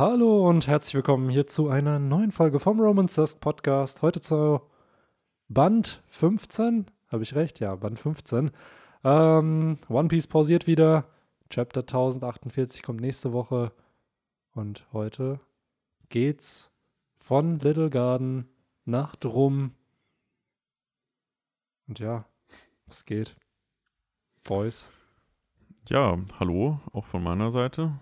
Hallo und herzlich willkommen hier zu einer neuen Folge vom Romans Dusk Podcast. Heute zu Band 15. Habe ich recht? Ja, Band 15. Ähm, One Piece pausiert wieder. Chapter 1048 kommt nächste Woche. Und heute geht's von Little Garden nach Drum. Und ja, es geht. Boys. Ja, hallo, auch von meiner Seite.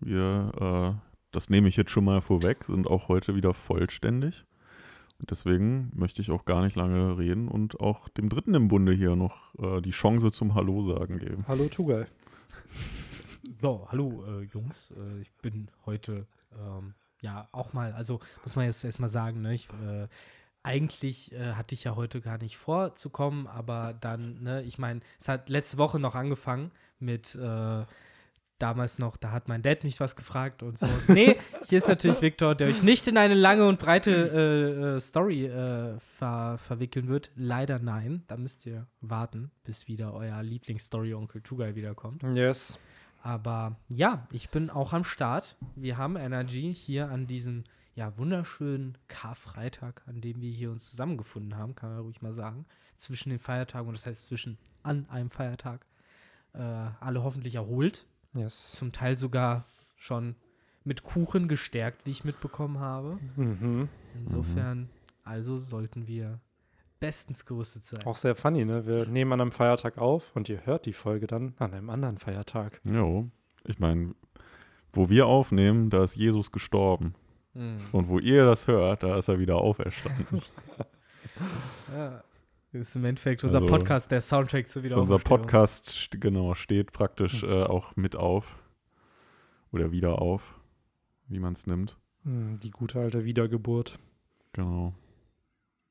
Wir, äh, das nehme ich jetzt schon mal vorweg, sind auch heute wieder vollständig. Und deswegen möchte ich auch gar nicht lange reden und auch dem Dritten im Bunde hier noch äh, die Chance zum Hallo sagen geben. Hallo Tugai. Ja, hallo äh, Jungs. Äh, ich bin heute ähm, ja auch mal, also muss man jetzt erstmal sagen, ne, ich, äh, eigentlich äh, hatte ich ja heute gar nicht vorzukommen, aber dann, ne, ich meine, es hat letzte Woche noch angefangen mit äh, damals noch, da hat mein Dad mich was gefragt und so. Nee, hier ist natürlich Victor, der euch nicht in eine lange und breite äh, äh, Story äh, ver verwickeln wird. Leider nein. Da müsst ihr warten, bis wieder euer Lieblingsstory-Onkel Tugai wiederkommt. Yes. Aber ja, ich bin auch am Start. Wir haben Energy hier an diesem ja, wunderschönen Karfreitag, an dem wir hier uns zusammengefunden haben, kann man ruhig mal sagen. Zwischen den Feiertagen, und das heißt zwischen an einem Feiertag. Äh, alle hoffentlich erholt. Yes. Zum Teil sogar schon mit Kuchen gestärkt, wie ich mitbekommen habe. Mhm. Insofern, also sollten wir bestens gerüstet sein. Auch sehr funny, ne? Wir nehmen an einem Feiertag auf und ihr hört die Folge dann an einem anderen Feiertag. Jo, ich meine, wo wir aufnehmen, da ist Jesus gestorben. Mhm. Und wo ihr das hört, da ist er wieder auferstanden. Ja. Das ist im Endeffekt unser Also, Podcast, der Soundtrack zur Unser Wiederauferstehung. Podcast, st- genau, steht praktisch äh, auch mit auf. Oder wieder auf, wie man es nimmt. Hm, Die gute alte Wiedergeburt. Genau.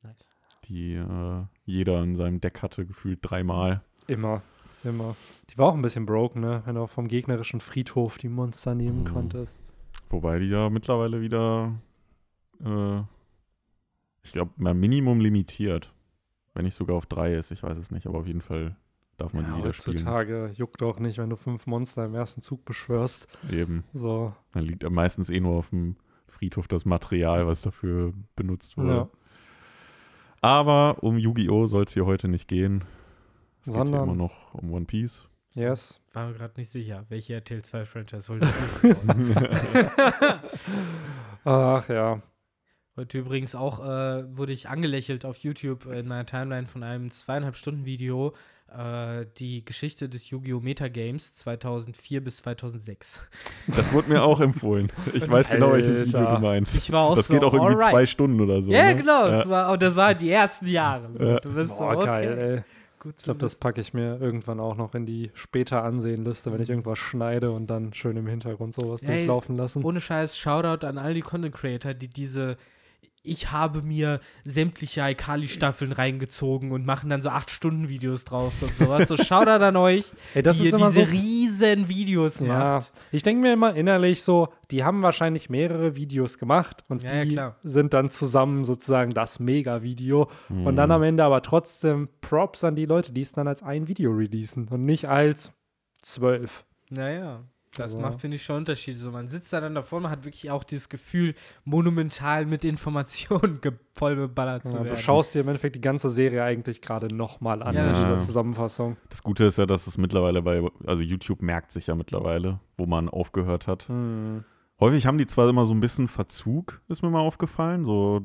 Nice. Die äh, jeder in seinem Deck hatte, gefühlt dreimal. Immer. Immer. Die war auch ein bisschen broken, ne? Wenn du auch vom gegnerischen Friedhof die Monster nehmen Mhm. konntest. Wobei die ja mittlerweile wieder, äh, ich glaube, mal Minimum limitiert. Wenn nicht sogar auf drei ist, ich weiß es nicht, aber auf jeden Fall darf man Ja, die wieder spielen. heutzutage juckt auch nicht, wenn du fünf Monster im ersten Zug beschwörst. Eben. So. Dann liegt meistens eh nur auf dem Friedhof das Material, was dafür benutzt wurde. Ja. Aber um Yu-Gi-Oh! soll es hier heute nicht gehen. Es geht hier Sondern- immer noch um One Piece. Yes. War mir gerade nicht sicher, welche RTL 2 Franchise sollte das Ach ja. Heute übrigens auch äh, wurde ich angelächelt auf YouTube in meiner Timeline von einem zweieinhalb Stunden Video äh, die Geschichte des Yu-Gi-Oh! Metagames 2004 bis 2006. Das wurde mir auch empfohlen. Ich weiß genau, welches Video Alter. du meinst. Ich war auch das so, geht auch irgendwie alright. zwei Stunden oder so. Ja, ne? genau. Ja. Das war, und das waren die ersten Jahre. So. Ja. Du bist Boah, so, okay. geil, ey. Gut Ich glaube, das packe ich mir irgendwann auch noch in die später Ansehen-Liste, wenn ich irgendwas schneide und dann schön im Hintergrund sowas Ey, durchlaufen lassen. Ohne Scheiß, Shoutout an all die Content Creator, die diese ich habe mir sämtliche Aikali-Staffeln reingezogen und machen dann so 8-Stunden-Videos drauf und sowas. So Shoutout an euch, Ey, das die ist immer diese so. riesen Videos Ja, macht. ich denke mir immer innerlich so, die haben wahrscheinlich mehrere Videos gemacht und Ja, ja, die klar. sind dann zusammen sozusagen das Mega-Video. Und Mhm. dann am Ende aber trotzdem Props an die Leute, die es dann als ein Video releasen und nicht als zwölf. Naja, das Also- macht, finde ich, schon Unterschiede. So, man sitzt da dann davor, man hat wirklich auch dieses Gefühl, monumental mit Informationen ge- voll beballert zu Ja, du werden. schaust dir im Endeffekt die ganze Serie eigentlich gerade nochmal an Ja, in dieser. Zusammenfassung. Das Gute ist ja, dass es mittlerweile bei, also YouTube merkt sich ja mittlerweile, wo man aufgehört hat. Hm. Häufig haben die zwar immer so ein bisschen Verzug, ist mir mal aufgefallen, so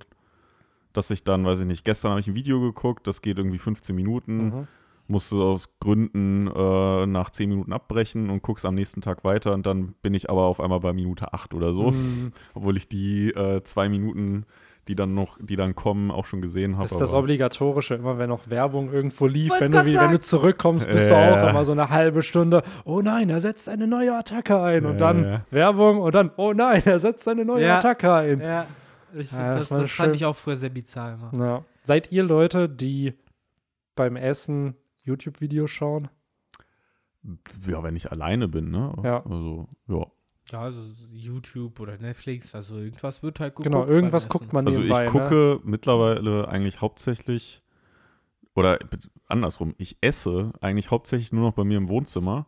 dass ich dann, weiß ich nicht, gestern habe ich ein Video geguckt, das geht irgendwie 15 Minuten, Mhm. Musste aus Gründen äh, nach 10 Minuten abbrechen und guck's am nächsten Tag weiter und dann bin ich aber auf einmal bei Minute 8 oder so, Hm. obwohl ich die äh, zwei Minuten, die dann noch, die dann kommen, auch schon gesehen habe. Das ist das Obligatorische, immer wenn noch Werbung irgendwo lief, Wollt's wenn du, wie, wenn du zurückkommst, bist Ja. du auch immer so eine halbe Stunde, oh nein, er setzt eine neue Attacke ein. Und Ja, dann ja. Werbung und dann, oh nein, er setzt eine neue Ja. Attacke ein. Ja, ich find, Ja, das das, das fand ich auch früher sehr bizarr immer. Ja. Seid ihr Leute, die beim Essen YouTube-Videos schauen? Ja, wenn ich alleine bin, ne? Ja. Also, ja. Ja, also YouTube oder Netflix, also irgendwas wird halt geguckt. Genau, irgendwas guckt man Also nebenbei. ich ne? gucke mittlerweile eigentlich hauptsächlich, oder andersrum, ich esse eigentlich hauptsächlich nur noch bei mir im Wohnzimmer,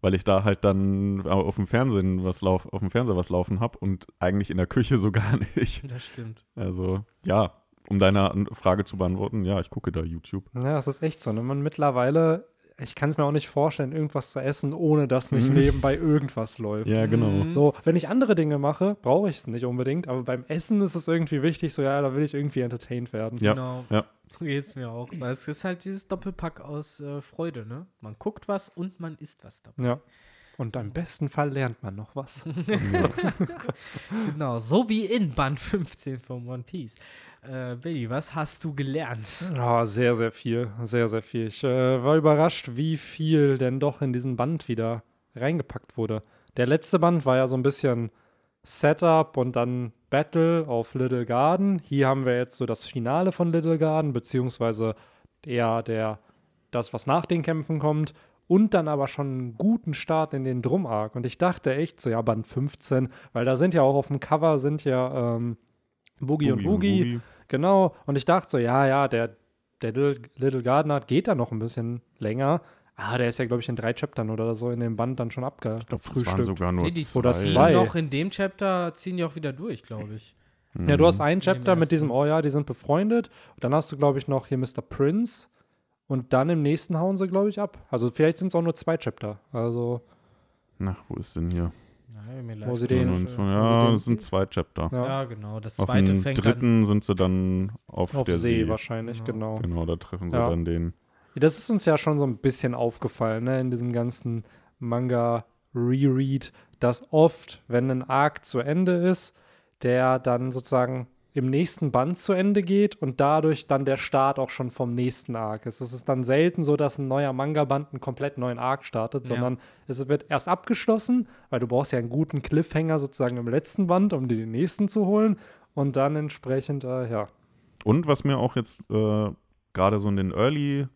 weil ich da halt dann auf dem Fernsehen was lauf, auf dem Fernseher was laufen habe und eigentlich in der Küche so gar nicht. Das stimmt. Also, ja, um deine Frage zu beantworten, ja, ich gucke da YouTube. Ja, es ist echt so. Ne? Man mittlerweile, ich kann es mir auch nicht vorstellen, irgendwas zu essen, ohne dass nicht Mhm. nebenbei irgendwas läuft. Ja, genau. Mhm. So, wenn ich andere Dinge mache, brauche ich es nicht unbedingt, aber beim Essen ist es irgendwie wichtig, so ja, da will ich irgendwie entertained werden. Ja, Genau. ja. So geht's mir auch. Weil es ist halt dieses Doppelpack aus äh, Freude, ne? Man guckt was und man isst was dabei. Ja. Und im besten Fall lernt man noch was. Genau, so wie in Band 15 von One Piece. Äh, Billy, was hast du gelernt? Ja, sehr, sehr viel. Sehr, sehr viel. Ich äh, war überrascht, wie viel denn doch in diesen Band wieder reingepackt wurde. Der letzte Band war ja so ein bisschen Setup und dann Battle auf Little Garden. Hier haben wir jetzt so das Finale von Little Garden, beziehungsweise eher der, das, was nach den Kämpfen kommt. Und dann aber schon einen guten Start in den Drum-Arc. Und ich dachte echt so, ja, Band 15, weil da sind ja auch auf dem Cover sind ja ähm, Boogie, und Boogie. Genau. Und ich dachte so, ja, ja, der, der Little, Little Garden Art geht da noch ein bisschen länger. Ah, der ist ja, glaube ich, in drei Chaptern oder so in dem Band dann schon Ich glaube, das waren abgefrühstückt. sogar nur Nee, die zwei. Oder zwei. noch in dem Chapter, ziehen die auch wieder durch, glaube ich. Ja, du hast Mhm. einen Chapter mit diesem, oh ja, die sind befreundet. Und dann hast du, glaube ich, noch hier Mr. Prince. Und dann im nächsten hauen sie, glaube ich, ab. Also vielleicht sind es auch nur zwei Chapter. Also, Na, wo ist denn hier? Nein, mir Wo sie den- ja, den- das sind zwei Chapter. ja, Ja, genau. Das Auf zweite dem fängt dritten sind sie dann auf, auf der See, See. wahrscheinlich, Genau. genau. Genau, da treffen sie Ja. dann den. Das ist uns ja schon so ein bisschen aufgefallen, ne, in diesem ganzen Manga-Reread, dass oft, wenn ein Arc zu Ende ist, der dann sozusagen im nächsten Band zu Ende geht und dadurch dann der Start auch schon vom nächsten Arc ist. Es ist dann selten so, dass ein neuer Manga-Band einen komplett neuen Arc startet, Ja. sondern es wird erst abgeschlossen, weil du brauchst ja einen guten Cliffhanger sozusagen im letzten Band, um dir den nächsten zu holen und dann entsprechend, äh, ja. Und was mir auch jetzt äh, gerade so in den Early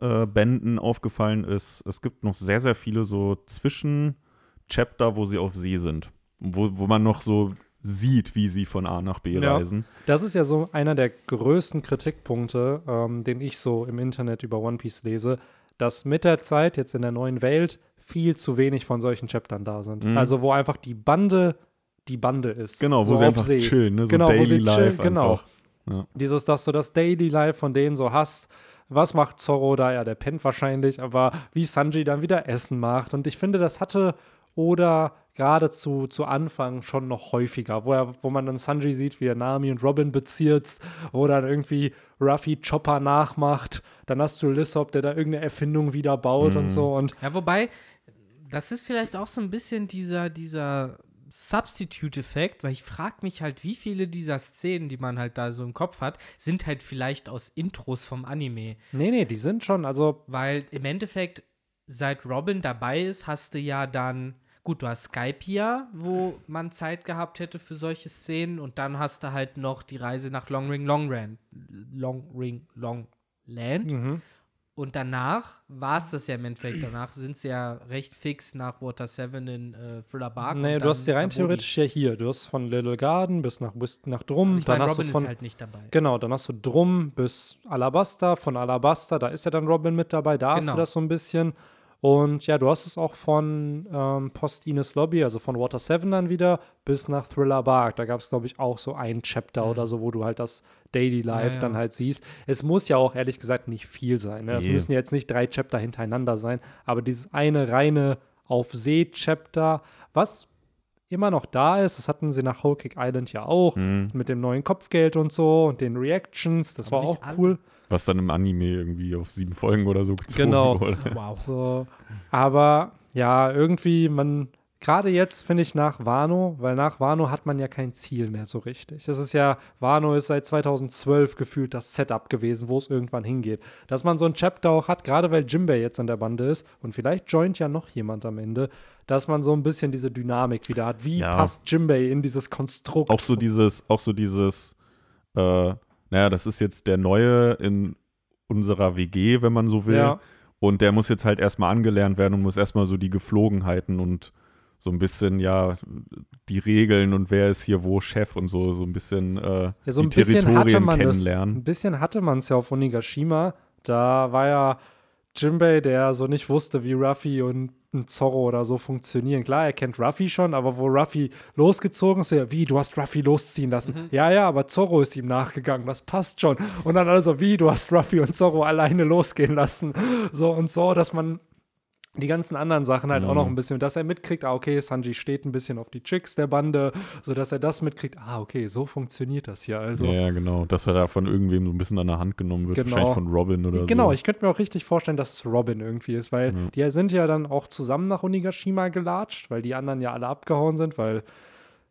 äh, Bänden aufgefallen ist, es gibt noch sehr, sehr viele so Zwischen-Chapter, wo sie auf See sind. Wo, wo man noch so sieht, wie sie von A nach B Ja. reisen. Das ist ja so einer der größten Kritikpunkte, ähm, den ich so im Internet über One Piece lese, dass mit der Zeit jetzt in der neuen Welt viel zu wenig von solchen Chaptern da sind. Mhm. Also wo einfach die Bande die Bande ist. Genau, wo so sie auf einfach See. chillen, ne? so Genau, wo Daily sie Life chillen, genau. Ja. Dieses, dass du das Daily Life von denen so hast. Was macht Zorro da? Ja, der pennt wahrscheinlich, aber wie Sanji dann wieder Essen macht. Und ich finde, das hatte oder gerade zu, zu Anfang schon noch häufiger, wo, er, wo man dann Sanji sieht, wie er Nami und Robin bezirzt, wo dann irgendwie Ruffy Chopper nachmacht. Dann hast du Lissop, der da irgendeine Erfindung wieder baut Mhm. und so. Und Ja, wobei, das ist vielleicht auch so ein bisschen dieser, dieser Substitute-Effekt, weil ich frage mich halt, wie viele dieser Szenen, die man halt da so im Kopf hat, sind halt vielleicht aus Intros vom Anime. nee, nee, die sind schon, also Weil im Endeffekt, seit Robin dabei ist, hast du ja dann, gut, du hast Skypia, wo man Zeit gehabt hätte für solche Szenen und dann hast du halt noch die Reise nach Long Ring Long Land. Long Ring Long Land. mhm. Und danach war es das ja im Endeffekt. Danach sind sie ja recht fix nach Water 7 in äh, Thriller Bark. Nee, du hast sie rein Sabugi. theoretisch ja hier. Du hast von Little Garden bis nach, bis nach Drum. Ich dann meine, hast Robin du von, ist halt nicht dabei. Genau, dann hast du Drum bis Alabasta. Von Alabasta, da ist ja dann Robin mit dabei. Da hast Genau. du das so ein bisschen. Und ja, du hast es auch von ähm, Post Ines Lobby, also von Water 7 dann wieder, bis nach Thriller Bark. Da gab es, glaube ich, auch so ein Chapter Mhm. oder so, wo du halt das Daily Life Ja, ja. dann halt siehst. Es muss ja auch ehrlich gesagt nicht viel sein. Ne? Es Nee. müssen jetzt nicht drei Chapter hintereinander sein, aber dieses eine reine Auf See-Chapter, was immer noch da ist, das hatten sie nach Whole Cake Island ja auch, Mhm. mit dem neuen Kopfgeld und so und den Reactions, das Aber war auch alle. cool. Was dann im Anime irgendwie auf sieben Folgen oder so gezogen Genau. wurde. Wow. So. Aber ja, irgendwie, man, gerade jetzt finde ich nach Wano, weil nach Wano hat man ja kein Ziel mehr so richtig. Es ist ja, Wano ist seit 2012 gefühlt das Setup gewesen, wo es irgendwann hingeht. Dass man so ein Chapter auch hat, gerade weil Jimbei jetzt an der Bande ist und vielleicht joint ja noch jemand am Ende, dass man so ein bisschen diese Dynamik wieder hat. Wie Ja. passt Jimbei in dieses Konstrukt? Auch so dieses, auch so dieses, äh, naja, das ist jetzt der Neue in unserer WG, wenn man so will. Ja. Und der muss jetzt halt erstmal angelernt werden und muss erstmal so die Geflogenheiten und so ein bisschen, ja, die Regeln und wer ist hier wo Chef und so, so ein bisschen äh, Ja, so ein die bisschen hatte Territorien man das. kennenlernen. Ein bisschen hatte man es ja auf Onigashima. Da war ja Jimbei, der so nicht wusste, wie Ruffy und ein Zorro oder so funktionieren. Klar, er kennt Ruffy schon, aber wo Ruffy losgezogen ist, ja, wie, du hast Ruffy losziehen lassen. Mhm. Ja, ja, aber Zorro ist ihm nachgegangen, das passt schon. Und dann also, wie, du hast Ruffy und Zorro alleine losgehen lassen. So und so, dass man die ganzen anderen Sachen halt auch noch ein bisschen, dass er mitkriegt, ah, okay, Sanji steht ein bisschen auf die Chicks der Bande, so dass er das mitkriegt, ah, okay, so funktioniert das hier. Also, ja, genau. Dass er da von irgendwem so ein bisschen an der Hand genommen wird. Genau. Wahrscheinlich von Robin oder Genau, so. ich könnte mir auch richtig vorstellen, dass es Robin irgendwie ist, weil die sind ja dann auch zusammen nach Onigashima gelatscht, weil die anderen ja alle abgehauen sind, weil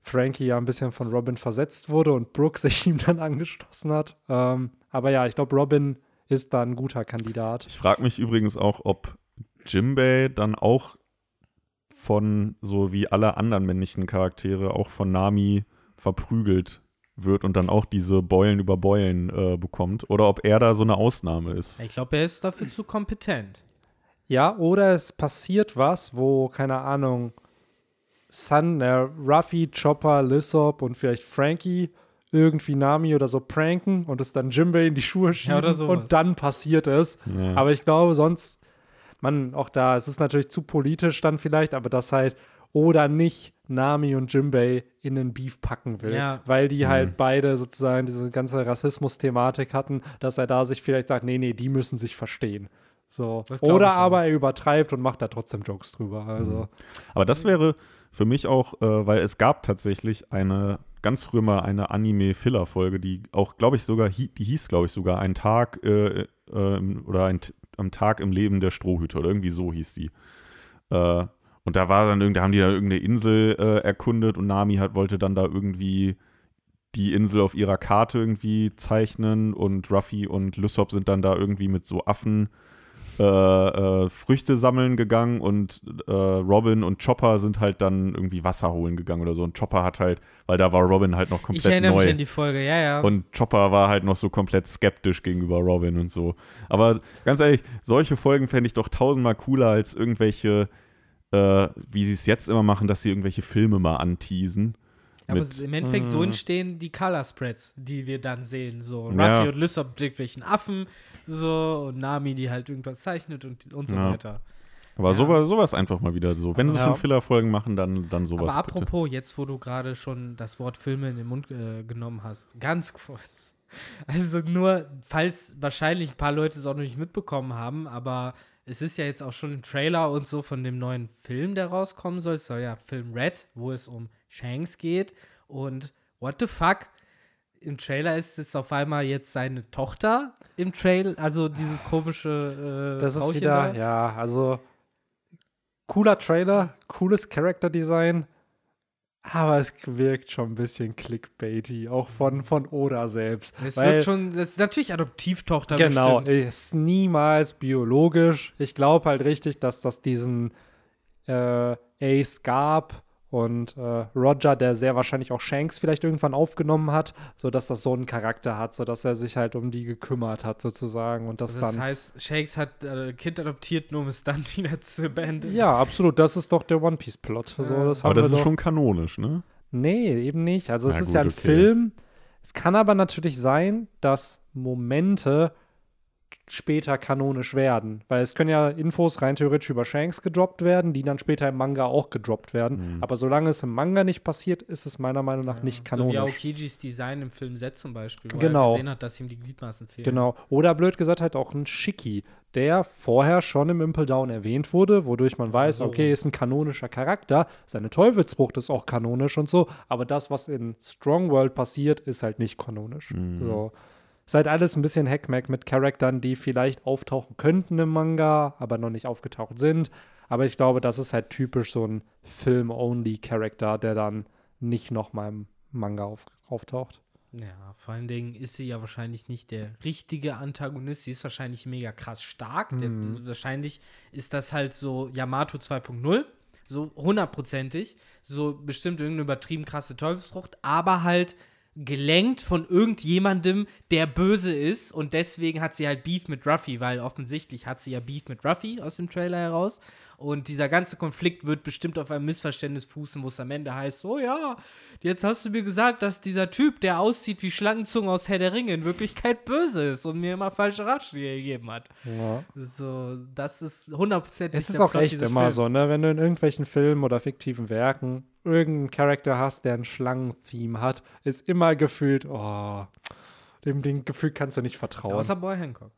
Frankie ja ein bisschen von Robin versetzt wurde und Brooke sich ihm dann angeschlossen hat. Ähm, aber ja, ich glaube, Robin ist da ein guter Kandidat. Ich frage mich übrigens auch, ob Jimbei dann auch von, so wie alle anderen männlichen Charaktere, auch von Nami verprügelt wird und dann auch diese Beulen über Beulen äh, bekommt. Oder ob er da so eine Ausnahme ist. Ich glaube, er ist dafür zu kompetent. Ja, oder es passiert was, wo, keine Ahnung, Sun, äh, Ruffy, Chopper, Lissop und vielleicht Frankie irgendwie Nami oder so pranken und es dann Jimbei in die Schuhe schieben oder sowas. und dann passiert es. Ja. Aber ich glaube, sonst, man, auch da, es ist natürlich zu politisch dann vielleicht, aber das halt oder nicht Nami und Jimbei in den Beef packen will, Ja. weil die halt beide sozusagen diese ganze Rassismus-Thematik hatten, dass er da sich vielleicht sagt, nee, nee, die müssen sich verstehen. So. Oder aber er übertreibt und macht da trotzdem Jokes drüber. Also, Aber das wäre für mich auch, äh, weil es gab tatsächlich eine, ganz früher mal eine Anime-Filler-Folge, die auch, glaube ich, sogar, die hieß, glaube ich, sogar ein Tag äh, ähm, oder ein, am Tag im Leben der Strohhüte oder irgendwie so hieß die. Äh, und da war dann irgendwie, da haben die da irgendeine Insel äh, erkundet und Nami hat, wollte dann da irgendwie die Insel auf ihrer Karte irgendwie zeichnen und Ruffy und Lysop sind dann da irgendwie mit so Affen äh, äh, Früchte sammeln gegangen und äh, Robin und Chopper sind halt dann irgendwie Wasser holen gegangen oder so. Und Chopper hat halt, weil da war Robin halt noch Ich komplett erinnere neu. mich an die Folge, ja, ja. Und Chopper war halt noch so komplett skeptisch gegenüber Robin und so. Aber ganz ehrlich, solche Folgen fände ich doch tausendmal cooler als irgendwelche, äh, wie sie es jetzt immer machen, dass sie irgendwelche Filme mal anteasen. Aber mit- im Endeffekt, so Mhm. entstehen die Color Spreads, die wir dann sehen. So Ruffy Ja. und Lysop irgendwelchen Affen, so und Nami, die halt irgendwas zeichnet und, und so Ja. weiter. Aber Ja. sowas, sowas einfach mal wieder so. Wenn sie Ja. schon Filler-Folgen machen, dann, dann sowas Aber bitte. apropos, jetzt wo du gerade schon das Wort Filme in den Mund äh, genommen hast, ganz kurz. Also nur, falls wahrscheinlich ein paar Leute es auch noch nicht mitbekommen haben, aber es ist ja jetzt auch schon im Trailer und so von dem neuen Film, der rauskommen soll. Es soll ja Film Red, wo es um Shanks geht. Und what the fuck? Im Trailer ist es auf einmal jetzt seine Tochter im Trail, also dieses komische äh, das ist Frauchen wieder, da. ja, also cooler Trailer, cooles Character-Design, aber es wirkt schon ein bisschen clickbaity, auch von, von Oda selbst. Es weil- wird schon, das ist natürlich Adoptivtochter Genau, bestimmt. ist niemals biologisch. Ich glaube halt richtig, dass das diesen äh, Ace gab und äh, Roger, der sehr wahrscheinlich auch Shanks vielleicht irgendwann aufgenommen hat, sodass das so einen Charakter hat, sodass er sich halt um die gekümmert hat sozusagen und das, Also Das dann. heißt, Shakes hat äh, Kind adoptiert, nur um es dann wieder zu beenden. ja, absolut, das ist doch der One Piece Plot. So, das Aber das ist doch- schon kanonisch, ne? Nee, eben nicht. Also es Na ist gut, ja ein okay. Film. Es kann aber natürlich sein, dass Momente später kanonisch werden. Weil es können ja Infos rein theoretisch über Shanks gedroppt werden, die dann später im Manga auch gedroppt werden. Mhm. Aber solange es im Manga nicht passiert, ist es meiner Meinung nach nicht So wie kanonisch. Aokijis Design im Film Set zum Beispiel, wo Genau. er gesehen hat, dass ihm die Gliedmaßen fehlen. Genau. Oder blöd gesagt halt auch ein Shiki, der vorher schon im Impel Down erwähnt wurde, wodurch man weiß, so. okay, ist ein kanonischer Charakter. Seine Teufelsfrucht ist auch kanonisch und so. Aber das, was in Strong World passiert, ist halt nicht kanonisch. Mhm. So. Ist halt alles ein bisschen Hackmack mit Charakteren, die vielleicht auftauchen könnten im Manga, aber noch nicht aufgetaucht sind. Aber ich glaube, das ist halt typisch so ein Film-Only-Charakter, der dann nicht nochmal im Manga auf, auftaucht. Ja, vor allen Dingen ist sie ja wahrscheinlich nicht der richtige Antagonist. Sie ist wahrscheinlich mega krass stark. Der, Mhm. wahrscheinlich ist das halt so Yamato 2.0. So hundertprozentig. So bestimmt irgendeine übertrieben krasse Teufelsfrucht, aber halt gelenkt von irgendjemandem, der böse ist. Und deswegen hat sie halt Beef mit Ruffy, weil offensichtlich hat sie ja Beef mit Ruffy aus dem Trailer heraus Und dieser ganze Konflikt wird bestimmt auf einem Missverständnis fußen, wo es am Ende heißt, oh ja, jetzt hast du mir gesagt, dass dieser Typ, der aussieht wie Schlangenzunge aus Herr der Ringe, in Wirklichkeit böse ist und mir immer falsche Ratschläge gegeben hat. Ja. So, das ist hundertprozentig Es ist auch Plot echt immer Films. so, ne? Wenn du in irgendwelchen Filmen oder fiktiven Werken irgendeinen Charakter hast, der ein Schlangentheme hat, ist immer gefühlt, oh, dem, dem Gefühl kannst du nicht vertrauen. Außer Boy Hancock.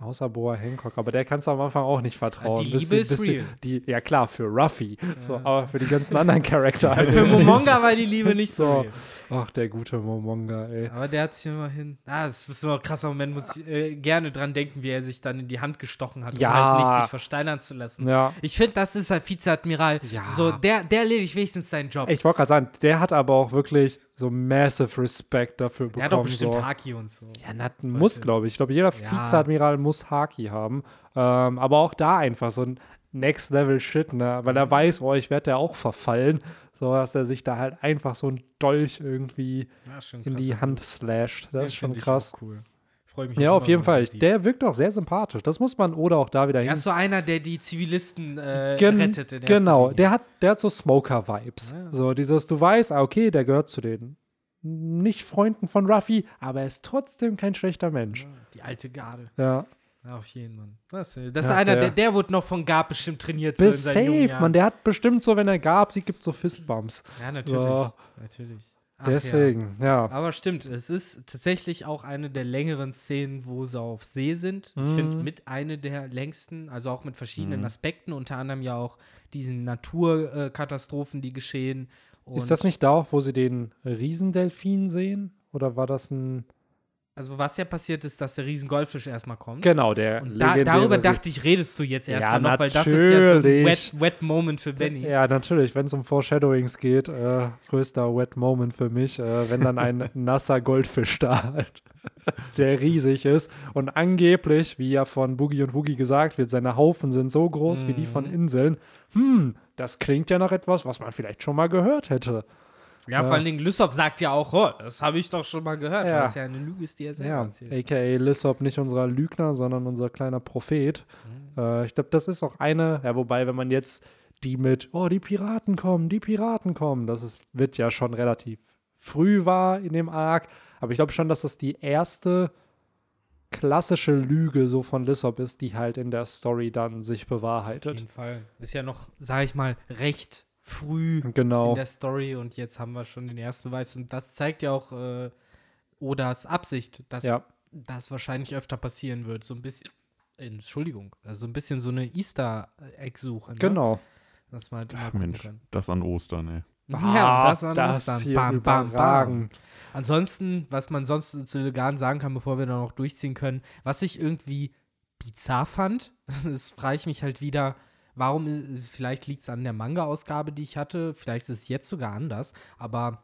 Außer Boa Hancock, aber der kannst du am Anfang auch nicht vertrauen. die Liebe sie- ist bis sie- real. Die, ja klar, für Ruffy, so, aber für die ganzen anderen Charakter halt Für. Momonga war die Liebe nicht so. So. Ach, der gute Momonga, ey. Aber der hat sich immerhin. Ah, das ist immer ein krasser Moment, muss ich äh, gerne dran denken, wie er sich dann in die Hand gestochen hat, Ja. um halt nicht sich versteinern zu lassen. Ja. Ich finde, das ist halt Vizeadmiral. Ja. So, der, der erledigt wenigstens seinen Job. Ich wollte gerade sagen, der hat aber auch wirklich so massive Respect dafür bekommen. der hat doch bestimmt so. Haki und so. Ja, na, muss, glaube ich. Ich glaube, jeder Ja. Vizeadmiral muss Haki haben. Ähm, aber auch da einfach so ein Next-Level-Shit, ne? Weil Mhm. er weiß, oh, ich werde ja auch verfallen. So, dass er sich da halt einfach so ein Dolch irgendwie Ja, in die Hand slasht. Das Den ist schon krass. Cool. Freue mich Ja, auf jeden Fall. Der wirkt auch sehr sympathisch. Das muss man oder auch da wieder Er hin. ist so einer, der die Zivilisten äh, Gen- rettet. In erster genau, der hat, der hat so Smoker-Vibes. Ja. So dieses, du weißt, ah, okay, der gehört zu den nicht Freunden von Ruffy, aber er ist trotzdem kein schlechter Mensch. Ja, Die alte Garde. Ja. Auf jeden Fall. Das, äh, das ist Ja, einer, der- der, der wurde noch von Gab bestimmt trainiert. so in Bis jungen safe, Jahren. man. Der hat bestimmt so, wenn er gab, sie gibt so Fistbumps. Ja, natürlich. So. Natürlich. Ach, ja. Deswegen, ja. Aber stimmt, es ist tatsächlich auch eine der längeren Szenen, wo sie auf See sind. Ich finde Mhm. mit eine der längsten, also auch mit verschiedenen Mhm. Aspekten, unter anderem ja auch diesen Naturkatastrophen, die geschehen. Und Ist das nicht da auch, wo sie den Riesendelfin sehen? Oder war das ein. Also was ja passiert ist, dass der Riesen-Goldfisch erstmal kommt. Genau, der. Und da, darüber dachte ich, redest du jetzt Ja, erstmal noch, weil das ist ja so ein natürlich. wet, wet Moment für Benny. Ja, natürlich, wenn es um Foreshadowings geht, äh, größter Wet Moment für mich, äh, wenn dann ein nasser Goldfisch da halt, der riesig ist und angeblich, wie ja von Boogie und Woogie gesagt wird, seine Haufen sind so groß wie die von Mhm. Inseln. Hm, das klingt ja nach etwas, was man vielleicht schon mal gehört hätte. Ja, vor allen Dingen Lysop sagt ja auch, oh, das habe ich doch schon mal gehört. Ja. Das ist ja eine Lüge, ist, die er selber Ja, erzählt. aka Lissop nicht unser Lügner, sondern unser kleiner Prophet. Mhm. Äh, ich glaube, das ist auch eine, ja, wobei, wenn man jetzt die mit, oh, die Piraten kommen, die Piraten kommen, das ist, wird ja schon relativ früh war in dem Arc. Aber ich glaube schon, dass das die erste klassische Lüge so von Lissop ist, die halt in der Story dann sich Auf bewahrheitet. jeden Fall. Ist ja noch, sage ich mal, recht früh Genau. in der Story und jetzt haben wir schon den ersten Beweis. Und das zeigt ja auch äh, Odas Absicht, dass Ja. das wahrscheinlich öfter passieren wird. So ein bisschen, Entschuldigung, also so ein bisschen so eine Easter-Egg-Suche. Ne? Genau. Dass man halt Ach Mensch, kann. das an Ostern, ey. Ja, und das an das Ostern. hier Bam, bam, bam. Ansonsten, was man sonst zu Legan sagen kann, bevor wir da noch durchziehen können, was ich irgendwie bizarr fand, das frage ich mich halt wieder, warum, ist, vielleicht liegt es an der Manga-Ausgabe, die ich hatte, vielleicht ist es jetzt sogar anders, aber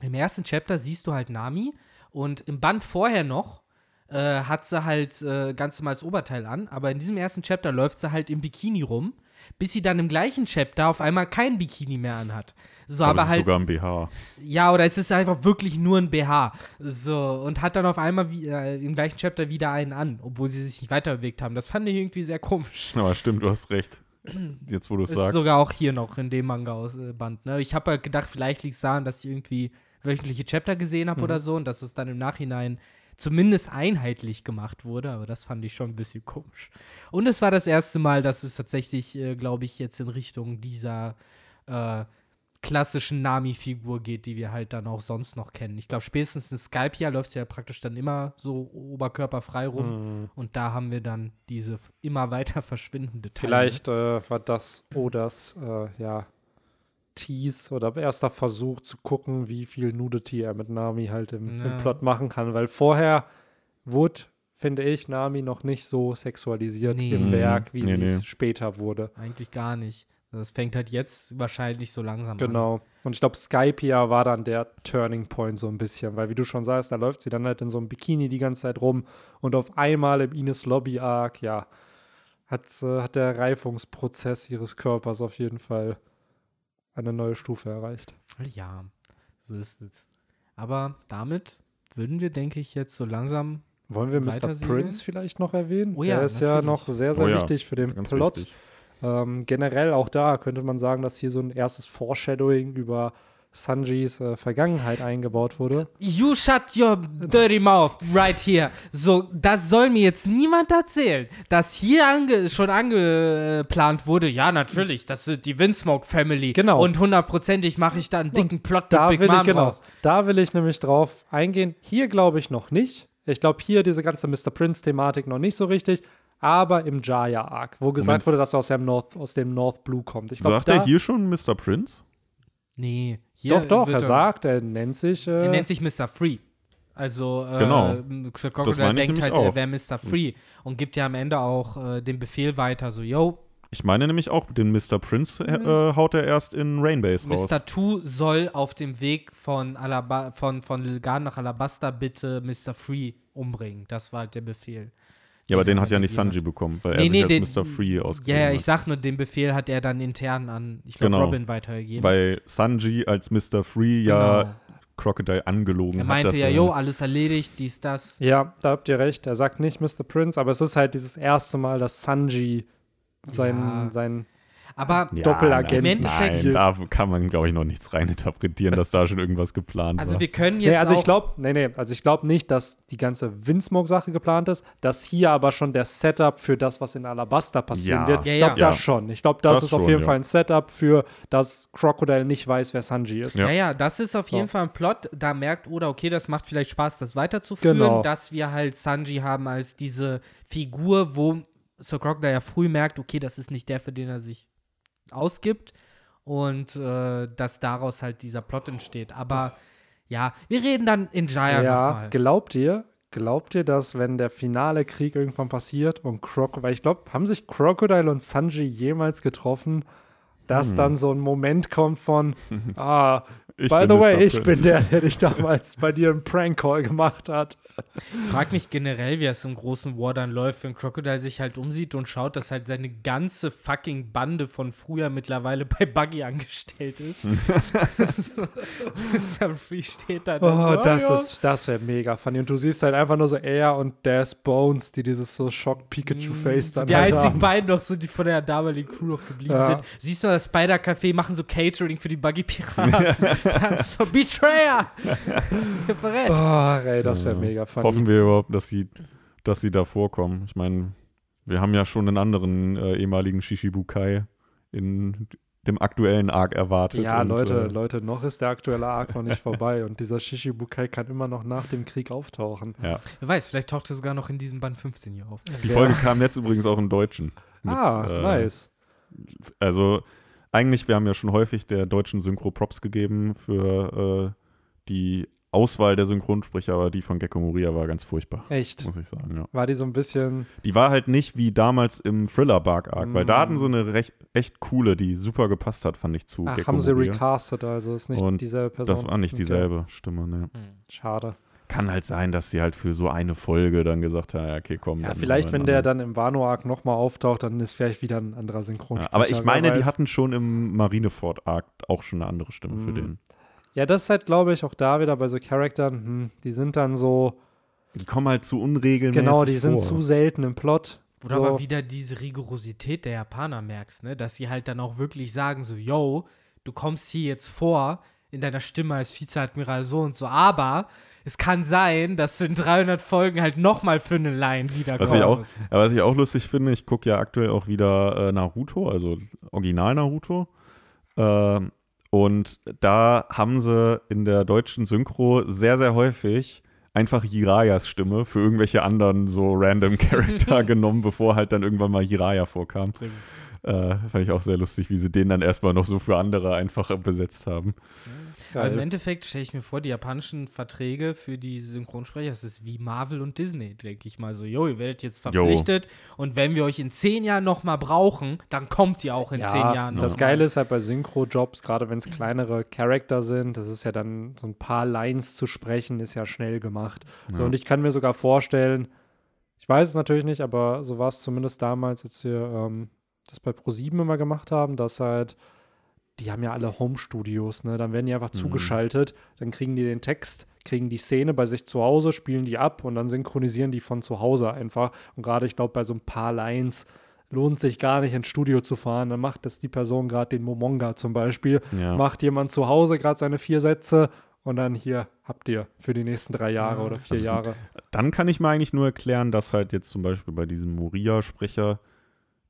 im ersten Chapter siehst du halt Nami und im Band vorher noch äh, hat sie halt äh, ganz normales Oberteil an, aber in diesem ersten Chapter läuft sie halt im Bikini rum, bis sie dann im gleichen Chapter auf einmal kein Bikini mehr anhat. So, Aber aber es ist halt sogar ein BH. ja, oder es ist einfach wirklich nur ein BH. So, und hat dann auf einmal wie, äh, im gleichen Chapter wieder einen an, obwohl sie sich nicht weiter bewegt haben. Das fand ich irgendwie sehr komisch. Aber stimmt, du hast recht. Jetzt, wo du es Ist sagst. sogar auch hier noch in dem Manga-Band. Ne? Ich habe halt gedacht, vielleicht liegt es daran, dass ich irgendwie wöchentliche Chapter gesehen habe Mhm. oder so und dass es dann im Nachhinein zumindest einheitlich gemacht wurde, aber das fand ich schon ein bisschen komisch. Und es war das erste Mal, dass es tatsächlich, äh, glaube ich, jetzt in Richtung dieser äh, klassischen Nami-Figur geht, die wir halt dann auch sonst noch kennen. Ich glaube, spätestens in Skypia läuft sie ja praktisch dann immer so oberkörperfrei rum. Mhm. Und da haben wir dann diese immer weiter verschwindende Teile. Vielleicht äh, war das Odas, äh, ja, Tease oder erster Versuch zu gucken, wie viel Nudity er mit Nami halt im, im Ja. Plot machen kann, weil vorher wurde, finde ich, Nami noch nicht so sexualisiert Nee. im. Werk, wie Nee, sie es nee. später wurde. Eigentlich gar nicht. Das fängt halt jetzt wahrscheinlich so langsam an. Genau. Und ich glaube, Skypia war dann der Turning Point so ein bisschen, weil wie du schon sagst, da läuft sie dann halt in so einem Bikini die ganze Zeit rum und auf einmal im Ines Lobby Arc, ja, hat, äh, hat der Reifungsprozess ihres Körpers auf jeden Fall eine neue Stufe erreicht. Ja, so ist es. Aber damit würden wir, denke ich, jetzt so langsam. Wollen wir Mr. Prince vielleicht noch erwähnen? Oh ja, der ist ja natürlich. noch sehr, sehr Oh ja, wichtig für den Plot. wichtig. Ähm, generell auch da könnte man sagen, dass hier so ein erstes Foreshadowing über Sanjis äh, Vergangenheit eingebaut wurde. You shut your dirty mouth right here. So, das soll mir jetzt niemand erzählen, dass hier ange schon angeplant wurde. Ja, natürlich, das ist die Windsmoke Family. Genau. Und hundertprozentig mache ich da einen dicken Plot Da Big will, ich, genau, raus. da will ich nämlich drauf eingehen. Hier glaube ich noch nicht. Ich glaube hier diese ganze Mr. Prince-Thematik noch nicht so richtig. Aber im Jaya-Arc, wo gesagt Moment. wurde, dass er aus dem North, aus dem North Blue kommt. Ich glaub, Sagt da, er hier schon Mr. Prince? Nee, hier Doch, doch, er sagt, er nennt sich. Äh, Er nennt sich Mr. Free. Also, äh, Genau. Crocodile Das meine ich denkt nämlich halt, auch. er wäre Mr. Free und gibt ja am Ende auch äh, den Befehl weiter, so, yo, Ich meine nämlich auch, den Mr. Prince äh, haut er erst in Rainbase raus. Mr. Two soll auf dem Weg von, Alaba von, von Lilgan nach Alabasta bitte Mr. Free umbringen. Das war halt der Befehl. Ja, aber den hat ja nicht Sanji bekommen, weil Nee, er nee, sich den- als Mr. Free Ja, ausgegeben ja, ich hat. sag nur, den Befehl hat er dann intern an, ich glaube, Genau. Robin weitergegeben. Weil Sanji als Mr. Free ja Genau. Crocodile angelogen er hat. meinte dass ja, er- jo, alles erledigt, dies, das. Ja, da habt ihr recht. Er sagt nicht Mr. Prince, aber es ist halt dieses erste Mal, dass Sanji sein, Ja. sein Aber Ja, Doppelagent Im Endeffekt- Nein, da kann man, glaube ich, noch nichts reininterpretieren, dass da schon irgendwas geplant also war. wir können jetzt Nee, also auch, ich glaube, nee, nee, also ich glaube nicht, dass die ganze Windsmoke-Sache geplant ist, dass hier aber schon der Setup für das, was in Alabasta passieren Ja. wird. Ja, ich glaube ja. das schon. Ich glaube, das, Das ist auf schon, jeden ja. Fall ein Setup für, dass Crocodile nicht weiß, wer Sanji ist. Ja. Ja, ja, das ist auf So. jeden Fall ein Plot. Da merkt Oda, okay, das macht vielleicht Spaß, das weiterzuführen, Genau. dass wir halt Sanji haben als diese Figur, wo Sir Crocodile ja früh merkt, okay, das ist nicht der, für den er sich ausgibt und äh, dass daraus halt dieser Plot entsteht. Aber ja, wir reden dann in Jaya Ja, nochmal. glaubt ihr, glaubt ihr, dass wenn der finale Krieg irgendwann passiert und Crocodile, weil ich glaube, haben sich Crocodile und Sanji jemals getroffen, dass dann so ein Moment kommt von, ah, Ich by the way, ich bin der, der dich damals bei dir einen Prank-Call gemacht hat. Frag mich generell, wie es im großen War dann läuft, wenn Crocodile sich halt umsieht und schaut, dass halt seine ganze fucking Bande von früher mittlerweile bei Buggy angestellt ist. Free steht da dann Oh, so, das ja. ist, das wäre mega funny. Und du siehst halt einfach nur so er und Des Bones, die dieses so Shock-Pikachu-Face dann Die halt einzigen haben. beiden noch so, die von der damaligen Crew noch geblieben Ja. sind. Siehst du, das Spider-Café machen so Catering für die Buggy-Piraten. Dann so, Betrayer! Verrät. Oh, ey, das wäre mega funny. Hoffen wir überhaupt, dass sie, dass sie da vorkommen. Ich meine, wir haben ja schon einen anderen äh, ehemaligen Shishibukai in dem aktuellen Arc erwartet. Ja, und, Leute, äh, Leute, noch ist der aktuelle Arc noch nicht vorbei und dieser Shishibukai kann immer noch nach dem Krieg auftauchen. Ja. Wer weiß, vielleicht taucht er sogar noch in diesem Band 15 hier auf. Die Ja. Folge kam jetzt übrigens auch im Deutschen. mit, ah, äh, nice. Also eigentlich, wir haben ja schon häufig der deutschen Synchro Props gegeben für äh, die Auswahl der Synchronsprecher, aber die von Gecko Moria war ganz furchtbar, Echt. muss ich sagen. Ja. War die so ein bisschen. Die war halt nicht wie damals im Thriller Bark Arc, weil da Mm. hatten sie eine recht, echt coole, die super gepasst hat, fand ich zu Ach, Gecko haben sie recastet, also ist nicht Und dieselbe Person. Das war nicht Okay. dieselbe Stimme, ne. Schade. Kann halt sein, dass sie halt für so eine Folge dann gesagt haben, ja, okay, komm. Ja, vielleicht, wenn der dann im Wano-Arc nochmal auftaucht, dann ist vielleicht wieder ein anderer. Synchronsprecher. ja, Aber ich meine, die hatten schon im Marineford Arc auch schon eine andere Stimme für Mm. den. Ja, das ist halt, glaube ich, auch da wieder bei so Charakteren, hm, die sind dann so. Die kommen halt zu unregelmäßig Genau, die sind vor. zu selten im Plot. Oder so. aber wieder diese Rigorosität der Japaner merkst, ne? Dass sie halt dann auch wirklich sagen, so, yo, du kommst hier jetzt vor in deiner Stimme als Vizeadmiral so und so, aber es kann sein, dass du in 300 Folgen halt nochmal für eine Line Was ich, auch, wiederkommst. was ich auch lustig finde, ich gucke ja aktuell auch wieder äh, Naruto, also Original Naruto. Ähm, und da haben sie in der deutschen Synchro sehr, sehr häufig einfach Jirayas Stimme für irgendwelche anderen so random Charakter genommen, bevor halt dann irgendwann mal Jiraya vorkam. Äh, fand ich auch sehr lustig, wie sie den dann erstmal noch so für andere einfach besetzt haben. Aber im. Endeffekt stelle ich mir vor, die japanischen Verträge für die Synchronsprecher, das ist wie Marvel und Disney, denke ich mal so. Jo, ihr werdet jetzt Jo. verpflichtet und wenn wir euch in zehn Jahren nochmal brauchen, dann kommt ihr auch in zehn Jahren Das noch mal. Geile ist halt bei Synchro-Jobs, gerade wenn es kleinere Charakter sind, das ist ja dann so ein paar Lines zu sprechen, ist ja schnell gemacht. So, Ja. und ich kann mir sogar vorstellen, ich weiß es natürlich nicht, aber so war es zumindest damals, als wir ähm, das bei ProSieben immer gemacht haben, dass halt, die haben ja alle Home-Studios, ne? Dann werden die einfach zugeschaltet, dann kriegen die den Text, kriegen die Szene bei sich zu Hause, spielen die ab und dann synchronisieren die von zu Hause einfach. Und gerade, ich glaube, bei so ein paar Lines lohnt sich gar nicht ins Studio zu fahren. Dann macht das die Person gerade den Momonga zum Beispiel. Ja. Macht jemand zu Hause gerade seine vier Sätze und dann hier habt ihr für die nächsten drei Jahre oder vier Also Jahre. Dann kann ich mir eigentlich nur erklären, dass halt jetzt zum Beispiel bei diesem Moria-Sprecher,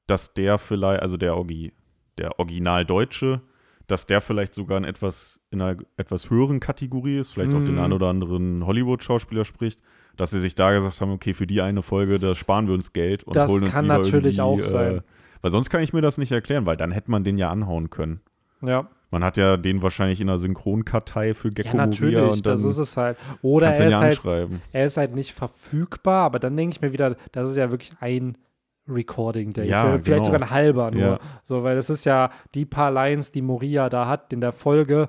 dass der vielleicht, also der, Orgi, der Original-Deutsche, dass der vielleicht sogar in etwas, in einer etwas höheren Kategorie ist, vielleicht auch den Mm. einen oder anderen Hollywood-Schauspieler spricht, dass sie sich da gesagt haben, okay, für die eine Folge, da sparen wir uns Geld und Das holen uns kann lieber natürlich auch sein. Äh, weil sonst kann ich mir das nicht erklären, weil dann hätte man den ja anhauen können. Ja, Man hat ja den wahrscheinlich in einer Synchronkartei für ja Gecko Moria natürlich, und dann das ist es halt. Oder er ist, ja halt, er ist halt nicht verfügbar, aber dann denke ich mir wieder, das ist ja wirklich ein Recording Day. Ja, Vielleicht genau. sogar ein halber nur. Ja. So, weil das ist ja die paar Lines, die Moria da hat in der Folge.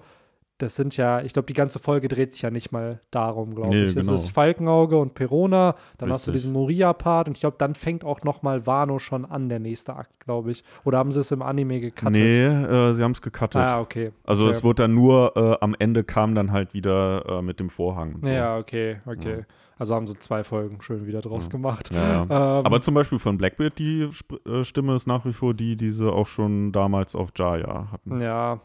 Das sind ja, ich glaube, die ganze Folge dreht sich ja nicht mal darum, glaube Nee, ich. genau. Es ist Falkenauge und Perona, dann hast du Richtig. diesen Moria-Part und ich glaube, dann fängt auch noch mal Wano schon an, der nächste Akt, glaube ich. Oder haben sie es im Anime gecuttet? Nee, äh, sie haben es gecuttet. Ah, okay. Also okay. es wurde dann nur, äh, am Ende kam dann halt wieder äh, mit dem Vorhang. So. Ja, okay, okay. Ja. Also haben sie zwei Folgen schön wieder draus Ja. gemacht. Ja, ja. Ähm, Aber zum Beispiel von Blackbeard, die Sp äh, Stimme ist nach wie vor die, die sie auch schon damals auf Jaya hatten. Ja.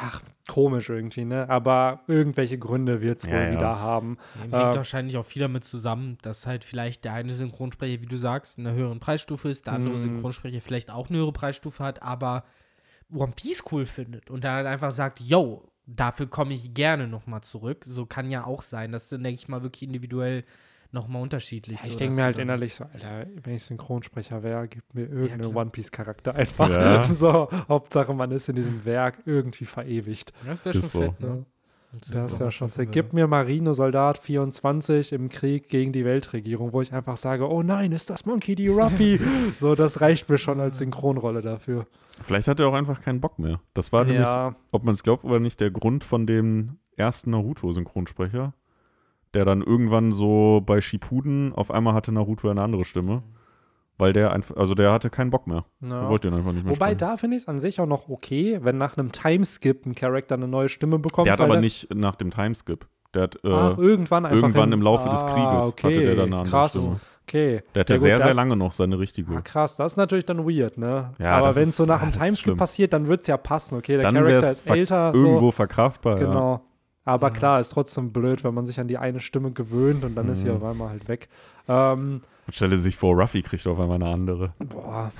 Ach, komisch irgendwie, ne? Aber irgendwelche Gründe wird es wohl Ja, ja. wieder haben. Hängt Äh, wahrscheinlich auch viel damit zusammen, dass halt vielleicht der eine Synchronsprecher, wie du sagst, in einer höheren Preisstufe ist, der andere Mm. Synchronsprecher vielleicht auch eine höhere Preisstufe hat, aber One Piece cool findet und dann halt einfach sagt, yo, dafür komme ich gerne nochmal zurück. So kann ja auch sein. Das ist, denke ich mal, wirklich individuell nochmal unterschiedlich. Ja, ich so, denke mir halt innerlich so, Alter, wenn ich Synchronsprecher wäre, gib mir irgendeinen klar. One Piece-Charakter einfach. Ja. So, Hauptsache, man ist in diesem Werk irgendwie verewigt. Das wäre schon so. fett, ne? Ja. Das ist ja schon sehr. Gib mir Marine-Soldat 24 im Krieg gegen die Weltregierung, wo ich einfach sage, oh nein, ist das Monkey D. Ruffy? so, das reicht mir schon als Synchronrolle dafür. Vielleicht hat er auch einfach keinen Bock mehr. Das war nämlich, Ja, ob man es glaubt oder nicht, der Grund von dem ersten Naruto-Synchronsprecher, der dann irgendwann so bei Shippuden auf einmal hatte Naruto eine andere Stimme. Weil der einfach, also der hatte keinen Bock mehr. Er ja. wollte ihn einfach nicht mehr Wobei, sprechen. da finde ich es an sich auch noch okay, wenn nach einem Timeskip ein Charakter eine neue Stimme bekommt. Der hat aber nicht nach dem Timeskip. Der hat, äh, Ach, irgendwann irgendwann hin- im Laufe des Ah, Krieges okay, hatte der dann eine krass. Stimme. Okay. Der hatte Ja, gut, sehr, sehr lange noch seine richtige. Ah, krass, das ist natürlich dann weird, ne? Ja, Aber wenn es so nach ist Timeskip passiert, dann wird es ja passen. Okay, der Dann Charakter ist älter. Irgendwo so. verkraftbar, ja. Genau. Aber Ja. klar, ist trotzdem blöd, wenn man sich an die eine Stimme gewöhnt und dann ist sie Mhm. auf einmal halt weg. Ähm, Stelle sich vor, Ruffy kriegt auf einmal eine andere. boah,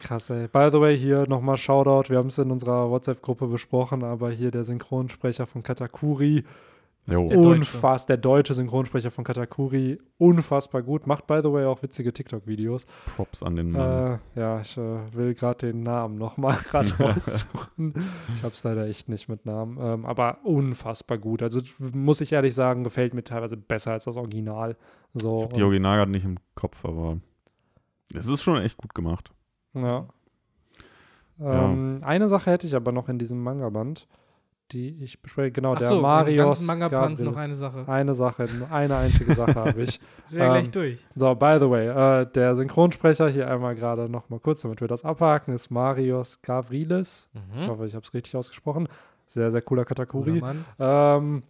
krass, ey. By the way, hier nochmal Shoutout. Wir haben es in unserer WhatsApp-Gruppe besprochen, aber hier der Synchronsprecher von Katakuri, Jo. Der Deutsche. unfassbar, der deutsche Synchronsprecher von Katakuri, unfassbar gut. Macht, by the way, auch witzige TikTok-Videos. Props an den Mann. Äh, ja, ich äh, will gerade den Namen nochmal gerade raussuchen. Ich habe es leider echt nicht mit Namen. Ähm, aber unfassbar gut. Also muss ich ehrlich sagen, gefällt mir teilweise besser als das Original. So, ich habe die und- Original gerade nicht im Kopf, aber es ist schon echt gut gemacht. ja. Ja. Ähm, Eine Sache hätte ich aber noch in diesem Manga-Band, die ich bespreche. Genau, Ach der so, im Marios. ganzen Manga-Band noch Gabriels. eine Sache. Eine Sache, eine einzige Sache habe ich. Das wäre gleich Ähm, durch. So, by the way, äh, der Synchronsprecher hier einmal gerade noch mal kurz, damit wir das abhaken, ist Marios Gavrilis. Ich Mhm. hoffe, ich habe es richtig ausgesprochen. Sehr, sehr cooler Katakuri. Ähm,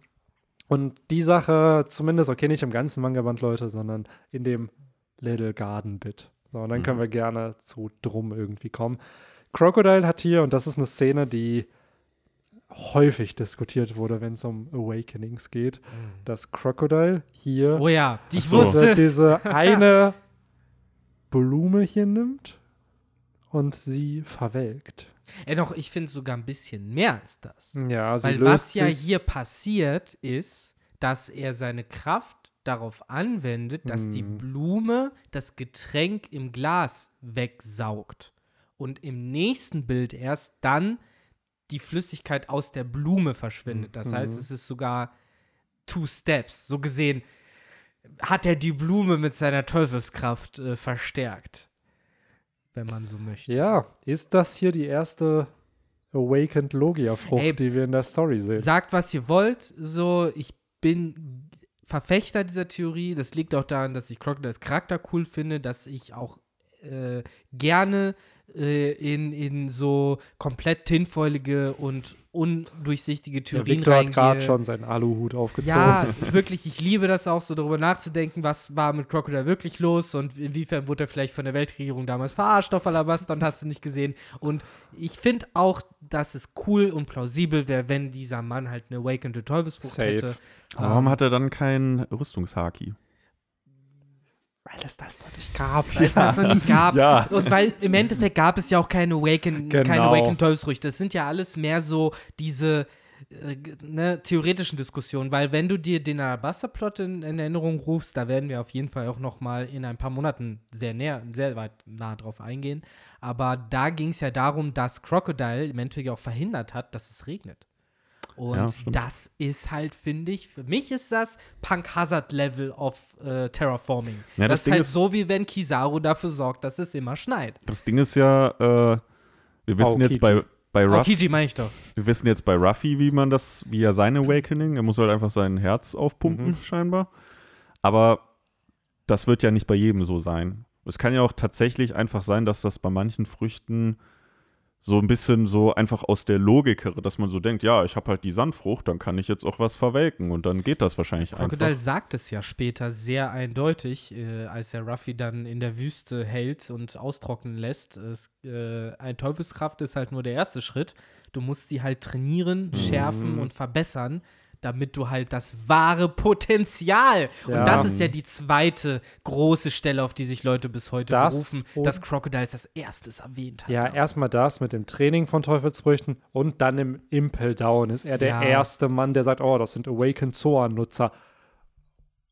und die Sache, zumindest, okay, nicht im ganzen Manga-Band, Leute, sondern in dem Little Garden-Bit. So, und dann Mhm. können wir gerne zu Drum irgendwie kommen. Crocodile hat hier, und das ist eine Szene, die häufig diskutiert wurde, wenn es um Awakenings geht, dass Crocodile hier Oh ja, ich so. wusste diese, es. diese eine Blume hier nimmt und sie verwelkt. Ey, doch, ich finde sogar ein bisschen mehr als das. Ja, sie Weil löst was ja hier passiert, ist, dass er seine Kraft darauf anwendet, dass die Hm. Blume das Getränk im Glas wegsaugt. Und im nächsten Bild erst dann die Flüssigkeit aus der Blume verschwindet. Das heißt, Mhm. es ist sogar two steps. So gesehen hat er die Blume mit seiner Teufelskraft äh, verstärkt. Wenn man so möchte. Ja, ist das hier die erste Awakened Logia-Frucht, die wir in der Story sehen? Sagt, was ihr wollt. So, ich bin Verfechter dieser Theorie. Das liegt auch daran, dass ich Crocodiles Charakter cool finde, dass ich auch äh, gerne äh, in, in so komplett tinfoilige und undurchsichtige Der Theorien Victor hat gerade reingehe. schon seinen Aluhut aufgezogen. Ja, wirklich, ich liebe das auch, so darüber nachzudenken, was war mit Crocodile wirklich los und inwiefern wurde er vielleicht von der Weltregierung damals verarscht auf Alabaster und hast du nicht gesehen. Und ich finde auch, dass es cool und plausibel wäre, wenn dieser Mann halt eine Awakened Teufelsfrucht Safe. hätte. Warum Ähm, hat er dann kein Rüstungshaki? Weil es das noch nicht gab. weil es das noch nicht gab. Ja. Und weil im Endeffekt gab es ja auch keine Awaken, keine Genau. Awaken Teufelsfrüchte. Das sind ja alles mehr so diese äh, ne, theoretischen Diskussionen, weil wenn du dir den Alabaster-Plot in, in Erinnerung rufst, da werden wir auf jeden Fall auch noch mal in ein paar Monaten sehr näher, sehr weit nah drauf eingehen. Aber da ging es ja darum, dass Crocodile im Endeffekt auch verhindert hat, dass es regnet. Und Ja, das ist halt, finde ich, für mich ist das Punk Hazard Level of äh, Terraforming. Ja, das, das ist halt ist- so, wie wenn Kizaru dafür sorgt, dass es immer schneit. Das Ding ist ja, äh, wir wissen jetzt Aokiji. bei, bei Ruff, Aokiji meine ich doch. wir wissen jetzt bei Ruffy, wie man das, wie er sein Awakening, er muss halt einfach sein Herz aufpumpen, Mhm. scheinbar. Aber das wird ja nicht bei jedem so sein. Es kann ja auch tatsächlich einfach sein, dass das bei manchen Früchten so ein bisschen so einfach aus der Logik, dass man so denkt, ja, ich habe halt die Sandfrucht, dann kann ich jetzt auch was verwelken und dann geht das wahrscheinlich Crocodile einfach. sagt es ja später sehr eindeutig, äh, als er Ruffy dann in der Wüste hält und austrocknen lässt. Es, äh, eine Teufelskraft ist halt nur der erste Schritt. Du musst sie halt trainieren, Mhm. schärfen und verbessern, damit du halt das wahre Potenzial. Ja. Und das ist ja die zweite große Stelle, auf die sich Leute bis heute Das berufen, dass Crocodile als erstes erwähnt hat. Ja, erstmal das mit dem Training von Teufelsfrüchten und dann im Impel Down ist er der Ja. erste Mann, der sagt, oh, das sind Awakened Zoan-Nutzer.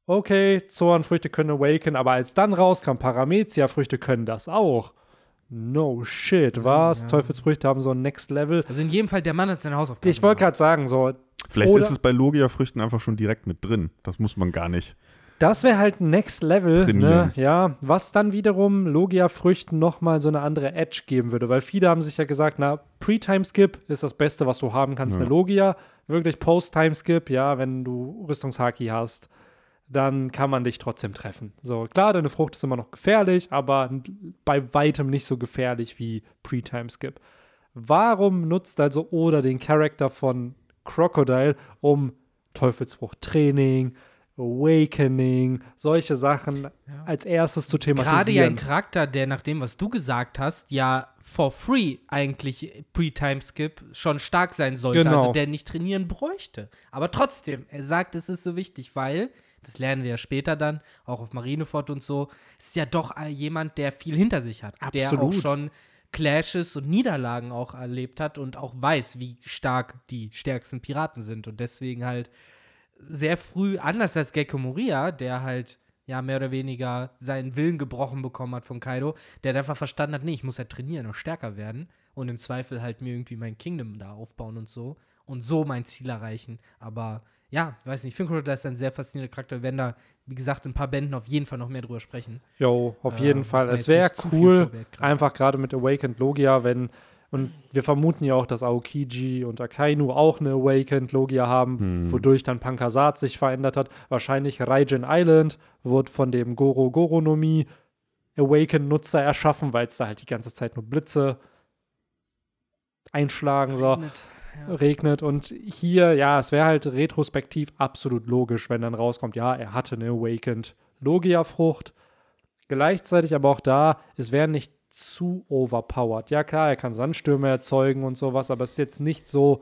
Okay, Zoan-Früchte können Awaken, aber als dann rauskam, Paramezia-Früchte können das auch. No shit, was? ja. Teufelsfrüchte haben so ein Next Level. Also in jedem Fall, der Mann hat seine Hausaufgaben Ich wollte gerade sagen, so, Vielleicht ist es bei Logia-Früchten einfach schon direkt mit drin. Das muss man gar nicht. Das wäre halt Next Level, ne? Ja, was dann wiederum Logia-Früchten nochmal so eine andere Edge geben würde, weil viele haben sich ja gesagt, na, Pre-Time-Skip ist das Beste, was du haben kannst, Ja. eine Logia. Wirklich Post-Time-Skip, ja, wenn du Rüstungshaki hast, dann kann man dich trotzdem treffen. So, klar, deine Frucht ist immer noch gefährlich, aber bei weitem nicht so gefährlich wie Pre-Time-Skip. Warum nutzt also Oda den Charakter von Crocodile, um Teufelsfrucht-Training, Awakening, solche Sachen als erstes zu Gerade ja thematisieren? ein Charakter, der nach dem, was du gesagt hast, ja for free eigentlich Pre-Time-Skip schon stark sein sollte. Genau. Also der nicht trainieren bräuchte. Aber trotzdem, er sagt, es ist so wichtig, weil, das lernen wir ja später dann, auch auf Marineford und so, es ist ja doch jemand, der viel hinter sich hat. Der auch Absolut. schon Clashes und Niederlagen auch erlebt hat und auch weiß, wie stark die stärksten Piraten sind. Und deswegen halt sehr früh, anders als Gekko Moria, der halt ja mehr oder weniger seinen Willen gebrochen bekommen hat von Kaido, der einfach verstanden hat, nee, ich muss halt trainieren und stärker werden und im Zweifel halt mir irgendwie mein Kingdom da aufbauen und so und so mein Ziel erreichen. Aber ja, weiß nicht, ich finde, ist ein sehr faszinierender Charakter. Wir werden da, wie gesagt, in ein paar Bänden auf jeden Fall noch mehr drüber sprechen. Jo, auf Äh, jeden muss Fall. Es wäre cool, einfach gerade mit Awakened Logia, wenn, und wir vermuten ja auch, dass Aokiji und Akainu auch eine Awakened Logia haben, Hm. wodurch dann Pankasat sich verändert hat. Wahrscheinlich Raijin Island wird von dem Goro Goronomi Awakened-Nutzer erschaffen, weil es da halt die ganze Zeit nur Blitze einschlagen so. Regnet, ja. regnet. Und hier, ja, es wäre halt retrospektiv absolut logisch, wenn dann rauskommt, ja, er hatte eine Awakened Logia-Frucht. Gleichzeitig aber auch da, es wäre nicht zu overpowered. Ja, klar, er kann Sandstürme erzeugen und sowas, aber es ist jetzt nicht so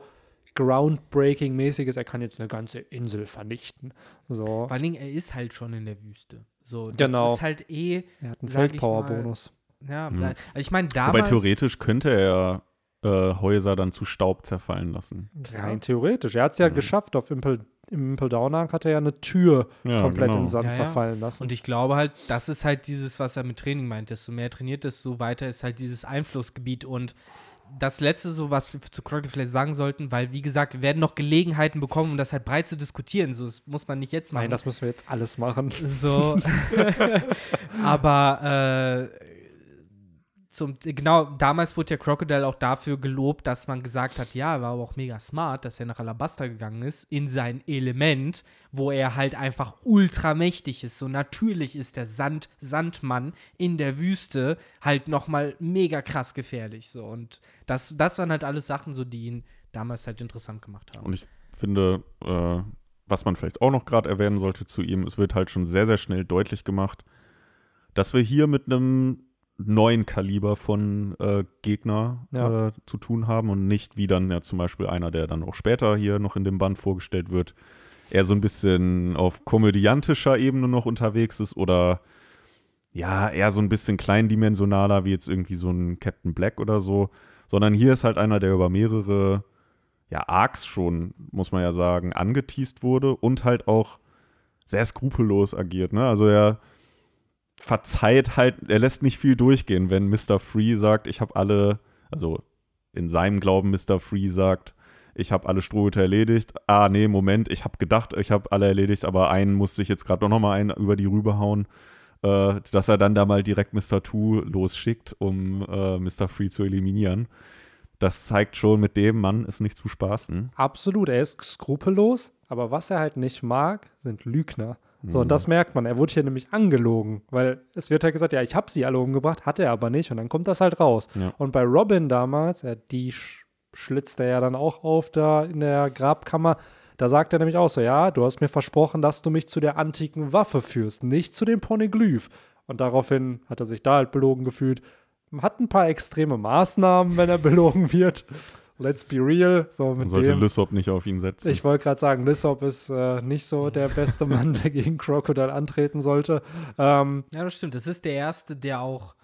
groundbreaking-mäßiges, er kann jetzt eine ganze Insel vernichten. So, Vor allen Dingen, er ist halt schon in der Wüste. So, das Genau. ist halt eh, er hat einen Feldpower-Bonus. ja, Mhm. also ich meine, Aber damals. theoretisch könnte er äh, Häuser dann zu Staub zerfallen lassen. Rein theoretisch. Er hat es ja Mhm. geschafft. Auf Impel, im Impel Down Arc hat er ja eine Tür Ja, komplett genau. in den Sand Ja, ja. zerfallen lassen. Und ich glaube halt, das ist halt dieses, was er mit Training meint. Desto mehr er trainiert, desto weiter ist halt dieses Einflussgebiet. Und das Letzte, so was wir zu Crocodile vielleicht sagen sollten, weil, wie gesagt, wir werden noch Gelegenheiten bekommen, um das halt breit zu diskutieren. So, das muss man nicht jetzt machen. Nein, das müssen wir jetzt alles machen. So. Aber äh, zum, genau, damals wurde ja Crocodile auch dafür gelobt, dass man gesagt hat, ja, er war aber auch mega smart, dass er nach Alabasta gegangen ist, in sein Element, wo er halt einfach ultra mächtig ist. So natürlich ist der Sand, Sandmann in der Wüste halt nochmal mega krass gefährlich. So. Und das, das waren halt alles Sachen, so, die ihn damals halt interessant gemacht haben. Und ich finde, äh, was man vielleicht auch noch gerade erwähnen sollte zu ihm, es wird halt schon sehr, sehr schnell deutlich gemacht, dass wir hier mit einem neuen Kaliber von äh, Gegner Ja. äh, zu tun haben und nicht wie dann ja zum Beispiel einer, der dann auch später hier noch in dem Band vorgestellt wird, eher so ein bisschen auf komödiantischer Ebene noch unterwegs ist oder ja, eher so ein bisschen kleindimensionaler, wie jetzt irgendwie so ein Captain Black oder so, sondern hier ist halt einer, der über mehrere ja, Arcs schon, muss man ja sagen, angeteased wurde und halt auch sehr skrupellos agiert. Ne? Also er verzeiht halt, er lässt nicht viel durchgehen, wenn Mr. Free sagt, ich habe alle, also in seinem Glauben Mr. Free sagt, ich habe alle Strohhüte erledigt. Ah, nee, Moment, ich habe gedacht, ich habe alle erledigt, aber einen musste ich jetzt gerade noch mal einen über die Rübe hauen, äh, dass er dann da mal direkt Mr. Two losschickt, um äh, Mr. Free zu eliminieren. Das zeigt schon, mit dem Mann ist nicht zu spaßen. Absolut, er ist skrupellos, aber was er halt nicht mag, sind Lügner. So, und das merkt man. Er wurde hier nämlich angelogen, weil es wird halt gesagt, ja, ich habe sie alle umgebracht, hat er aber nicht. Und dann kommt das halt raus. Ja. Und bei Robin damals, äh, die sch schlitzt er ja dann auch auf da in der Grabkammer. Da sagt er nämlich auch so, ja, du hast mir versprochen, dass du mich zu der antiken Waffe führst, nicht zu dem Poneglyph. Und daraufhin hat er sich da halt belogen gefühlt. Hat ein paar extreme Maßnahmen, wenn er belogen wird. Let's be real. So Man sollte dem. Lysop nicht auf ihn setzen. Ich wollte gerade sagen, Lissop ist äh, nicht so der beste Mann, der gegen Crocodile antreten sollte. Ähm, Ja, das stimmt. Das ist der erste, der auch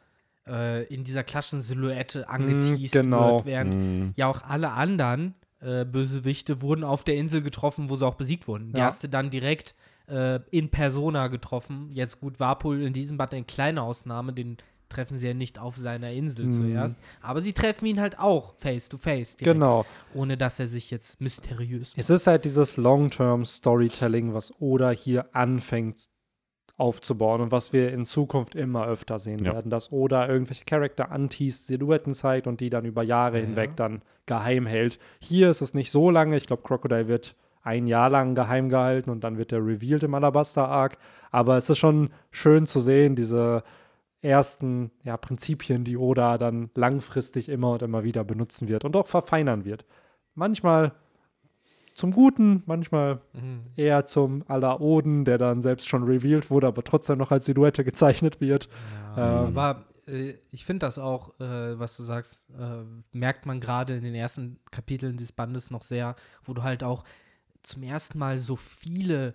äh, in dieser klassischen Silhouette angeteased genau. wird, während Mm, ja auch alle anderen äh, Bösewichte wurden auf der Insel getroffen, wo sie auch besiegt wurden. Der Ja. erste dann direkt äh, in Persona getroffen. Jetzt gut, Warpol in diesem Band eine kleine Ausnahme, den treffen sie ja nicht auf seiner Insel Mhm. zuerst. Aber sie treffen ihn halt auch face to face, direkt, genau. ohne dass er sich jetzt mysteriös Es ist halt dieses Long-Term-Storytelling, was Oda hier anfängt aufzubauen und was wir in Zukunft immer öfter sehen Ja. werden, dass Oda irgendwelche Charakter anteast, Silhouetten zeigt und die dann über Jahre Ja. hinweg dann geheim hält. Hier ist es nicht so lange. Ich glaube, Crocodile wird ein Jahr lang geheim gehalten und dann wird er revealed im Alabaster-Arc. Aber es ist schon schön zu sehen, diese ersten ja, Prinzipien, die Oda dann langfristig immer und immer wieder benutzen wird und auch verfeinern wird. Manchmal zum Guten, manchmal Mhm. eher zum aller Oden, der dann selbst schon revealed wurde, aber trotzdem noch als Silhouette gezeichnet wird. Ja, Ähm, aber äh, ich finde das auch, äh, was du sagst, äh, merkt man gerade in den ersten Kapiteln des Bandes noch sehr, wo du halt auch zum ersten Mal so viele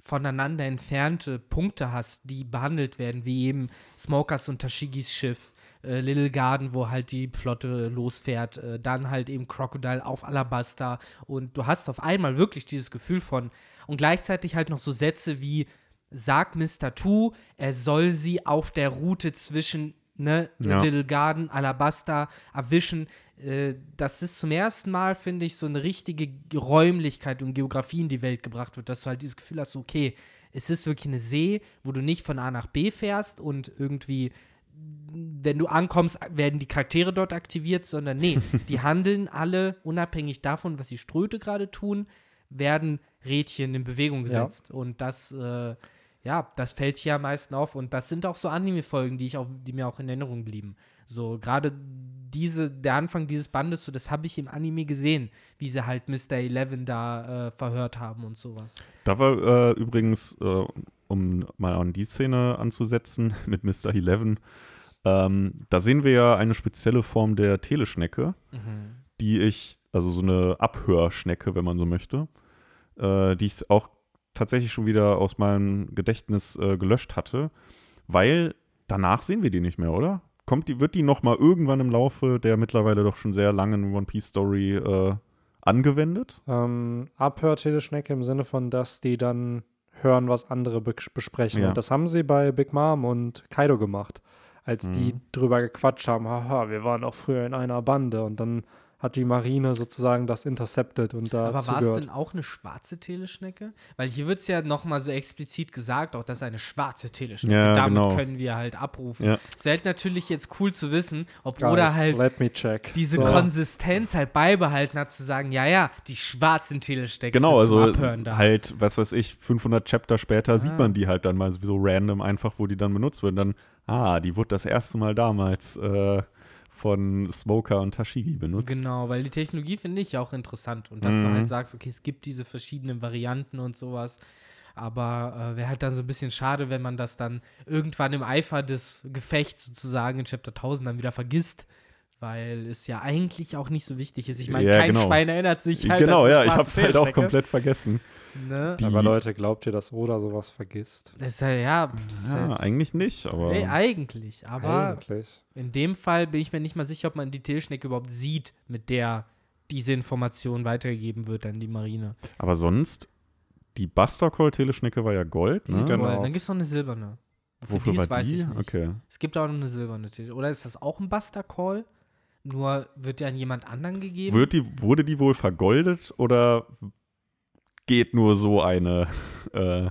voneinander entfernte Punkte hast, die behandelt werden, wie eben Smokers und Tashigis Schiff, äh, Little Garden, wo halt die Flotte losfährt, äh, dann halt eben Crocodile auf Alabasta und du hast auf einmal wirklich dieses Gefühl von und gleichzeitig halt noch so Sätze wie sagt Mr. Two, er soll sie auf der Route zwischen ne, Ja. Little Garden, Alabasta erwischen. Äh, das ist zum ersten Mal, finde ich, so eine richtige Räumlichkeit und Geografie in die Welt gebracht wird, dass du halt dieses Gefühl hast, okay, es ist wirklich eine See, wo du nicht von A nach B fährst und irgendwie, wenn du ankommst, werden die Charaktere dort aktiviert, sondern nee, die handeln alle unabhängig davon, was die Ströte gerade tun, werden Rädchen in Bewegung Ja. gesetzt. Und das, äh, ja, das fällt hier am meisten auf. Und das sind auch so Anime-Folgen, die ich auch, die mir auch in Erinnerung blieben. So, gerade diese, der Anfang dieses Bandes, so, das habe ich im Anime gesehen, wie sie halt Mr. Eleven da äh, verhört haben und sowas. Da war äh, übrigens, äh, um mal an die Szene anzusetzen mit Mr. Eleven, ähm, da sehen wir ja eine spezielle Form der Teleschnecke, die ich, also so eine Abhörschnecke, wenn man so möchte, äh, die ich auch tatsächlich schon wieder aus meinem Gedächtnis äh, gelöscht hatte, weil danach sehen wir die nicht mehr, oder? Kommt die, wird die noch mal irgendwann im Laufe der mittlerweile doch schon sehr langen One Piece Story äh, angewendet? Ähm, Abhörteleschnecke im Sinne von, dass die dann hören, was andere be besprechen. Ja. Und das haben sie bei Big Mom und Kaido gemacht, als die Mhm. drüber gequatscht haben, haha, wir waren auch früher in einer Bande. Und dann hat die Marine sozusagen das intercepted und da Aber war es denn auch eine schwarze Teleschnecke? Weil hier wird es ja nochmal so explizit gesagt, auch das ist eine schwarze Teleschnecke. Ja, Damit genau. können wir halt abrufen. Ja. Es wäre halt natürlich jetzt cool zu wissen, ob Guys, Oda halt let me check. diese So. Konsistenz halt beibehalten hat, zu sagen, ja, ja, die schwarzen Teleschnecken Genau, sind zum also Abhören da. halt, was weiß ich, 500 Chapter später sieht Ah. man die halt dann mal so random einfach, wo die dann benutzt werden. Dann, ah, die wurde das erste Mal damals äh, von Smoker und Tashigi benutzt. Genau, weil die Technologie finde ich auch interessant und dass du Mhm. halt sagst, okay, es gibt diese verschiedenen Varianten und sowas. Aber äh, wäre halt dann so ein bisschen schade, wenn man das dann irgendwann im Eifer des Gefechts sozusagen in Chapter 1000 dann wieder vergisst, weil es ja eigentlich auch nicht so wichtig ist. Ich meine, Ja, kein genau. Schwein erinnert sich halt genau, ja, ich hab's halt auch Teleschnecke, komplett vergessen. Ne? Aber Leute, glaubt ihr, dass Oda sowas vergisst? Das ist ja, ja, ist Ja, halt- eigentlich nicht, aber Nee, eigentlich. Aber Eigentlich. in dem Fall bin ich mir nicht mal sicher, ob man die Teleschnecke überhaupt sieht, mit der diese Information weitergegeben wird an die Marine. aber sonst die Buster Call Teleschnecke war ja Gold, ne? Genau. golden. Dann gibt es noch eine silberne. Für Wofür die war die? ich nicht. Okay. Es gibt auch noch eine silberne Teleschnecke. Oder ist das auch ein Buster Call? Nur wird der an jemand anderen gegeben? Wird die, wurde die wohl vergoldet oder geht nur so eine äh,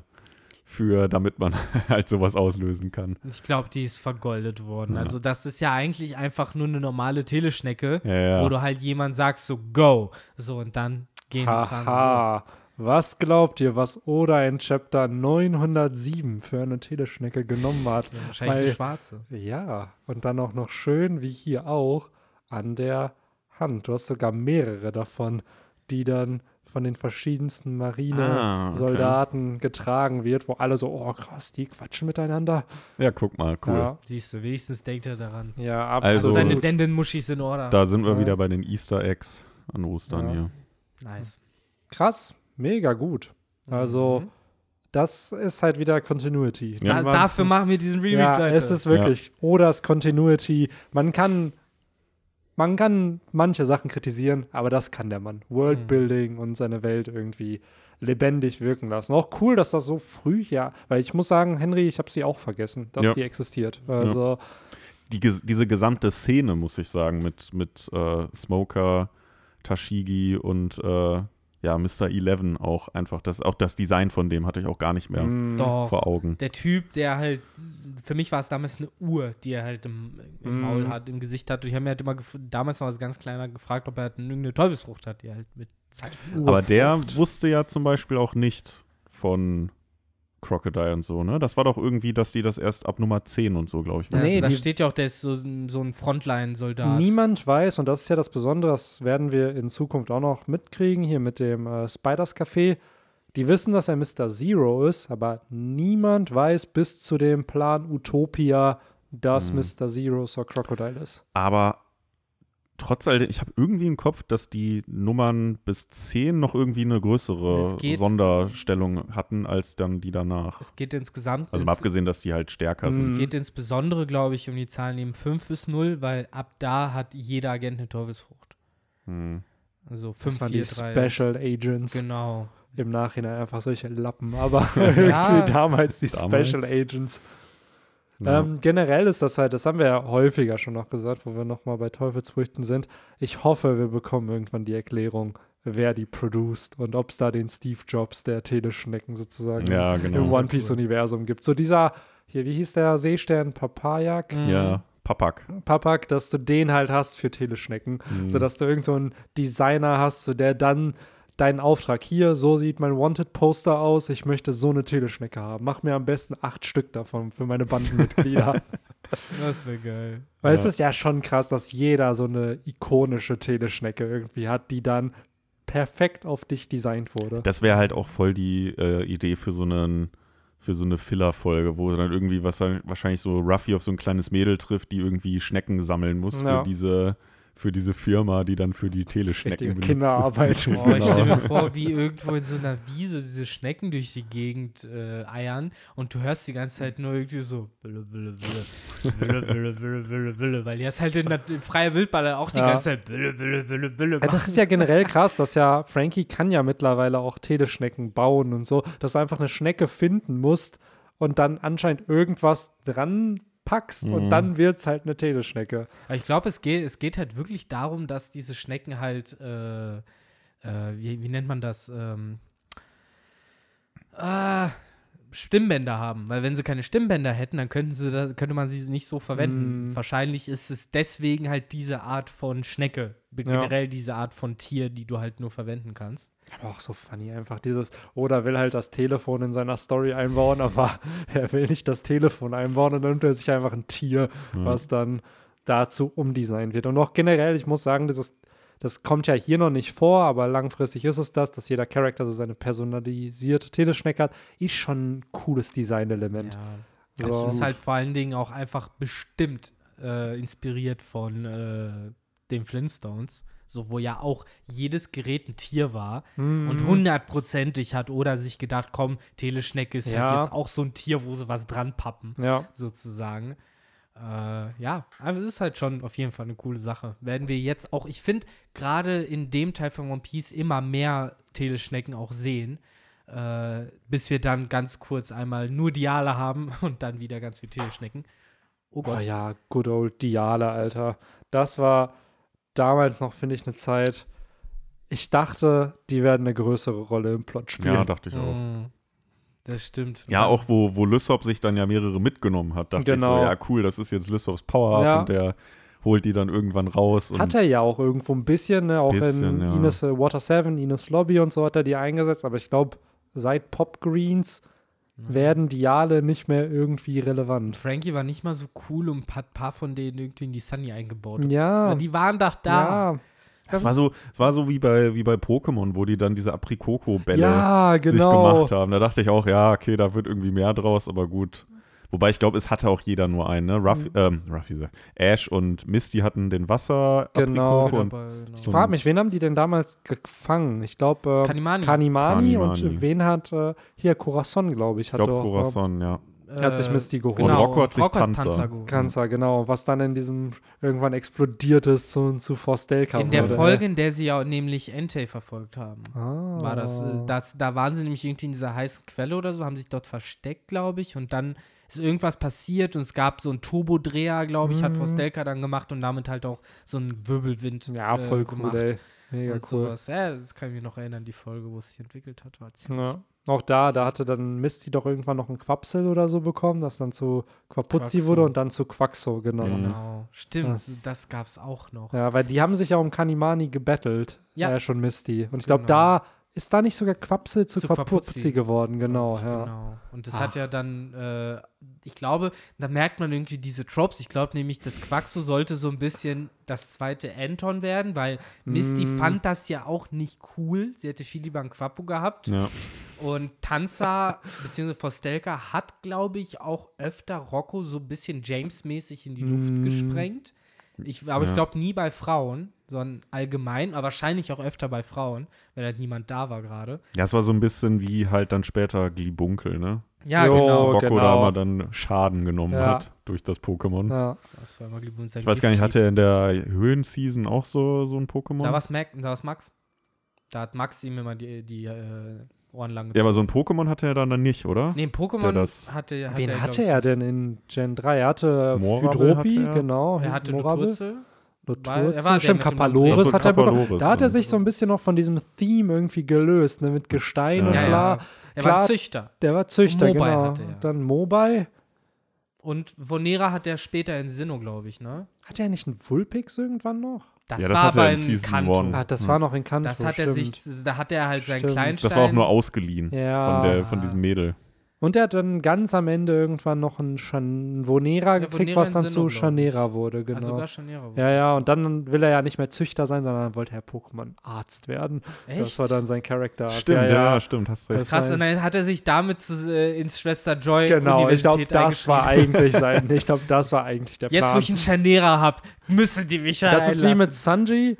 für, damit man halt sowas auslösen kann? ich glaube, die ist vergoldet worden. Ja. Also das ist ja eigentlich einfach nur eine normale Teleschnecke, Ja, ja. wo du halt jemand sagst, so go. So und dann gehen die fahren sie los. Haha. Was glaubt ihr, was Oda in Chapter 907 für eine Teleschnecke genommen hat? Ja, wahrscheinlich Weil- eine schwarze. Ja, und dann auch noch schön, wie hier auch, an der Hand. Du hast sogar mehrere davon, die dann von den verschiedensten Ah, okay. Marine-Soldaten getragen wird, wo alle so, oh krass, die quatschen miteinander. Ja, guck mal, cool. Ja, Siehst du, wenigstens denkt er daran. ja Also- absolut. Seine Denden-Muschis in Order. Da sind wir Ja. wieder bei den Easter Eggs an Ostern Ja. hier. nice. Krass, mega gut. Also, Mhm. das ist halt wieder Continuity. Ja. Da, Man- dafür machen wir diesen Remake, Ja, Leute. es ist wirklich Odas Continuity. Man kann, man kann manche Sachen kritisieren, aber das kann der Mann. Worldbuilding und seine Welt irgendwie lebendig wirken lassen. Auch cool, dass das so früh, ja, weil ich muss sagen, Henry, ich habe sie auch vergessen, dass Ja. die existiert. Also, Die, ges- diese gesamte Szene, muss ich sagen, mit, mit äh, Smoker, Tashigi und äh, ja, Mr. Eleven auch einfach, das, auch das Design von dem hatte ich auch gar nicht mehr mh, Doch. vor Augen. Der Typ, der halt, für mich war es damals eine Uhr, die er halt im, im Mm. Maul hat, im Gesicht hat. Und ich habe mir halt immer, damals noch als ganz kleiner gefragt, ob er halt irgendeine Teufelsfrucht hat, die er halt mit zeigt. Aber der wusste ja zum Beispiel auch nicht von Crocodile und so, ne? Das war doch irgendwie, dass die das erst ab Nummer 10 und so, glaube ich, Das, wussten. Nee, da steht ja auch, der ist so, so ein Frontline-Soldat. Niemand weiß, und das ist ja das Besondere, das werden wir in Zukunft auch noch mitkriegen, hier mit dem äh, Spiders Café. Die wissen, dass er Mr. Zero ist, aber niemand weiß bis zu dem Plan Utopia, dass Mhm. Mr. Zero Sir Crocodile ist. Aber trotz all ich habe irgendwie im Kopf, dass die Nummern bis 10 noch irgendwie eine größere geht- Sonderstellung hatten als dann die danach. Es geht insgesamt. Also mal es, abgesehen, dass die halt stärker sind. es geht insbesondere, glaube ich, um die Zahlen eben 5 bis 0, weil ab da hat jeder Agent eine Teufelsfrucht. Hm. Also Das 5, waren 4, die 3. Special Agents. Genau. Im Nachhinein einfach solche Lappen, aber Ja. damals die Damals. Special Agents. Ja. Ähm, generell ist das halt, das haben wir ja häufiger schon noch gesagt, wo wir nochmal bei Teufelsfrüchten sind. Ich hoffe, wir bekommen irgendwann die Erklärung, wer die produced und ob es da den Steve Jobs der Teleschnecken sozusagen ja, im genau. One Piece-Universum gibt. So dieser, hier, wie hieß der Seestern? Papajak? Mhm. Ja, Papak. Papak, dass du den halt hast für Teleschnecken, Mhm. sodass du irgend so einen Designer hast, so der dann deinen Auftrag hier, so sieht mein Wanted-Poster aus, ich möchte so eine Teleschnecke haben. Mach mir am besten acht Stück davon für meine Bandenmitglieder. Das wäre geil. Weil es Ja. ist ja schon krass, dass jeder so eine ikonische Teleschnecke irgendwie hat, die dann perfekt auf dich designt wurde. Das wäre halt auch voll die äh, Idee für so einen für so eine Filler-Folge, wo dann irgendwie was wahrscheinlich so Ruffy auf so ein kleines Mädel trifft, die irgendwie Schnecken sammeln muss Ja. für diese für diese Firma, die dann für die Teleschnecken benutzt. Kinderarbeit. Genau. Oh, genau. Ich stelle mir vor, wie irgendwo in so einer Wiese diese Schnecken durch die Gegend äh, eiern und du hörst die ganze Zeit nur irgendwie so blö, blö, blö, weil die das halt in der freien Wildball auch die ja. ganze Zeit blö, blö, blö, blö Das ist ja generell krass, dass ja Frankie kann ja mittlerweile auch Teleschnecken bauen und so, dass du einfach eine Schnecke finden musst und dann anscheinend irgendwas dran packst und Mhm. dann wird's halt eine Teleschnecke. Aber ich glaube, es geht, es geht halt wirklich darum, dass diese Schnecken halt, äh, äh, wie, wie nennt man das? Ähm, äh, Stimmbänder haben. Weil wenn sie keine Stimmbänder hätten, dann könnten sie da, könnte man sie nicht so verwenden. Mm. Wahrscheinlich ist es deswegen halt diese Art von Schnecke. Ja. Generell diese Art von Tier, die du halt nur verwenden kannst. Aber auch so funny einfach dieses, oder will halt das Telefon in seiner Story einbauen, aber er will nicht das Telefon einbauen und dann nimmt er sich einfach ein Tier, Ja. was dann dazu umdesignt wird. Und auch generell, ich muss sagen, dieses, das kommt ja hier noch nicht vor, aber langfristig ist es das, dass jeder Charakter so seine personalisierte Teleschnecke hat, ist schon ein cooles Designelement. Ja. So. Das ist halt vor allen Dingen auch einfach bestimmt äh, inspiriert von äh, den Flintstones. So, wo ja auch jedes Gerät ein Tier war Mhm. und hundertprozentig hat oder sich gedacht, komm, Teleschnecke ist Ja. halt jetzt auch so ein Tier, wo sie was dran pappen, Ja, sozusagen. Äh, ja, aber es ist halt schon auf jeden Fall eine coole Sache. Werden wir jetzt auch, ich finde, gerade in dem Teil von One Piece immer mehr Teleschnecken auch sehen. Äh, bis wir dann ganz kurz einmal nur Diale haben und dann wieder ganz viele Teleschnecken. Oh Oh Gott. ja, good old Diale, Alter. Das war damals noch, finde ich, eine Zeit. Ich dachte, die werden eine größere Rolle im Plot spielen. Ja, dachte ich auch. Mm, Das stimmt. Ja, auch wo, wo Lysop sich dann ja mehrere mitgenommen hat, dachte Genau. ich so, ja cool, das ist jetzt Lysops Power-Up Ja. und der holt die dann irgendwann raus. Und Hat er ja auch irgendwo ein bisschen, ne? auch Bisschen, in ja. Ines äh, Water 7, Ines Lobby und so hat er die eingesetzt, aber ich glaube, seit Pop Greens werden Diale nicht mehr irgendwie relevant. Frankie war nicht mal so cool und hat ein paar von denen irgendwie in die Sunny eingebaut. Ja, Aber Die waren doch da. ja, es war so, es war so wie bei, wie bei Pokémon, wo die dann diese Aprikoko-Bälle ja, sich genau. gemacht haben. Da dachte ich auch, ja, okay, da wird irgendwie mehr draus, aber gut. Wobei ich glaube, es hatte auch jeder nur einen, ne? Ruff, Mhm. ähm, Ruffy, Ash und Misty hatten den Wasser Genau. Und Aber, genau. Ich frage mich, wen haben die denn damals gefangen? Ich glaube, äh, Kanimani. Kanimani, Kanimani. und wen hat äh, hier Corazon, glaube ich, ich hat glaube äh, Corazon, ja. Äh, hat sich Misty geholt. Und Rocco hat sich Tanzer. geholt. Kanza, genau, was dann in diesem irgendwann explodiert ist zu, zu Forstelka In der wurde. Folge, in der sie ja nämlich Entei verfolgt haben, ah. war das, äh, das, da waren sie nämlich irgendwie in dieser heißen Quelle oder so, haben sich dort versteckt, glaube ich, und dann ist irgendwas passiert und es gab so einen Turbodreher, glaube ich, hat Mhm. Forstelka dann gemacht und damit halt auch so einen Wirbelwind Ja, äh, voll cool, gemacht. ey. Mega und cool. sowas. Ja, das kann ich mich noch erinnern, die Folge, wo es sich entwickelt hat, war ziemlich Ja. Auch da, da hatte dann Misty doch irgendwann noch einen Quapsel oder so bekommen, das dann zu Quapuzzi Quaxo. wurde und dann zu Quaxo, genau. Mhm. Genau. Stimmt, das gab es auch noch. Ja, weil die haben sich ja um Kanimani gebettelt. Ja. Ja. schon Misty. Und ich glaube, Genau. da ist da nicht sogar Quapsel zu, Zu Quapuzzi, Quapuzzi. geworden, genau, ja. Genau. Und das Ach. hat ja dann, äh, ich glaube, da merkt man irgendwie diese Tropes. Ich glaube nämlich, das Quaxo sollte so ein bisschen das zweite Anton werden, weil Misty Mm. fand das ja auch nicht cool. Sie hätte viel lieber einen Quappo gehabt. Ja. Und Tanza bzw. Forstelka hat, glaube ich, auch öfter Rocco so ein bisschen James-mäßig in die Luft Mm. gesprengt. Ich, aber ich Ja. glaube nie bei Frauen, sondern allgemein, aber wahrscheinlich auch öfter bei Frauen, weil halt niemand da war gerade. ja, es war so ein bisschen wie halt dann später Glibunkel, ne? Ja, Jo, genau. Rocco genau. da mal dann Schaden genommen Ja. hat durch das Pokémon. ja. Das war immer sein Ich weiß gar nicht, hatte er in der Höhenseason auch so, so ein Pokémon? Da da war's Max. Da hat Max ihm immer die, die äh, Ohren lang ja, aber so ein Pokémon hatte er dann, dann nicht, oder? Nee, ein Pokémon der das- hatte, hatte Wen er, hatte er denn in Gen 3? Er hatte Hydropi, hatte er. genau. Er hatte Morabel. Luturzel, er war der stimmt, Kapaloris hat er bekommen. Kapaloris, Da hat er ja. sich so ein bisschen noch von diesem Theme irgendwie gelöst, ne, mit Gestein Ja. und Ja, bla. ja. Er klar. war Züchter. Der war Züchter, Mobile genau. hatte er. Dann Mobile. Und Vonera hat er später in Sinnoh, glaube ich, ne? Hat er nicht einen Vulpix irgendwann noch? Das Ja, das war hat er aber in in Kanto. One. Ah, das Ja. war noch in Kanto, Das hat er stimmt. sich, da hat er halt seinen Stimmt. Kleinstein. Das war auch nur ausgeliehen Ja. von, der, von diesem Mädel. Und er hat dann ganz am Ende irgendwann noch einen Chan Vonera Ja, gekriegt, was dann zu Chanera wurde, Ah, genau. sogar Scharniere. ja, ja, und dann will er ja nicht mehr Züchter sein, sondern dann wollte er Pokémon-Arzt werden. Echt? Das war dann sein Charakter. Stimmt, ja, ja. stimmt, hast recht. Das Krass, und dann hat er sich damit zu, äh, ins Schwester Joy Genau, ich glaube, das war eigentlich sein, ich glaube, das war eigentlich der Jetzt, Plan. wo ich einen Scharnierer habe, müssen die mich ja Das ist wie mit Sanji,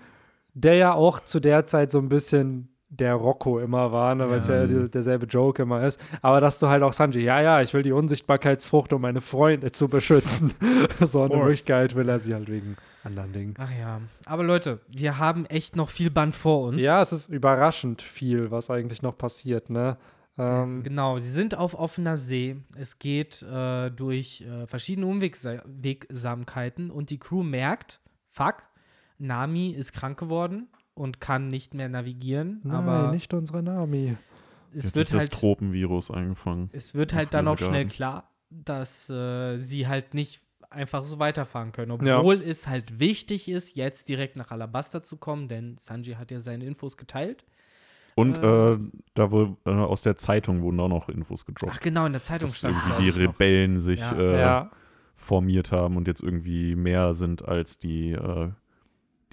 der ja auch zu der Zeit so ein bisschen der Rocco immer war, ne, weil es ja, Ja. derselbe Joke immer ist. Aber dass du halt auch Sanji, ja, ja, ich will die Unsichtbarkeitsfrucht, um meine Freunde zu beschützen. so eine. Möglichkeit will er sie halt wegen anderen Dingen. Ach ja. Aber Leute, wir haben echt noch viel Band vor uns. Ja, es ist überraschend viel, was eigentlich noch passiert, ne? Ähm, Genau, sie sind auf offener See. Es geht äh, durch äh, verschiedene Unwegsamkeiten und die Crew merkt, fuck, Nami ist krank geworden und kann nicht mehr navigieren. nein, aber nicht unsere Nami. es Jetzt wird ist das halt, Tropenvirus eingefangen. es wird halt dann auch schnell klar, dass äh, sie halt nicht einfach so weiterfahren können. Obwohl es halt wichtig ist, jetzt direkt nach Alabasta zu kommen, denn Sanji hat ja seine Infos geteilt. Und Äh. äh, da wohl äh, aus der Zeitung wurden auch noch Infos gedroppt. Ach genau, in der Zeitung stand irgendwie die Rebellen sich Ja. äh, ja, formiert haben und jetzt irgendwie mehr sind als die, äh,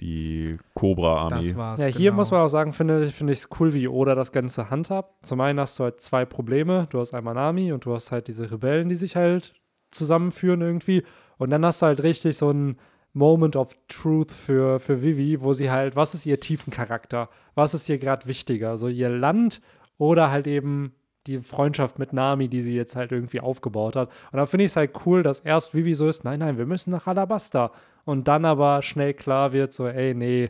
die Cobra-Armee. Das war's. ja hier genau. muss man auch sagen, finde finde ich es cool, wie Oda das Ganze handhabt. Zum einen hast du halt zwei Probleme. Du hast einmal Nami und du hast halt diese Rebellen, die sich halt zusammenführen irgendwie. Und dann hast du halt richtig so ein Moment of Truth für, für Vivi, wo sie halt, was ist ihr tiefen Charakter? Was ist ihr gerade wichtiger? So ihr Land oder halt eben die Freundschaft mit Nami, die sie jetzt halt irgendwie aufgebaut hat. Und da finde ich es halt cool, dass erst Vivi so ist, nein, nein, wir müssen nach Alabasta. Und dann aber schnell klar wird, so, ey, nee,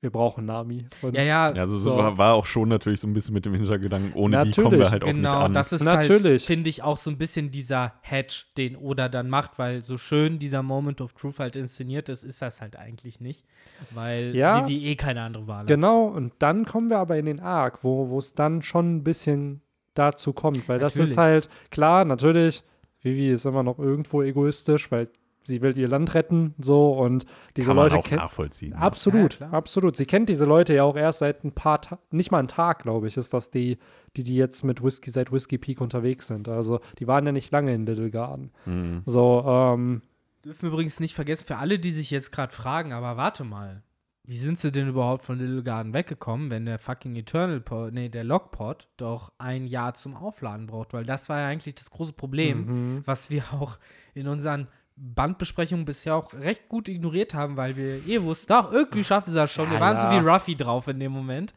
wir brauchen Nami. Und Ja, ja, also So. war, war auch schon natürlich so ein bisschen mit dem Hintergedanken, ohne die kommen Natürlich, wir halt auch nicht genau. an. Das ist halt, Natürlich. finde ich, auch so ein bisschen dieser Hedge, den Oda dann macht, weil so schön dieser Moment of Truth halt inszeniert ist, ist das halt eigentlich nicht. Weil Ja. Vivi eh keine andere Wahl hat. Genau, und dann kommen wir aber in den Arc, wo wo es dann schon ein bisschen dazu kommt, weil das ist Natürlich. halt, klar, natürlich, Vivi ist immer noch irgendwo egoistisch, weil sie will ihr Land retten, so, und diese Kann man Leute auch kennt. nachvollziehen. ne? Absolut, Ja, absolut. Sie kennt diese Leute ja auch erst seit ein paar Ta nicht mal einen Tag, glaube ich, ist das die, die, die jetzt mit Whisky seit Whiskey Peak unterwegs sind. Also die waren ja nicht lange in Little Garden. Mhm. So, ähm, Dürfen wir übrigens nicht vergessen, für alle, die sich jetzt gerade fragen, aber warte mal, wie sind sie denn überhaupt von Little Garden weggekommen, wenn der fucking Eternal Pod, nee, der Lockpod doch ein Jahr zum Aufladen braucht? Weil das war ja eigentlich das große Problem, mhm. was wir auch in unseren Bandbesprechungen bisher auch recht gut ignoriert haben, weil wir eh wussten, doch, irgendwie schaffen sie das schon. Ja, wir waren ja. so wie Ruffy drauf in dem Moment.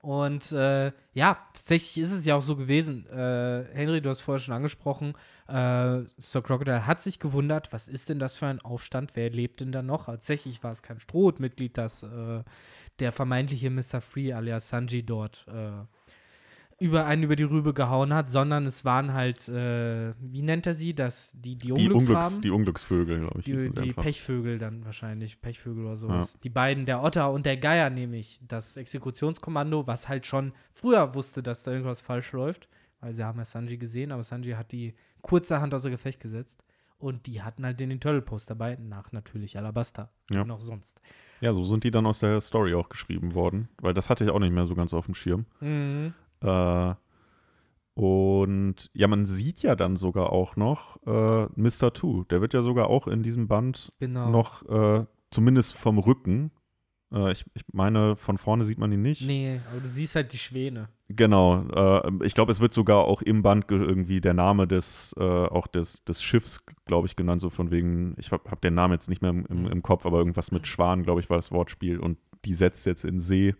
Und äh, ja, tatsächlich ist es ja auch so gewesen. Äh, Henry, du hast vorher schon angesprochen, äh, Sir Crocodile hat sich gewundert, was ist denn das für ein Aufstand? Wer lebt denn da noch? Tatsächlich war es kein Strohmitglied, das äh, der vermeintliche Mr. Free alias Sanji dort äh, über einen über die Rübe gehauen hat, sondern es waren halt, äh, wie nennt er sie, das, die, die Die, Unglücks, Unglücksraben? die Unglücksvögel, glaube ich, Die, die. Pechvögel dann wahrscheinlich, Pechvögel oder sowas. Die beiden, der Otter und der Geier nämlich, das Exekutionskommando, was halt schon früher wusste, dass da irgendwas falsch läuft, weil sie haben ja Sanji gesehen, aber Sanji hat die kurzerhand außer Gefecht gesetzt und die hatten halt den Turtle Post dabei, nach natürlich Alabasta, Ja. und auch sonst. Ja, so sind die dann aus der Story auch geschrieben worden, weil das hatte ich auch nicht mehr so ganz auf dem Schirm. Mhm. Äh, und ja, man sieht ja dann sogar auch noch äh, Mr. Two. Der wird ja sogar auch in diesem Band Genau. noch, äh, zumindest vom Rücken. Äh, ich, ich meine, von vorne sieht man ihn nicht. Nee, aber du siehst halt die Schwäne. Genau. Äh, ich glaube, es wird sogar auch im Band ge- irgendwie der Name des, äh, auch des, des Schiffs, glaube ich, genannt. So von wegen, ich habe hab den Namen jetzt nicht mehr im, im, im Kopf, aber irgendwas mit Schwan, glaube ich, war das Wortspiel. Und die setzt jetzt in See.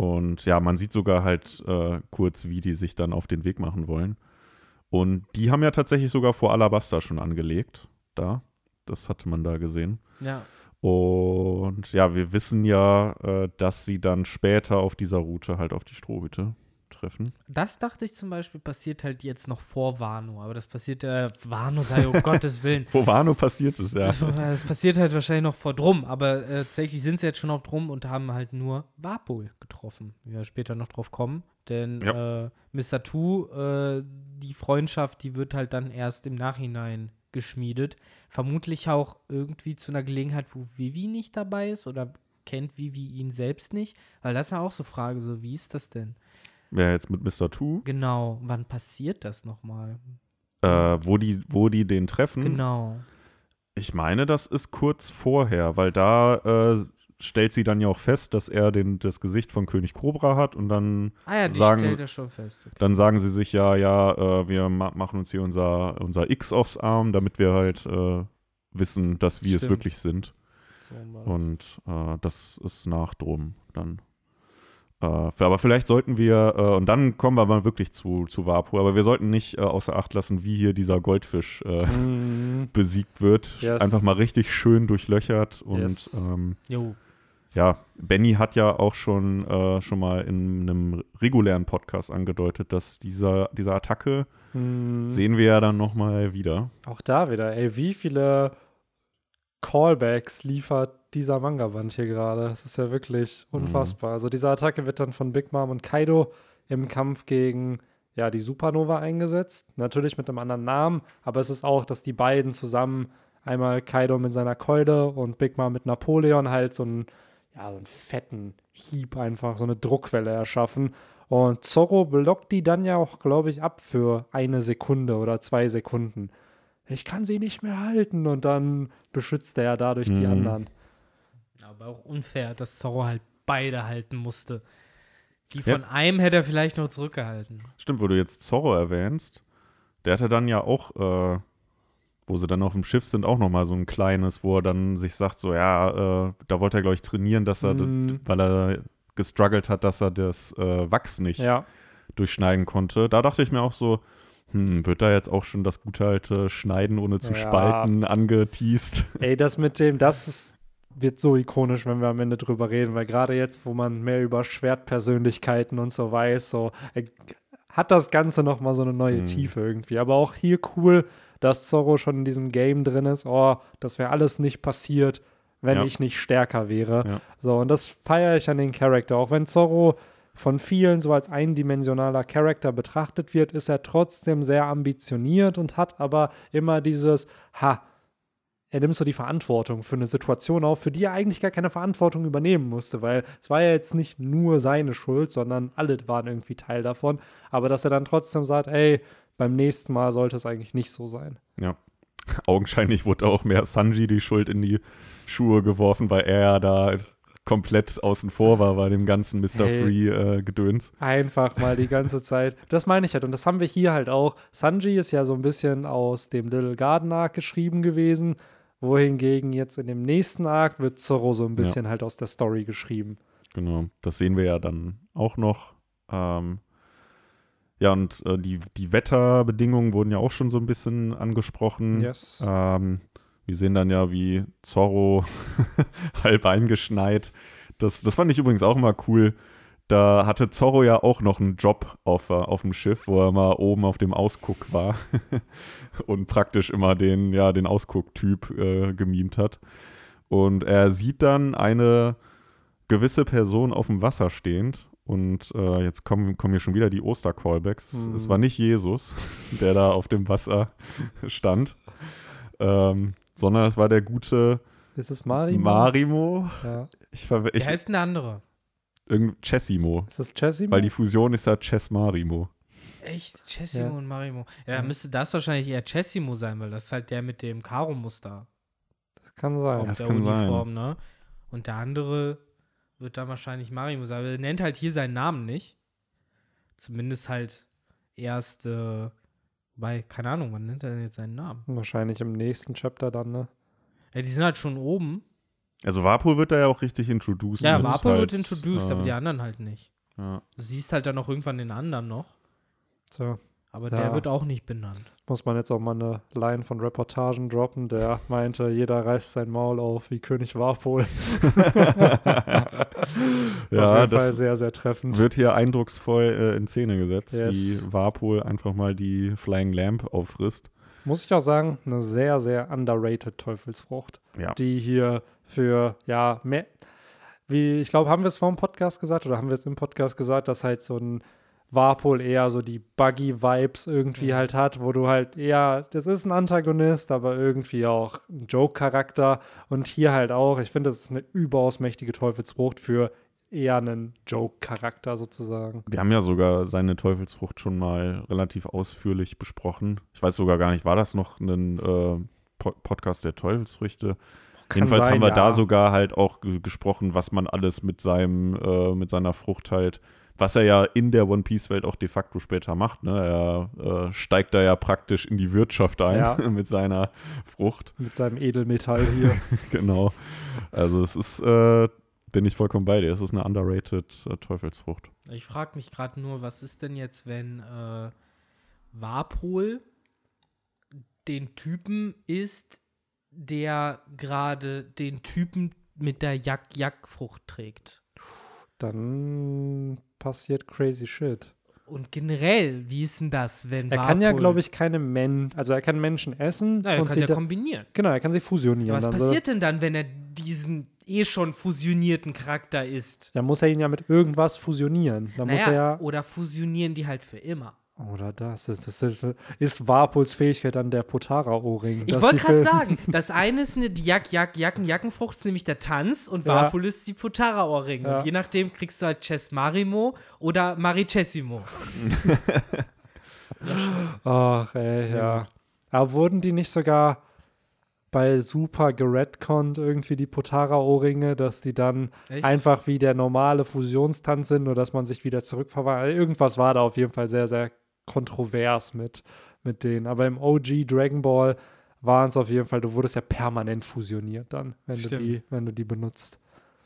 Und ja, man sieht sogar halt äh, kurz, wie die sich dann auf den Weg machen wollen. Und die haben ja tatsächlich sogar vor Alabasta schon angelegt. Da. Das hatte man da gesehen. Ja. Und ja, wir wissen ja, äh, dass sie dann später auf dieser Route halt auf die Strohhüte treffen. Das dachte ich zum Beispiel passiert halt jetzt noch vor Wano, aber das passiert ja, Wano sei um Gottes Willen. Wo Wano passiert ist, ja. Das, das passiert halt wahrscheinlich noch vor Drum, aber äh, tatsächlich sind sie jetzt schon auf Drum und haben halt nur Warpol getroffen, wie wir später noch drauf kommen. Denn äh, Mr. Two, äh, die Freundschaft, die wird halt dann erst im Nachhinein geschmiedet. Vermutlich auch irgendwie zu einer Gelegenheit, wo Vivi nicht dabei ist oder kennt Vivi ihn selbst nicht, weil das ist ja auch so Frage, so wie ist das denn? Wer jetzt mit Mr. Two, Genau, wann passiert das nochmal? äh, wo, die, wo die den treffen. Genau. Ich meine, das ist kurz vorher, weil da äh, stellt sie dann ja auch fest, dass er den, das Gesicht von König Cobra hat und dann, Ah ja, die Sagen- stellt er schon fest. Okay. dann sagen sie sich ja, ja, äh, wir ma machen uns hier unser, unser X aufs Arm, damit wir halt äh, wissen, dass wir es Stimmt. wirklich sind. So das. Und äh, das ist nach drum dann. Äh, für- aber vielleicht sollten wir, äh, und dann kommen wir mal wirklich zu, zu Wapu, aber wir sollten nicht äh, außer Acht lassen, wie hier dieser Goldfisch Mhm. besiegt wird. Yes. Einfach mal richtig schön durchlöchert und Yes. ähm. Ja, Benny hat ja auch schon, äh, schon mal in einem regulären Podcast angedeutet, dass dieser, diese Attacke Hm, sehen wir ja dann nochmal wieder. auch da wieder, ey, wie viele Callbacks liefert dieser Manga-Band hier gerade? Das ist ja wirklich unfassbar. Also diese Attacke wird dann von Big Mom und Kaido im Kampf gegen ja, die Supernova eingesetzt. Natürlich mit einem anderen Namen, aber es ist auch, dass die beiden zusammen einmal Kaido mit seiner Keule und Big Mom mit Napoleon halt so einen, ja, so einen fetten Hieb einfach, so eine Druckwelle erschaffen. Und Zorro blockt die dann ja auch, glaube ich, ab für eine Sekunde oder zwei Sekunden. Ich kann sie nicht mehr halten und dann beschützt er ja dadurch die Mhm. anderen. Aber auch unfair, dass Zorro halt beide halten musste. Die Ja. von einem hätte er vielleicht noch zurückgehalten. Stimmt, wo du jetzt Zorro erwähnst, der hatte dann ja auch, äh, wo sie dann auf dem Schiff sind, auch nochmal so ein kleines, wo er dann sich sagt, so ja, äh, da wollte er, glaube ich, trainieren, dass er, Mhm. weil er gestruggelt hat, dass er das äh, Wachs nicht Ja, durchschneiden konnte. Da dachte ich mir auch so, hm, wird da jetzt auch schon das gute alte Schneiden ohne zu Ja. spalten angeteased? ey, das mit dem, das ist, wird so ikonisch, wenn wir am Ende drüber reden, weil gerade jetzt, wo man mehr über Schwertpersönlichkeiten und so weiß, so äh, hat das Ganze noch mal so eine neue Mhm. Tiefe irgendwie. Aber auch hier cool, dass Zorro schon in diesem Game drin ist. Oh, das wäre alles nicht passiert, wenn Ja. ich nicht stärker wäre. Ja. So, und das feiere ich an den Charakter. Auch wenn Zorro von vielen so als eindimensionaler Charakter betrachtet wird, ist er trotzdem sehr ambitioniert und hat aber immer dieses, ha, er nimmt so die Verantwortung für eine Situation auf, für die er eigentlich gar keine Verantwortung übernehmen musste, weil es war ja jetzt nicht nur seine Schuld, sondern alle waren irgendwie Teil davon. Aber dass er dann trotzdem sagt, ey, beim nächsten Mal sollte es eigentlich nicht so sein. Ja. Augenscheinlich wurde auch mehr Sanji die Schuld in die Schuhe geworfen, weil er ja da komplett außen vor war bei dem ganzen Mr. Hey. Free-Gedöns. Einfach mal die ganze Zeit. Das meine ich halt. Und das haben wir hier halt auch. Sanji ist ja so ein bisschen aus dem Little Garden Arc geschrieben gewesen, wohingegen jetzt in dem nächsten Arc wird Zorro so ein bisschen halt aus der Story geschrieben. Genau, das sehen wir ja dann auch noch. Ähm, ja, und äh, die, die Wetterbedingungen wurden ja auch schon so ein bisschen angesprochen. Yes. Ähm, wir sehen dann ja, wie Zorro halb eingeschneit. Das, das fand ich übrigens auch immer cool. Da hatte Zorro ja auch noch einen Job auf, äh, auf dem Schiff, wo er mal oben auf dem Ausguck war und praktisch immer den, ja, den Ausguck-Typ äh, gemimt hat. Und er sieht dann eine gewisse Person auf dem Wasser stehend. Und äh, jetzt kommen, kommen hier schon wieder die Oster-Callbacks. Mhm. Es war nicht Jesus, der da auf dem Wasser stand, ähm, sondern es war der gute Ist es Marimo? Marimo. ja. Ich, ver- Wie ich, heißt denn der andere? Irgend Chessimo. Ist das Chessimo? Weil die Fusion ist ja Chess Marimo. Echt? Chessimo Ja. und Marimo. Ja, dann müsste das wahrscheinlich eher Chessimo sein, weil das ist halt der mit dem Karo-Muster das kann sein. auf das der kann sein. Uniform, ne? Und der andere wird dann wahrscheinlich Marimo sein. Aber er nennt halt hier seinen Namen nicht. Zumindest halt erst, äh, bei, keine Ahnung, wann nennt er denn jetzt seinen Namen? Wahrscheinlich im nächsten Chapter dann, ne? Ja, die sind halt schon oben. Also Warpol wird da ja auch richtig introduced. Ja, ne? Warpol ist wird halt, introduced, aber äh, die anderen halt nicht. ja. Du siehst halt dann noch irgendwann den anderen noch. So, Aber Ja. der wird auch nicht benannt. muss man jetzt auch mal eine Line von Reportagen droppen, der meinte, jeder reißt sein Maul auf wie König Warpol. Auf ja, jeden Fall das sehr, sehr treffend. wird hier eindrucksvoll äh, in Szene gesetzt, Yes. wie Warpol einfach mal die Flying Lamp auffrisst. Muss ich auch sagen, eine sehr, sehr underrated Teufelsfrucht, Ja. die hier für, ja, mehr, wie, ich glaube, haben wir es vor dem Podcast gesagt oder haben wir es im Podcast gesagt, dass halt so ein Warpol eher so die Buggy-Vibes irgendwie Ja. halt hat, wo du halt eher, das ist ein Antagonist, aber irgendwie auch ein Joke-Charakter und hier halt auch, ich finde, das ist eine überaus mächtige Teufelsfrucht für eher einen Joke-Charakter sozusagen. Wir haben ja sogar seine Teufelsfrucht schon mal relativ ausführlich besprochen. Ich weiß sogar gar nicht, war das noch ein äh, Po- Podcast der Teufelsfrüchte? Jedenfalls sein, haben wir ja. da sogar halt auch ge- gesprochen, was man alles mit seinem, äh, mit seiner Frucht halt, was er ja in der One Piece Welt auch de facto später macht. Ne? Er äh, steigt da ja praktisch in die Wirtschaft ein Ja. mit seiner Frucht. mit seinem Edelmetall hier. genau. Also es ist, äh, bin ich vollkommen bei dir. Es ist eine underrated äh, Teufelsfrucht. Ich frage mich gerade nur, was ist denn jetzt, wenn äh, Warpol den Typen ist, der gerade den Typen mit der Yak-Yak-Frucht trägt. Dann passiert crazy shit. Und generell, wie ist denn das, wenn Er kann ja, glaube ich, keine Menschen, also er kann Menschen essen Na, er und kann sie ja da- kombinieren. genau, er kann sie fusionieren. Was dann so. passiert denn dann, wenn er diesen eh schon fusionierten Charakter ist? Dann muss er ihn ja mit irgendwas fusionieren. Dann muss er ja. oder fusionieren die halt für immer. Oder das ist, das ist, ist Warpuls Fähigkeit an der Potara-Ohrring. Ich wollte gerade sagen, das eine ist eine Jack, Jack, Jacken, Jackenfrucht, ist nämlich der Tanz und Ja. Warpol ist die Potara-Ohrring. Ja. Und je nachdem kriegst du halt Chess Marimo oder Maricessimo. Ach, ey, ja. Aber wurden die nicht sogar bei Super geredconnt irgendwie die Potara-Ohrringe, dass die dann Echt? einfach wie der normale Fusionstanz sind, nur dass man sich wieder zurückverwandelt? Irgendwas war da auf jeden Fall sehr, sehr kontrovers mit, mit denen. Aber im OG Dragon Ball waren es auf jeden Fall, du wurdest ja permanent fusioniert dann, wenn, du die, wenn du die benutzt.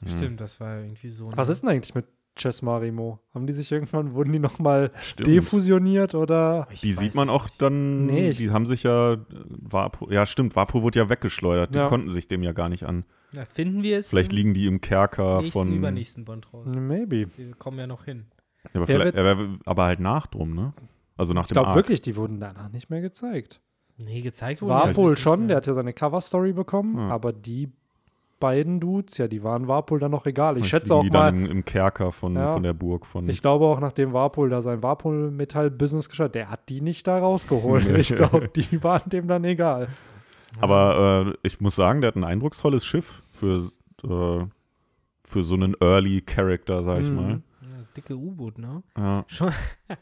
Stimmt, das war irgendwie so. Was ist denn eigentlich mit Chess Marimo? Haben die sich irgendwann, wurden die nochmal defusioniert oder? Ich Die sieht man auch dann, Nee, die haben sich ja, äh, Vapo, ja stimmt, Vapo wurde ja weggeschleudert, die Ja. konnten sich dem ja gar nicht an. Na, finden wir es Vielleicht liegen die im Kerker nächsten, von, ja, übernächsten Bond raus. Maybe. Wir kommen ja noch hin. vielleicht, aber, aber halt nach drum, ne? Also nach Ich dem glaube Arc. wirklich, die wurden danach nicht mehr gezeigt. Nee, gezeigt wurde Warpol schon, der hat ja seine Cover-Story bekommen, Ja. aber die beiden Dudes, ja, die waren Warpol dann noch egal. Ich Vielleicht schätze auch die mal, dann im, Kerker von, Ja. von der Burg von. ich glaube auch, nachdem Warpol da sein Warpol-Metall-Business geschaut der hat die nicht da rausgeholt. Ich glaube, die waren dem dann egal. aber äh, ich muss sagen, der hat ein eindrucksvolles Schiff für, äh, für so einen Early Character, sag ich Mhm. mal. Dicke U-Boot, ne? Ja. Schon,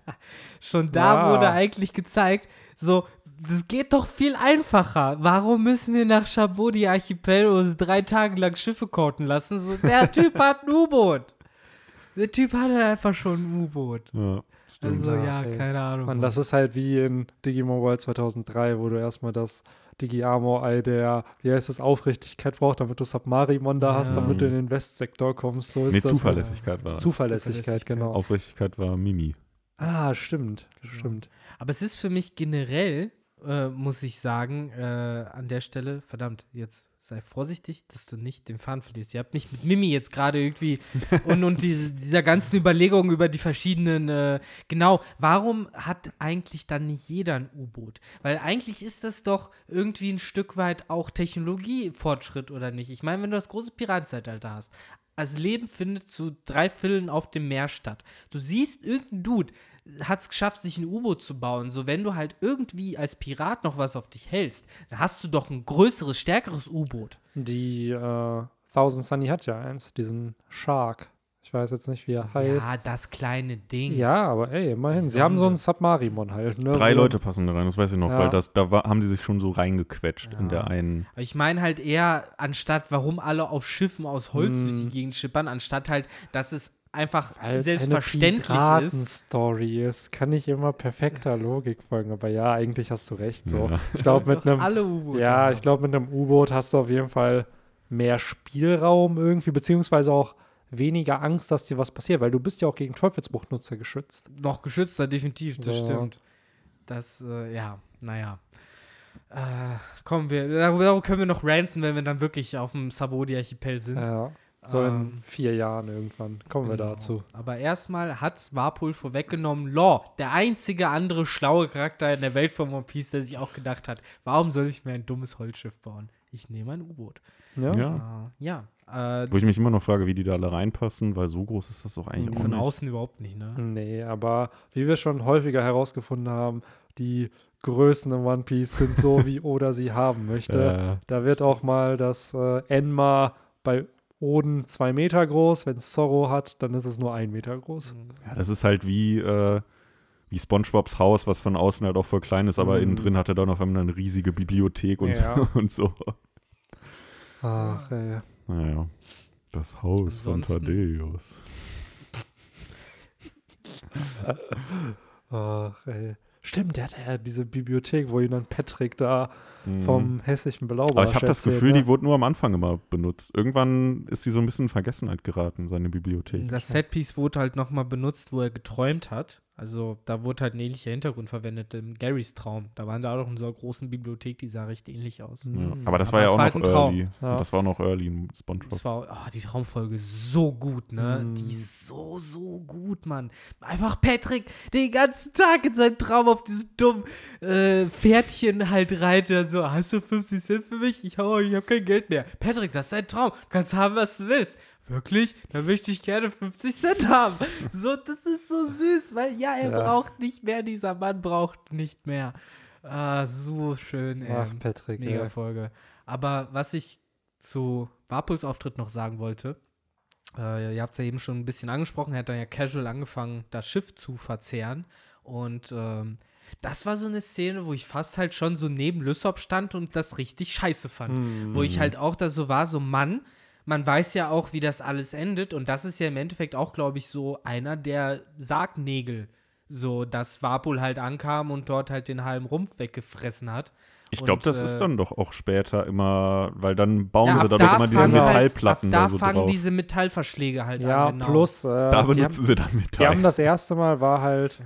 schon da Ja. wurde eigentlich gezeigt, so, das geht doch viel einfacher. Warum müssen wir nach Chabot Archipel uns drei Tage lang Schiffe korten lassen? So, der Typ hat ein U-Boot. Der Typ hatte einfach schon ein U-Boot. Ja, stimmt. Also Ach, ja, ey. keine Ahnung. Mann, das ist halt wie in Digimon World 2003, wo du erstmal das Digi-Armor-Ei der, wie heißt es, Aufrichtigkeit braucht, damit du Submarimon da hast, Ja. damit du in den Westsektor kommst. So ist nee, das. Zuverlässigkeit war das. Zuverlässigkeit, Zuverlässigkeit. genau. Aufrichtigkeit war Mimi. Ah, stimmt, Genau. stimmt. Aber es ist für mich generell, äh, muss ich sagen, äh, an der Stelle, verdammt, jetzt sei vorsichtig, dass du nicht den Faden verlierst. Ihr habt mich mit Mimi jetzt gerade irgendwie und, und diese, dieser ganzen Überlegung über die verschiedenen, äh, genau, warum hat eigentlich dann nicht jeder ein U-Boot? Weil eigentlich ist das doch irgendwie ein Stück weit auch Technologiefortschritt, oder nicht? Ich meine, wenn du das große Piratenzeitalter hast, das Leben findet zu drei Vierteln auf dem Meer statt. Du siehst irgendein Dude, hat es geschafft, sich ein U-Boot zu bauen. So, wenn du halt irgendwie als Pirat noch was auf dich hältst, dann hast du doch ein größeres, stärkeres U-Boot. Die äh, Thousand Sunny hat ja eins, diesen Shark. Ich weiß jetzt nicht, wie er heißt. Ja, das kleine Ding. Ja, aber ey, immerhin. Sie haben so einen Submarimon halt. Ne? Drei so, Leute passen da rein, das weiß ich noch, Ja. weil das, da war, haben die sich schon so reingequetscht in Ja. der einen. Aber ich meine halt eher, anstatt, warum alle auf Schiffen aus Holz Hm. durch die Gegend schippern, anstatt halt, dass es einfach Weil es selbstverständlich eine ist. Piratenstory ist. Kann nicht immer perfekter Logik folgen, aber ja, eigentlich hast du recht. So. Ja. Ich glaube, mit einem Ja, ich glaube, mit einem U-Boot hast du auf jeden Fall mehr Spielraum irgendwie, beziehungsweise auch weniger Angst, dass dir was passiert, weil du bist ja auch gegen Teufelsbruchnutzer geschützt. noch geschützter, definitiv, das So. stimmt. Das, äh, ja, naja. Äh, kommen wir, darüber können wir noch ranten, wenn wir dann wirklich auf dem Sabodi-Archipel sind. Ja. So in Ähm, vier Jahren irgendwann kommen wir Genau. dazu. Aber erstmal hat Warpol vorweggenommen, Law, der einzige andere schlaue Charakter in der Welt von One Piece, der sich auch gedacht hat, warum soll ich mir ein dummes Holzschiff bauen? Ich nehme ein U-Boot. Ja. Ja. Äh, ja, äh, Wo ich mich immer noch frage, wie die da alle reinpassen, weil so groß ist das doch eigentlich auch von nicht. außen überhaupt nicht, ne? Nee, aber wie wir schon häufiger herausgefunden haben, die Größen in One Piece sind so, wie Oda sie haben möchte. Äh, Da wird auch mal das äh, Enma bei Oden zwei Meter groß. Wenn es Zorro hat, dann ist es nur ein Meter groß. ja, das ist halt wie, äh, wie SpongeBobs Haus, was von außen halt auch voll klein ist, aber Mhm. innen drin hat er dann auf einmal eine riesige Bibliothek und, Ja. und so. Ach, ey. Naja, das Haus von Thaddeus. Ach, ey. Stimmt, der hat ja diese Bibliothek, wo ihn dann Patrick da Mhm. vom hässlichen Belauber Aber ich habe das Gefühl, ne? die wurde nur am Anfang immer benutzt. Irgendwann ist die so ein bisschen in Vergessenheit geraten, seine Bibliothek. Das Setpiece wurde halt nochmal benutzt, wo er geträumt hat, Also da wurde halt ein ähnlicher Hintergrund verwendet im Garys Traum. Da waren da auch in so einer großen Bibliothek, die sah recht ähnlich aus. Ja. Mhm. Aber das Aber war ja auch noch halt early. Ja. Das war auch noch early in SpongeBob. Das war oh, die Traumfolge so gut, ne? Mm. Die ist so, so gut, Mann. Einfach Patrick den ganzen Tag in seinem Traum auf diesem dummen äh, Pferdchen halt reitet. So, hast du 50 Cent für mich? Ich, hau, ich habe kein Geld mehr. Patrick, das ist dein Traum. Du kannst haben, was du willst. Wirklich? Dann möchte ich gerne 50 Cent haben. So, das ist so süß, weil ja, er Ja. braucht nicht mehr. Dieser Mann braucht nicht mehr. Ah, so schön, ey. Ach, Patrick, Mega. Folge. Aber was ich zu Warpuls Auftritt noch sagen wollte, äh, ihr habt es ja eben schon ein bisschen angesprochen, er hat dann ja casual angefangen, das Schiff zu verzehren. Und ähm, das war so eine Szene, wo ich fast halt schon so neben Lysop stand und das richtig scheiße fand. Hm. Wo ich halt auch da so war, so Mann, man weiß ja auch, wie das alles endet. Und das ist ja im Endeffekt auch, glaube ich, so einer der Sargnägel. So, dass Warpul halt ankam und dort halt den halben Rumpf weggefressen hat. Ich glaube, das äh, ist dann doch auch später immer, weil dann bauen Ja, sie ab da da doch immer diese fangen halt- Metallplatten ab da da so fangen drauf. diese Metallverschläge halt Ja, an. genau. plus, äh, da die, benutzen haben, sie dann die Metall. haben das erste Mal war halt,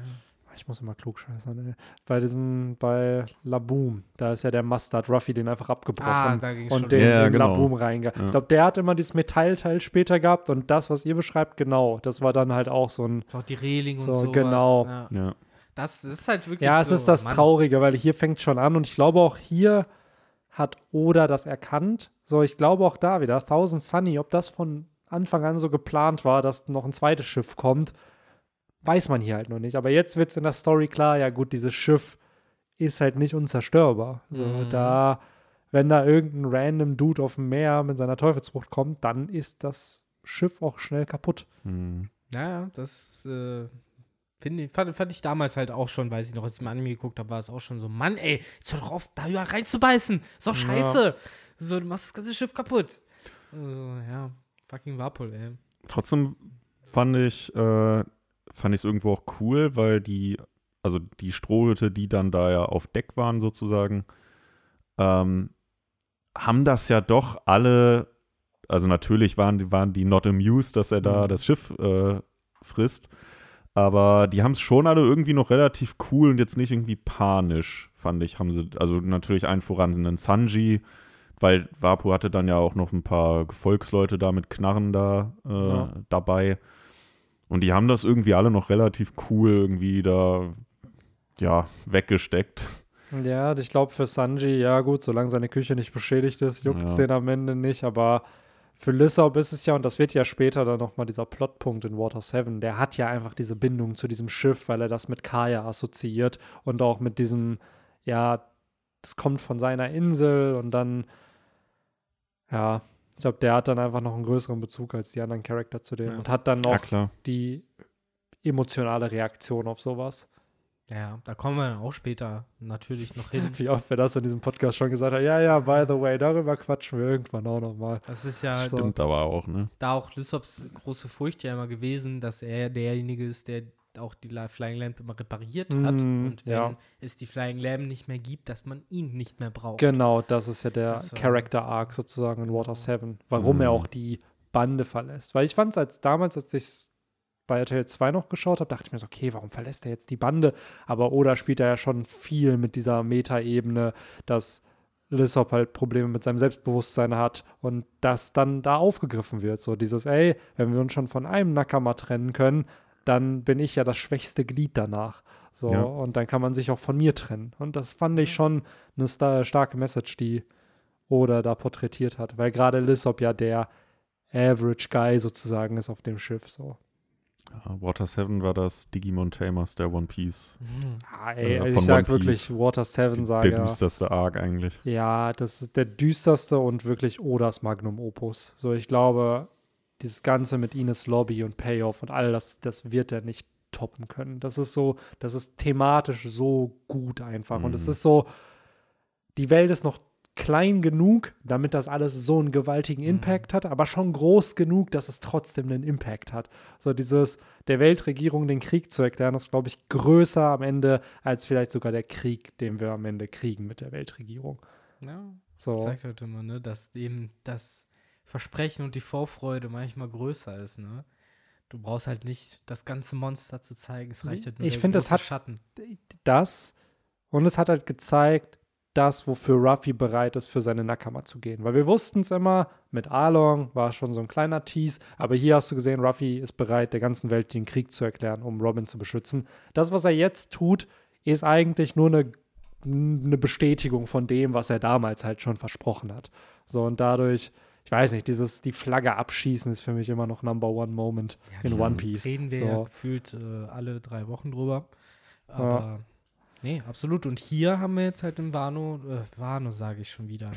ich muss immer klugscheißern, ey. bei diesem, bei Laboom, da ist ja der Mustard Ruffy den einfach abgebrochen Ah, da ging's schon. und den Ja, in genau. Laboom reinge. Ja. Ich glaube, der hat immer dieses Metallteil später gehabt und das, was ihr beschreibt, genau, das war dann halt auch so ein, Auch die Reling und So, genau. Ja. ja. Das, das ist halt wirklich ja, es so, ist das Mann. Traurige, weil hier fängt schon an und ich glaube auch hier hat Oda das erkannt. So, ich glaube auch da wieder, Thousand Sunny, ob das von Anfang an so geplant war, dass noch ein zweites Schiff kommt, weiß man hier halt noch nicht. Aber jetzt wird es in der Story klar, ja gut, dieses Schiff ist halt nicht unzerstörbar. So, Mhm. da, wenn da irgendein random Dude auf dem Meer mit seiner Teufelsfrucht kommt, dann ist das Schiff auch schnell kaputt. Hm. Ja, das äh, find ich, fand, fand ich damals halt auch schon, weiß ich noch, als ich mir Anime geguckt habe, war es auch schon so, Mann, ey, jetzt hör doch auf, da reinzubeißen. Ist doch Ja. scheiße. So, du machst das ganze Schiff kaputt. Also, ja, fucking Warpul, ey. Trotzdem fand ich äh, fand ich es irgendwo auch cool, weil die also die Strohhüte, die dann da ja auf Deck waren sozusagen, ähm, haben das ja doch alle, also natürlich waren, die- waren die not amused, dass er da Mhm. das Schiff äh, frisst, aber die haben es schon alle irgendwie noch relativ cool und jetzt nicht irgendwie panisch, fand ich, haben sie, also natürlich allen voran einen Sanji, weil Wapu hatte dann ja auch noch ein paar Gefolgsleute da mit Knarren da äh, Ja. dabei. Und die haben das irgendwie alle noch relativ cool irgendwie da, ja, weggesteckt. Ja, ich glaube für Sanji, ja gut, solange seine Küche nicht beschädigt ist, juckt es Ja. den am Ende nicht, aber für Lissop ist es ja, und das wird ja später dann nochmal dieser Plotpunkt in Water 7, der hat ja einfach diese Bindung zu diesem Schiff, weil er das mit Kaya assoziiert und auch mit diesem, ja, das kommt von seiner Insel und dann, ja, ich glaube, der hat dann einfach noch einen größeren Bezug als die anderen Charakter zu dem Ja. und hat dann Ja, noch klar. die emotionale Reaktion auf sowas. Ja, da kommen wir dann auch später natürlich noch hin. Wie oft wir das in diesem Podcast schon gesagt haben. Ja, ja, by the way, darüber quatschen wir irgendwann auch nochmal. Das ist ja So. Stimmt aber auch, ne? da auch Lysops große Furcht ja immer gewesen, dass er derjenige ist, der auch die Flying Lamp immer repariert hat. Mm, Und wenn ja. es die Flying Lamp nicht mehr gibt, dass man ihn nicht mehr braucht. Genau, das ist ja der war- Character Arc sozusagen in Water 7, warum Mhm. er auch die Bande verlässt. Weil ich fand es als damals, als ich bei RTL 2 noch geschaut habe, dachte ich mir so, okay, warum verlässt er jetzt die Bande? Aber Oda spielt er ja schon viel mit dieser Meta-Ebene, dass Lissop halt Probleme mit seinem Selbstbewusstsein hat und das dann da aufgegriffen wird. So dieses, ey, wenn wir uns schon von einem Nakama trennen können, dann bin ich ja das schwächste Glied danach. So, Ja. und dann kann man sich auch von mir trennen. Und das fand ich schon eine sta starke Message, die Oda da porträtiert hat. Weil gerade Lissop ja der Average Guy sozusagen ist auf dem Schiff. So. Ja, Water 7 war das Digimon Tamers der One Piece. Mhm. Ah, ey, Äh, also von ich sag One Piece. wirklich Water 7 Der Saga. düsterste Arc eigentlich. Ja, das ist der düsterste und wirklich Odas Magnum Opus. So, ich glaube, dieses Ganze mit Ines Lobby und Payoff und all das, das wird er nicht toppen können. Das ist so, das ist thematisch so gut einfach. Und es Mhm. ist so, die Welt ist noch klein genug, damit das alles so einen gewaltigen Mhm. Impact hat, aber schon groß genug, dass es trotzdem einen Impact hat. So dieses, der Weltregierung den Krieg zu erklären, ist, glaube ich, größer am Ende als vielleicht sogar der Krieg, den wir am Ende kriegen mit der Weltregierung. Ja, So. ich sag halt immer, ne, dass eben das Versprechen und die Vorfreude manchmal größer ist, ne? Du brauchst halt nicht das ganze Monster zu zeigen. Es reicht halt nur Ich finde, es große hat- Schatten. Das und es hat halt gezeigt, das, wofür Ruffy bereit ist, für seine Nakama zu gehen. Weil wir wussten es immer, mit Arlong war schon so ein kleiner Tease, aber hier hast du gesehen, Ruffy ist bereit, der ganzen Welt den Krieg zu erklären, um Robin zu beschützen. Das, was er jetzt tut, ist eigentlich nur eine, eine Bestätigung von dem, was er damals halt schon versprochen hat. So und dadurch, ich weiß nicht, dieses, die Flagge abschießen ist für mich immer noch Number One Moment in klar. One Piece. Reden wir so. ja gefühlt äh, alle drei Wochen drüber. Aber nee, absolut. Und hier haben wir jetzt halt im Wano, äh, Wano sage ich schon wieder.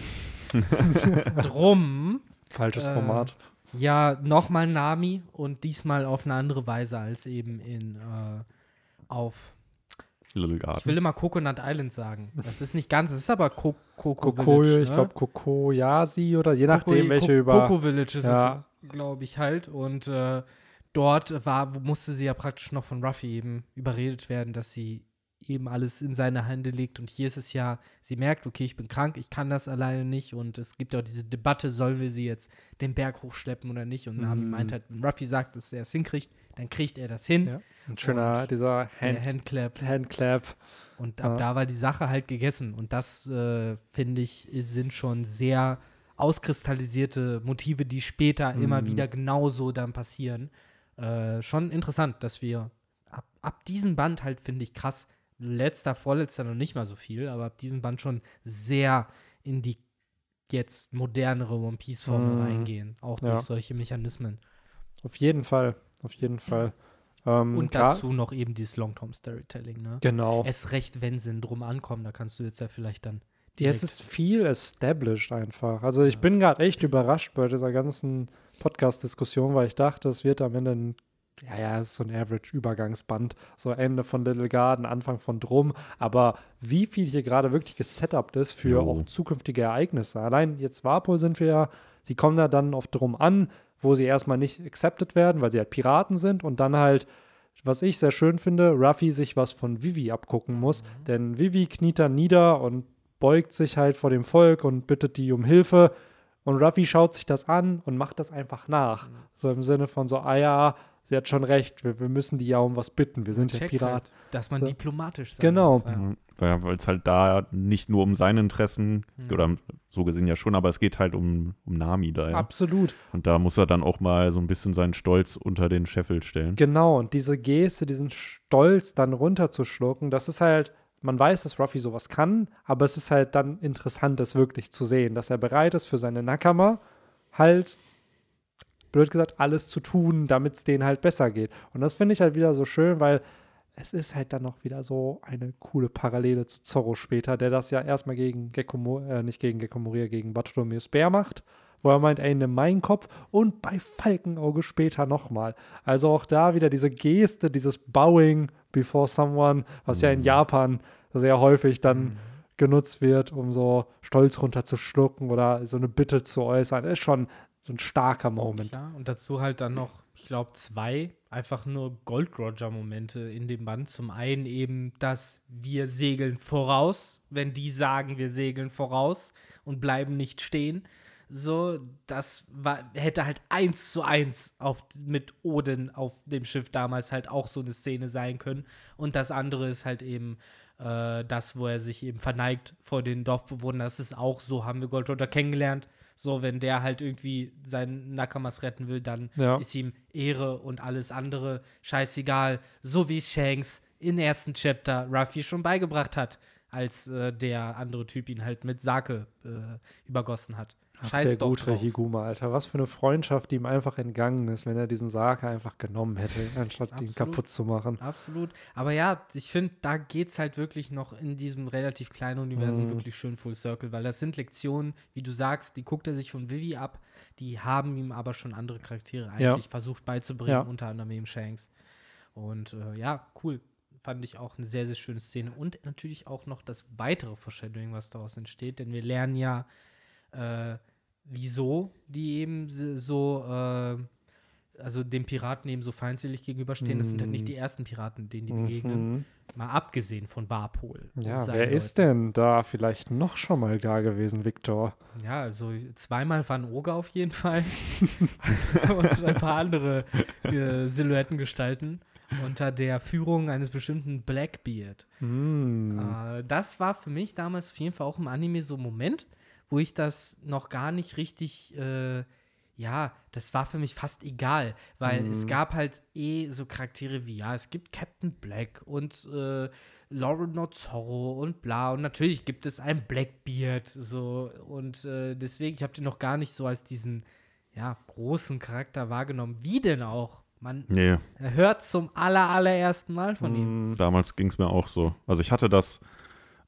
Drum, Falsches äh, Format. ja, nochmal Nami und diesmal auf eine andere Weise als eben in äh, auf. Little Ich will Garden. immer Coconut Island sagen. Das ist nicht ganz, es ist aber Co Coco Kokoyo, Village. ich ne? glaube Kokoyasi oder je Coco- nachdem, welche Co- über. Coco Village ist Ja. es, glaube ich, halt. Und äh, dort war, musste sie ja praktisch noch von Ruffy eben überredet werden, dass sie eben alles in seine Hände legt. Und hier ist es ja, sie merkt, okay, ich bin krank, ich kann das alleine nicht. Und es gibt ja auch diese Debatte, sollen wir sie jetzt den Berg hochschleppen oder nicht? Und Nami Mhm. meint halt, wenn Ruffy sagt, dass er es hinkriegt, dann kriegt er das hin. Ja. Ein schöner, Und dieser Hand, Handclap. Handclap. Und ab Ja. da war die Sache halt gegessen. Und das, äh, finde ich, sind schon sehr auskristallisierte Motive, die später immer Mhm. wieder genauso dann passieren. Äh, schon interessant, dass wir ab, ab diesem Band halt, finde ich, krass, letzter, vorletzter noch nicht mal so viel, aber ab diesem Band schon sehr in die jetzt modernere One Piece-Formel Mhm. reingehen. Auch Ja. durch solche Mechanismen. Auf jeden Fall. Auf jeden Fall. Ähm, Und dazu noch eben dieses Long-Term-Storytelling, ne? Genau. Es recht, wenn sie drum ankommen, da kannst du jetzt ja vielleicht dann. Ja, es ist viel established einfach. Also ich Ja. bin gerade echt überrascht bei dieser ganzen Podcast-Diskussion, weil ich dachte, es wird am Ende ein, ja, ja, es ist so ein Average-Übergangsband. So Ende von Little Garden, Anfang von Drum. Aber wie viel hier gerade wirklich gesetupt ist für Jo. auch zukünftige Ereignisse. Allein jetzt Warpol sind wir ja, die kommen da dann auf Drum an, wo sie erstmal nicht accepted werden, weil sie halt Piraten sind und dann halt was ich sehr schön finde, Ruffy sich was von Vivi abgucken muss. Denn Vivi kniet dann nieder und beugt sich halt vor dem Volk und bittet die um Hilfe. Und Ruffy schaut sich das an und macht das einfach nach. So im Sinne von so, ah ja, sie hat schon recht, wir, wir müssen die ja um was bitten, wir sind ja Pirat. Halt, dass man So. diplomatisch sein Genau. muss. Ja. Ja, Weil es halt da nicht nur um seine Interessen, Mhm. oder so gesehen ja schon, aber es geht halt um, um Nami da. Ja. Absolut. Und da muss er dann auch mal so ein bisschen seinen Stolz unter den Scheffel stellen. Genau, und diese Geste, diesen Stolz dann runterzuschlucken, das ist halt, man weiß, dass Ruffy sowas kann, aber es ist halt dann interessant, das wirklich zu sehen, dass er bereit ist, für seine Nakama halt, blöd gesagt, alles zu tun, damit es denen halt besser geht. Und das finde ich halt wieder so schön, weil es ist halt dann noch wieder so eine coole Parallele zu Zorro später, der das ja erstmal gegen Gekko, äh, nicht gegen Gekko Moria, gegen Bartholomeus Bär macht, wo er meint, ey, nimm meinen Kopf und bei Falkenauge später nochmal. Also auch da wieder diese Geste, dieses Bowing before someone, was ja in Mhm. Japan sehr häufig dann Mhm. genutzt wird, um so Stolz runterzuschlucken oder so eine Bitte zu äußern, ist schon so ein starker Moment. Klar, und dazu halt dann noch, ich glaube, zwei einfach nur Gold-Roger-Momente in dem Band. Zum einen eben, dass wir segeln voraus, wenn die sagen, wir segeln voraus und bleiben nicht stehen. So, das war, hätte halt eins zu eins auf, mit Odin auf dem Schiff damals halt auch so eine Szene sein können. Und das andere ist halt eben äh, das, wo er sich eben verneigt vor den Dorfbewohnern. Das ist auch so, haben wir Gold Roger kennengelernt. So, wenn der halt irgendwie seinen Nakamas retten will, dann Ja. ist ihm Ehre und alles andere scheißegal. So wie es Shanks im ersten Chapter Ruffy schon beigebracht hat, als äh, der andere Typ ihn halt mit Sake äh, übergossen hat. Ach, Scheiß der doch gute drauf. Higuma, Alter. Was für eine Freundschaft, die ihm einfach entgangen ist, wenn er diesen Sake einfach genommen hätte, anstatt ihn kaputt zu machen. Absolut. Aber ja, ich finde, da geht es halt wirklich noch in diesem relativ kleinen Universum Mhm. wirklich schön Full Circle, weil das sind Lektionen, wie du sagst, die guckt er sich von Vivi ab, die haben ihm aber schon andere Charaktere Ja. eigentlich versucht beizubringen, Ja. unter anderem eben Shanks. Und äh, ja, cool. Fand ich auch eine sehr, sehr schöne Szene. Und natürlich auch noch das weitere Foreshadowing, was daraus entsteht, denn wir lernen ja, äh, wieso die eben so äh, also den Piraten eben so feindselig gegenüberstehen. Das sind halt nicht Mhm. die ersten Piraten, denen die begegnen. Mhm. Mal abgesehen von Warpol. Ja, wer ist Leuten. denn da vielleicht noch schon mal da gewesen, Victor? Ja, also zweimal Van Oga auf jeden Fall. und ein paar andere äh, Silhouettengestalten unter der Führung eines bestimmten Blackbeard. Hm. Äh, das war für mich damals auf jeden Fall auch im Anime so ein Moment, wo ich das noch gar nicht richtig, äh, ja, das war für mich fast egal, weil es gab halt eh so Charaktere wie, ja, es gibt Captain Black und äh, Lauren Not Zorro und bla und natürlich gibt es ein Blackbeard so und äh, deswegen, ich habe den noch gar nicht so als diesen, ja, großen Charakter wahrgenommen. Wie denn auch? Man Nee, hört zum aller, allerersten Mal von ihm. Hm. damals ging es mir auch so. Also ich hatte das,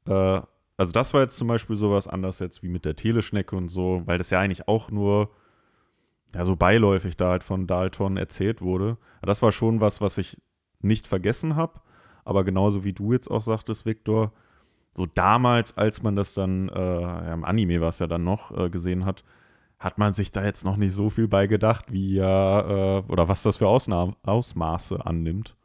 äh, also das war jetzt zum Beispiel sowas anders jetzt wie mit der Teleschnecke und so, weil das ja eigentlich auch nur ja, so beiläufig da halt von Dalton erzählt wurde. Aber das war schon was, was ich nicht vergessen habe. Aber genauso wie du jetzt auch sagtest, Viktor, so damals, als man das dann, äh, ja, im Anime war es ja dann noch, äh, gesehen hat, hat man sich da jetzt noch nicht so viel bei gedacht, wie ja, äh, oder was das für Ausna Ausmaße annimmt.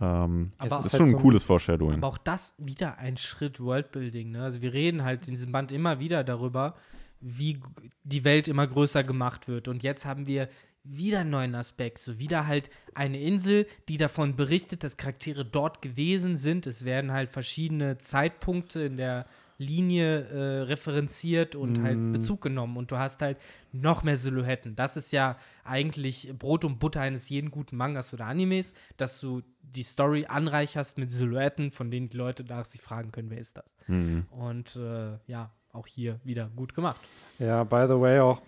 Ähm, Aber das ist halt schon so ein cooles Foreshadowing. Aber auch das wieder ein Schritt Worldbuilding. Ne? Also wir reden halt in diesem Band immer wieder darüber, wie die Welt immer größer gemacht wird. Und jetzt haben wir wieder einen neuen Aspekt. So wieder halt eine Insel, die davon berichtet, dass Charaktere dort gewesen sind. Es werden halt verschiedene Zeitpunkte in der Linie äh, referenziert und halt Bezug genommen. Und du hast halt noch mehr Silhouetten. Das ist ja eigentlich Brot und Butter eines jeden guten Mangas oder Animes, dass du die Story anreicherst mit Silhouetten, von denen die Leute nach sich fragen können, wer ist das? Mhm. Und äh, ja, auch hier wieder gut gemacht. Ja, by the way auch.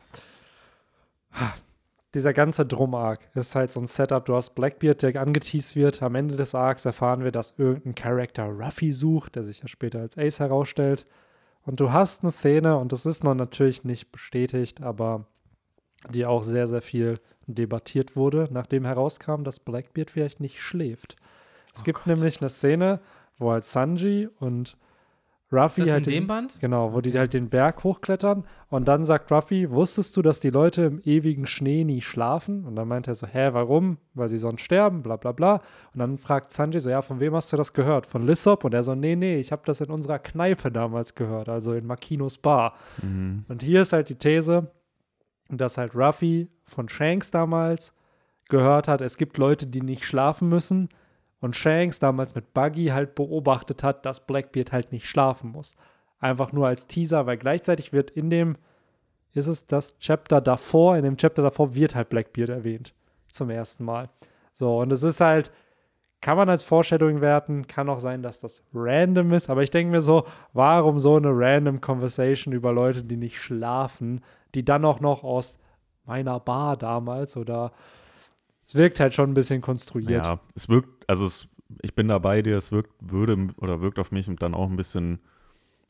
Dieser ganze Drum-Arc ist halt so ein Setup. Du hast Blackbeard, der angeteased wird. Am Ende des Arcs erfahren wir, dass irgendein Charakter Ruffy sucht, der sich ja später als Ace herausstellt. Und du hast eine Szene, und das ist noch natürlich nicht bestätigt, aber die auch sehr, sehr viel debattiert wurde, nachdem herauskam, dass Blackbeard vielleicht nicht schläft. Es Oh gibt Gott. nämlich eine Szene, wo halt Sanji und Ruffy halt in dem Band? Genau, wo die halt den Berg hochklettern und dann sagt Ruffy, wusstest du, dass die Leute im ewigen Schnee nie schlafen? Und dann meint er so, hä, warum? Weil sie sonst sterben, bla bla bla. Und dann fragt Sanji so, ja, von wem hast du das gehört? Von Lissop? Und er so, nee, nee, ich habe das in unserer Kneipe damals gehört, also in Makinos Bar. Mhm. Und hier ist halt die These, dass halt Ruffy von Shanks damals gehört hat, es gibt Leute, die nicht schlafen müssen. Und Shanks damals mit Buggy halt beobachtet hat, dass Blackbeard halt nicht schlafen muss. Einfach nur als Teaser, weil gleichzeitig wird in dem, ist es das Chapter davor, in dem Chapter davor wird halt Blackbeard erwähnt. Zum ersten Mal. So, und es ist halt, kann man als Foreshadowing werten, kann auch sein, dass das random ist, aber ich denke mir so, warum so eine random Conversation über Leute, die nicht schlafen, die dann auch noch aus meiner Bar damals oder es wirkt halt schon ein bisschen konstruiert. Ja, es wirkt, also es, ich bin da bei dir, es wirkt, würde oder wirkt auf mich dann auch ein bisschen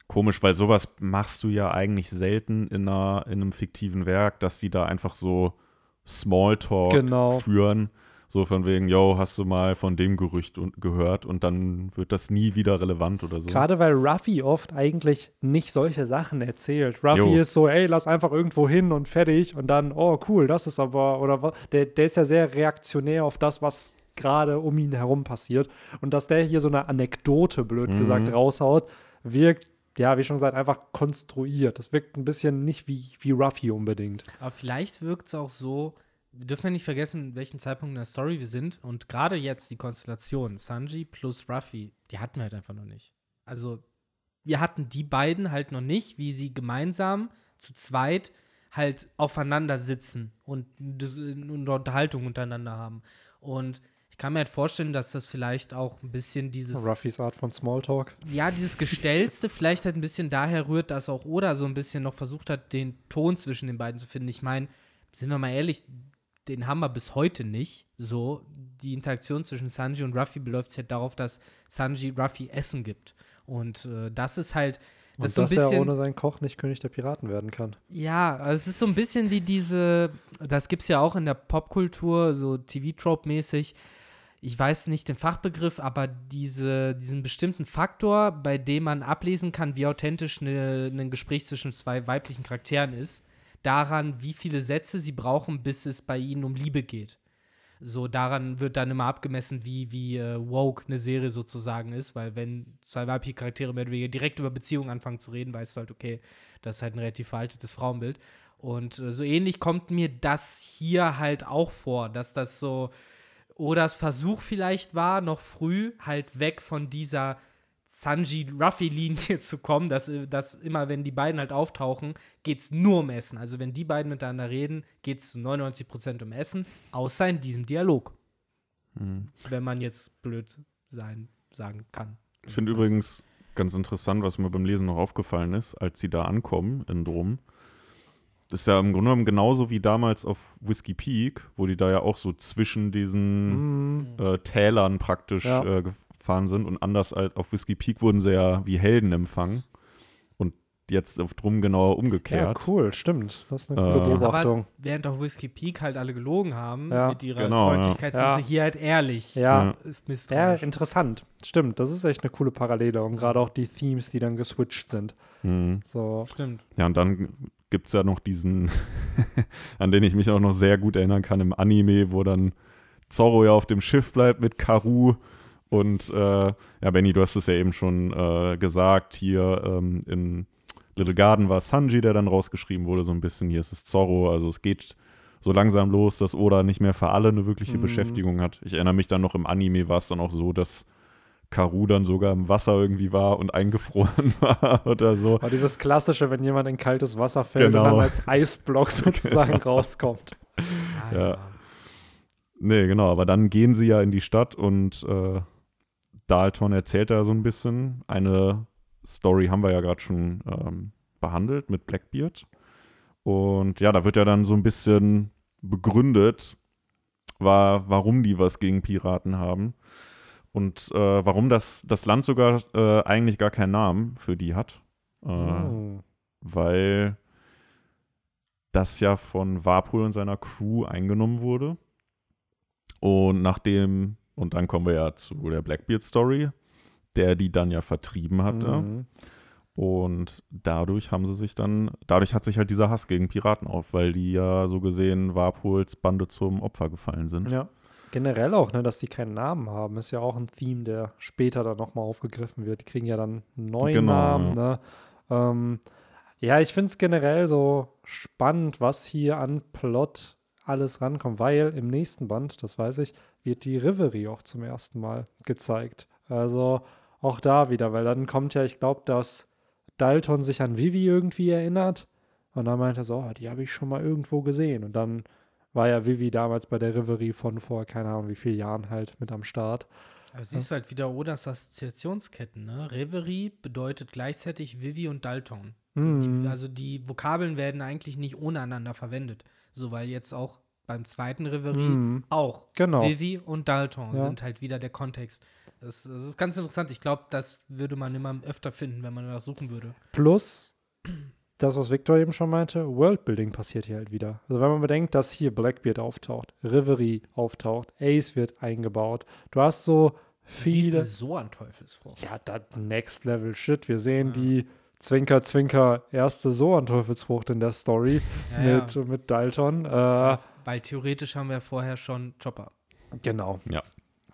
komisch, weil sowas machst du ja eigentlich selten in, einer, in einem fiktiven Werk, dass die da einfach so Smalltalk Genau. führen. So von wegen, yo, hast du mal von dem Gerücht und, gehört und dann wird das nie wieder relevant oder so. Gerade weil Ruffy oft eigentlich nicht solche Sachen erzählt. Ruffy Jo. ist so, ey, lass einfach irgendwo hin und fertig und dann, oh cool, das ist aber, oder was, der, der ist ja sehr reaktionär auf das, was gerade um ihn herum passiert. Und dass der hier so eine Anekdote, blöd Mhm. gesagt, raushaut, wirkt, ja, wie schon gesagt, einfach konstruiert. Das wirkt ein bisschen nicht wie, wie Ruffy unbedingt. Aber vielleicht wirkt es auch so, wir dürfen ja nicht vergessen, in welchem Zeitpunkt in der Story wir sind. Und gerade jetzt die Konstellation Sanji plus Ruffy, die hatten wir halt einfach noch nicht. Also, wir hatten die beiden halt noch nicht, wie sie gemeinsam zu zweit halt aufeinander sitzen und eine Unterhaltung untereinander haben. Und ich kann mir halt vorstellen, dass das vielleicht auch ein bisschen dieses Ruffys Art von Smalltalk. ja, dieses Gestellste vielleicht halt ein bisschen daher rührt, dass auch Oda so ein bisschen noch versucht hat, den Ton zwischen den beiden zu finden. Ich meine, sind wir mal ehrlich, den haben wir bis heute nicht. So, die Interaktion zwischen Sanji und Ruffy beläuft sich halt darauf, dass Sanji Ruffy Essen gibt. Und äh, das ist halt, das Und ist so ein dass er bisschen. ohne seinen Koch nicht König der Piraten werden kann. Ja, also es ist so ein bisschen wie diese, das gibt es ja auch in der Popkultur, so TV-Trope-mäßig. Ich weiß nicht den Fachbegriff, aber diese, diesen bestimmten Faktor, bei dem man ablesen kann, wie authentisch ne, ein Gespräch zwischen zwei weiblichen Charakteren ist, daran, wie viele Sätze sie brauchen, bis es bei ihnen um Liebe geht. So daran wird dann immer abgemessen, wie, wie äh, woke eine Serie sozusagen ist, weil wenn zwei weibliche Charaktere mehr oder weniger direkt über Beziehungen anfangen zu reden, weißt du halt, okay, das ist halt ein relativ veraltetes Frauenbild. Und äh, so ähnlich kommt mir das hier halt auch vor, dass das so Odas Versuch vielleicht war, noch früh halt weg von dieser Sanji-Ruffy-Linie zu kommen, dass, dass immer, wenn die beiden halt auftauchen, geht es nur um Essen. Also wenn die beiden miteinander reden, geht es zu 99% um Essen, außer in diesem Dialog. Mhm. Wenn man jetzt blöd sein sagen kann. Ich finde übrigens ganz interessant, was mir beim Lesen noch aufgefallen ist, als sie da ankommen in Drum. Das ist ja im Grunde genommen genauso wie damals auf Whiskey Peak, wo die da ja auch so zwischen diesen Mhm. äh, Tälern praktisch Ja. äh, gefahren sind. Und anders als auf Whiskey Peak wurden sie ja wie Helden empfangen. Und jetzt auf Drum genau Ja, umgekehrt. cool, stimmt. Das ist eine Äh, coole Aber Beobachtung. Aber während auf Whiskey Peak halt alle gelogen haben Ja. mit ihrer Genau, ja. Freundlichkeit, Ja. sind sie hier halt ehrlich. Ja, Ja. ja, interessant. Stimmt, das ist echt eine coole Parallele. Und gerade auch die Themes, die dann geswitcht sind. Mhm. So, Stimmt. Ja, und dann gibt es ja noch diesen, an den ich mich auch noch sehr gut erinnern kann im Anime, wo dann Zorro ja auf dem Schiff bleibt mit Karu. Und äh, ja, Benny, du hast es ja eben schon äh, gesagt, hier ähm, in Little Garden war Sanji, der dann rausgeschrieben wurde, so ein bisschen. Hier ist es Zorro. Also es geht so langsam los, dass Oda nicht mehr für alle eine wirkliche Mhm. Beschäftigung hat. Ich erinnere mich dann noch im Anime war es dann auch so, dass Karu dann sogar im Wasser irgendwie war und eingefroren war oder so. aber dieses Klassische, wenn jemand in kaltes Wasser fällt und Genau. dann als Eisblock sozusagen rauskommt. Ah, Ja. Nee, genau, aber dann gehen sie ja in die Stadt und äh, Dalton erzählt da so ein bisschen. Eine Story haben wir ja gerade schon ähm, behandelt mit Blackbeard. Und ja, da wird ja dann so ein bisschen begründet, war, warum die was gegen Piraten haben. Und äh, warum das, das Land sogar äh, eigentlich gar keinen Namen für die hat. Äh, Oh. weil das ja von Warpool und seiner Crew eingenommen wurde. Und nachdem, und dann kommen wir ja zu der Blackbeard-Story, der die dann ja vertrieben hatte. Mhm. Und dadurch haben sie sich dann, dadurch hat sich halt dieser Hass gegen Piraten auf, weil die ja so gesehen Warpools Bande zum Opfer gefallen sind. Ja. Generell auch, ne, dass die keinen Namen haben, ist ja auch ein Theme, der später dann nochmal aufgegriffen wird. Die kriegen ja dann einen neuen Genau, Namen. Ne? Ähm, ja, ich finde es generell so spannend, was hier an Plot alles rankommt, weil im nächsten Band, das weiß ich, wird die Reverie auch zum ersten Mal gezeigt. Also auch da wieder, weil dann kommt ja, ich glaube, dass Dalton sich an Vivi irgendwie erinnert und dann meint er so, oh, die habe ich schon mal irgendwo gesehen und dann war ja Vivi damals bei der Reverie von vor, keine Ahnung, wie vielen Jahren halt mit am Start. Aber siehst du halt wieder Odas Assoziationsketten, ne? Reverie bedeutet gleichzeitig Vivi und Dalton. Die, Mhm. die, also die Vokabeln werden eigentlich nicht ohne einander verwendet. So, weil jetzt auch beim zweiten Reverie Mhm. auch Genau. Vivi und Dalton Ja. sind halt wieder der Kontext. Das, das ist ganz interessant. Ich glaube, das würde man immer öfter finden, wenn man danach suchen würde. Plus das, was Victor eben schon meinte, Worldbuilding passiert hier halt wieder. Also wenn man bedenkt, dass hier Blackbeard auftaucht, Reverie auftaucht, Ace wird eingebaut. Du hast so viele. so an Teufelsfrucht. Ja, das Next Level Shit. Wir sehen Ja. die Zwinker, Zwinker erste Soan-Teufelsfrucht in der Story Ja, mit, ja. mit Dalton. Äh, Weil theoretisch haben wir vorher schon Chopper, genau. Ja.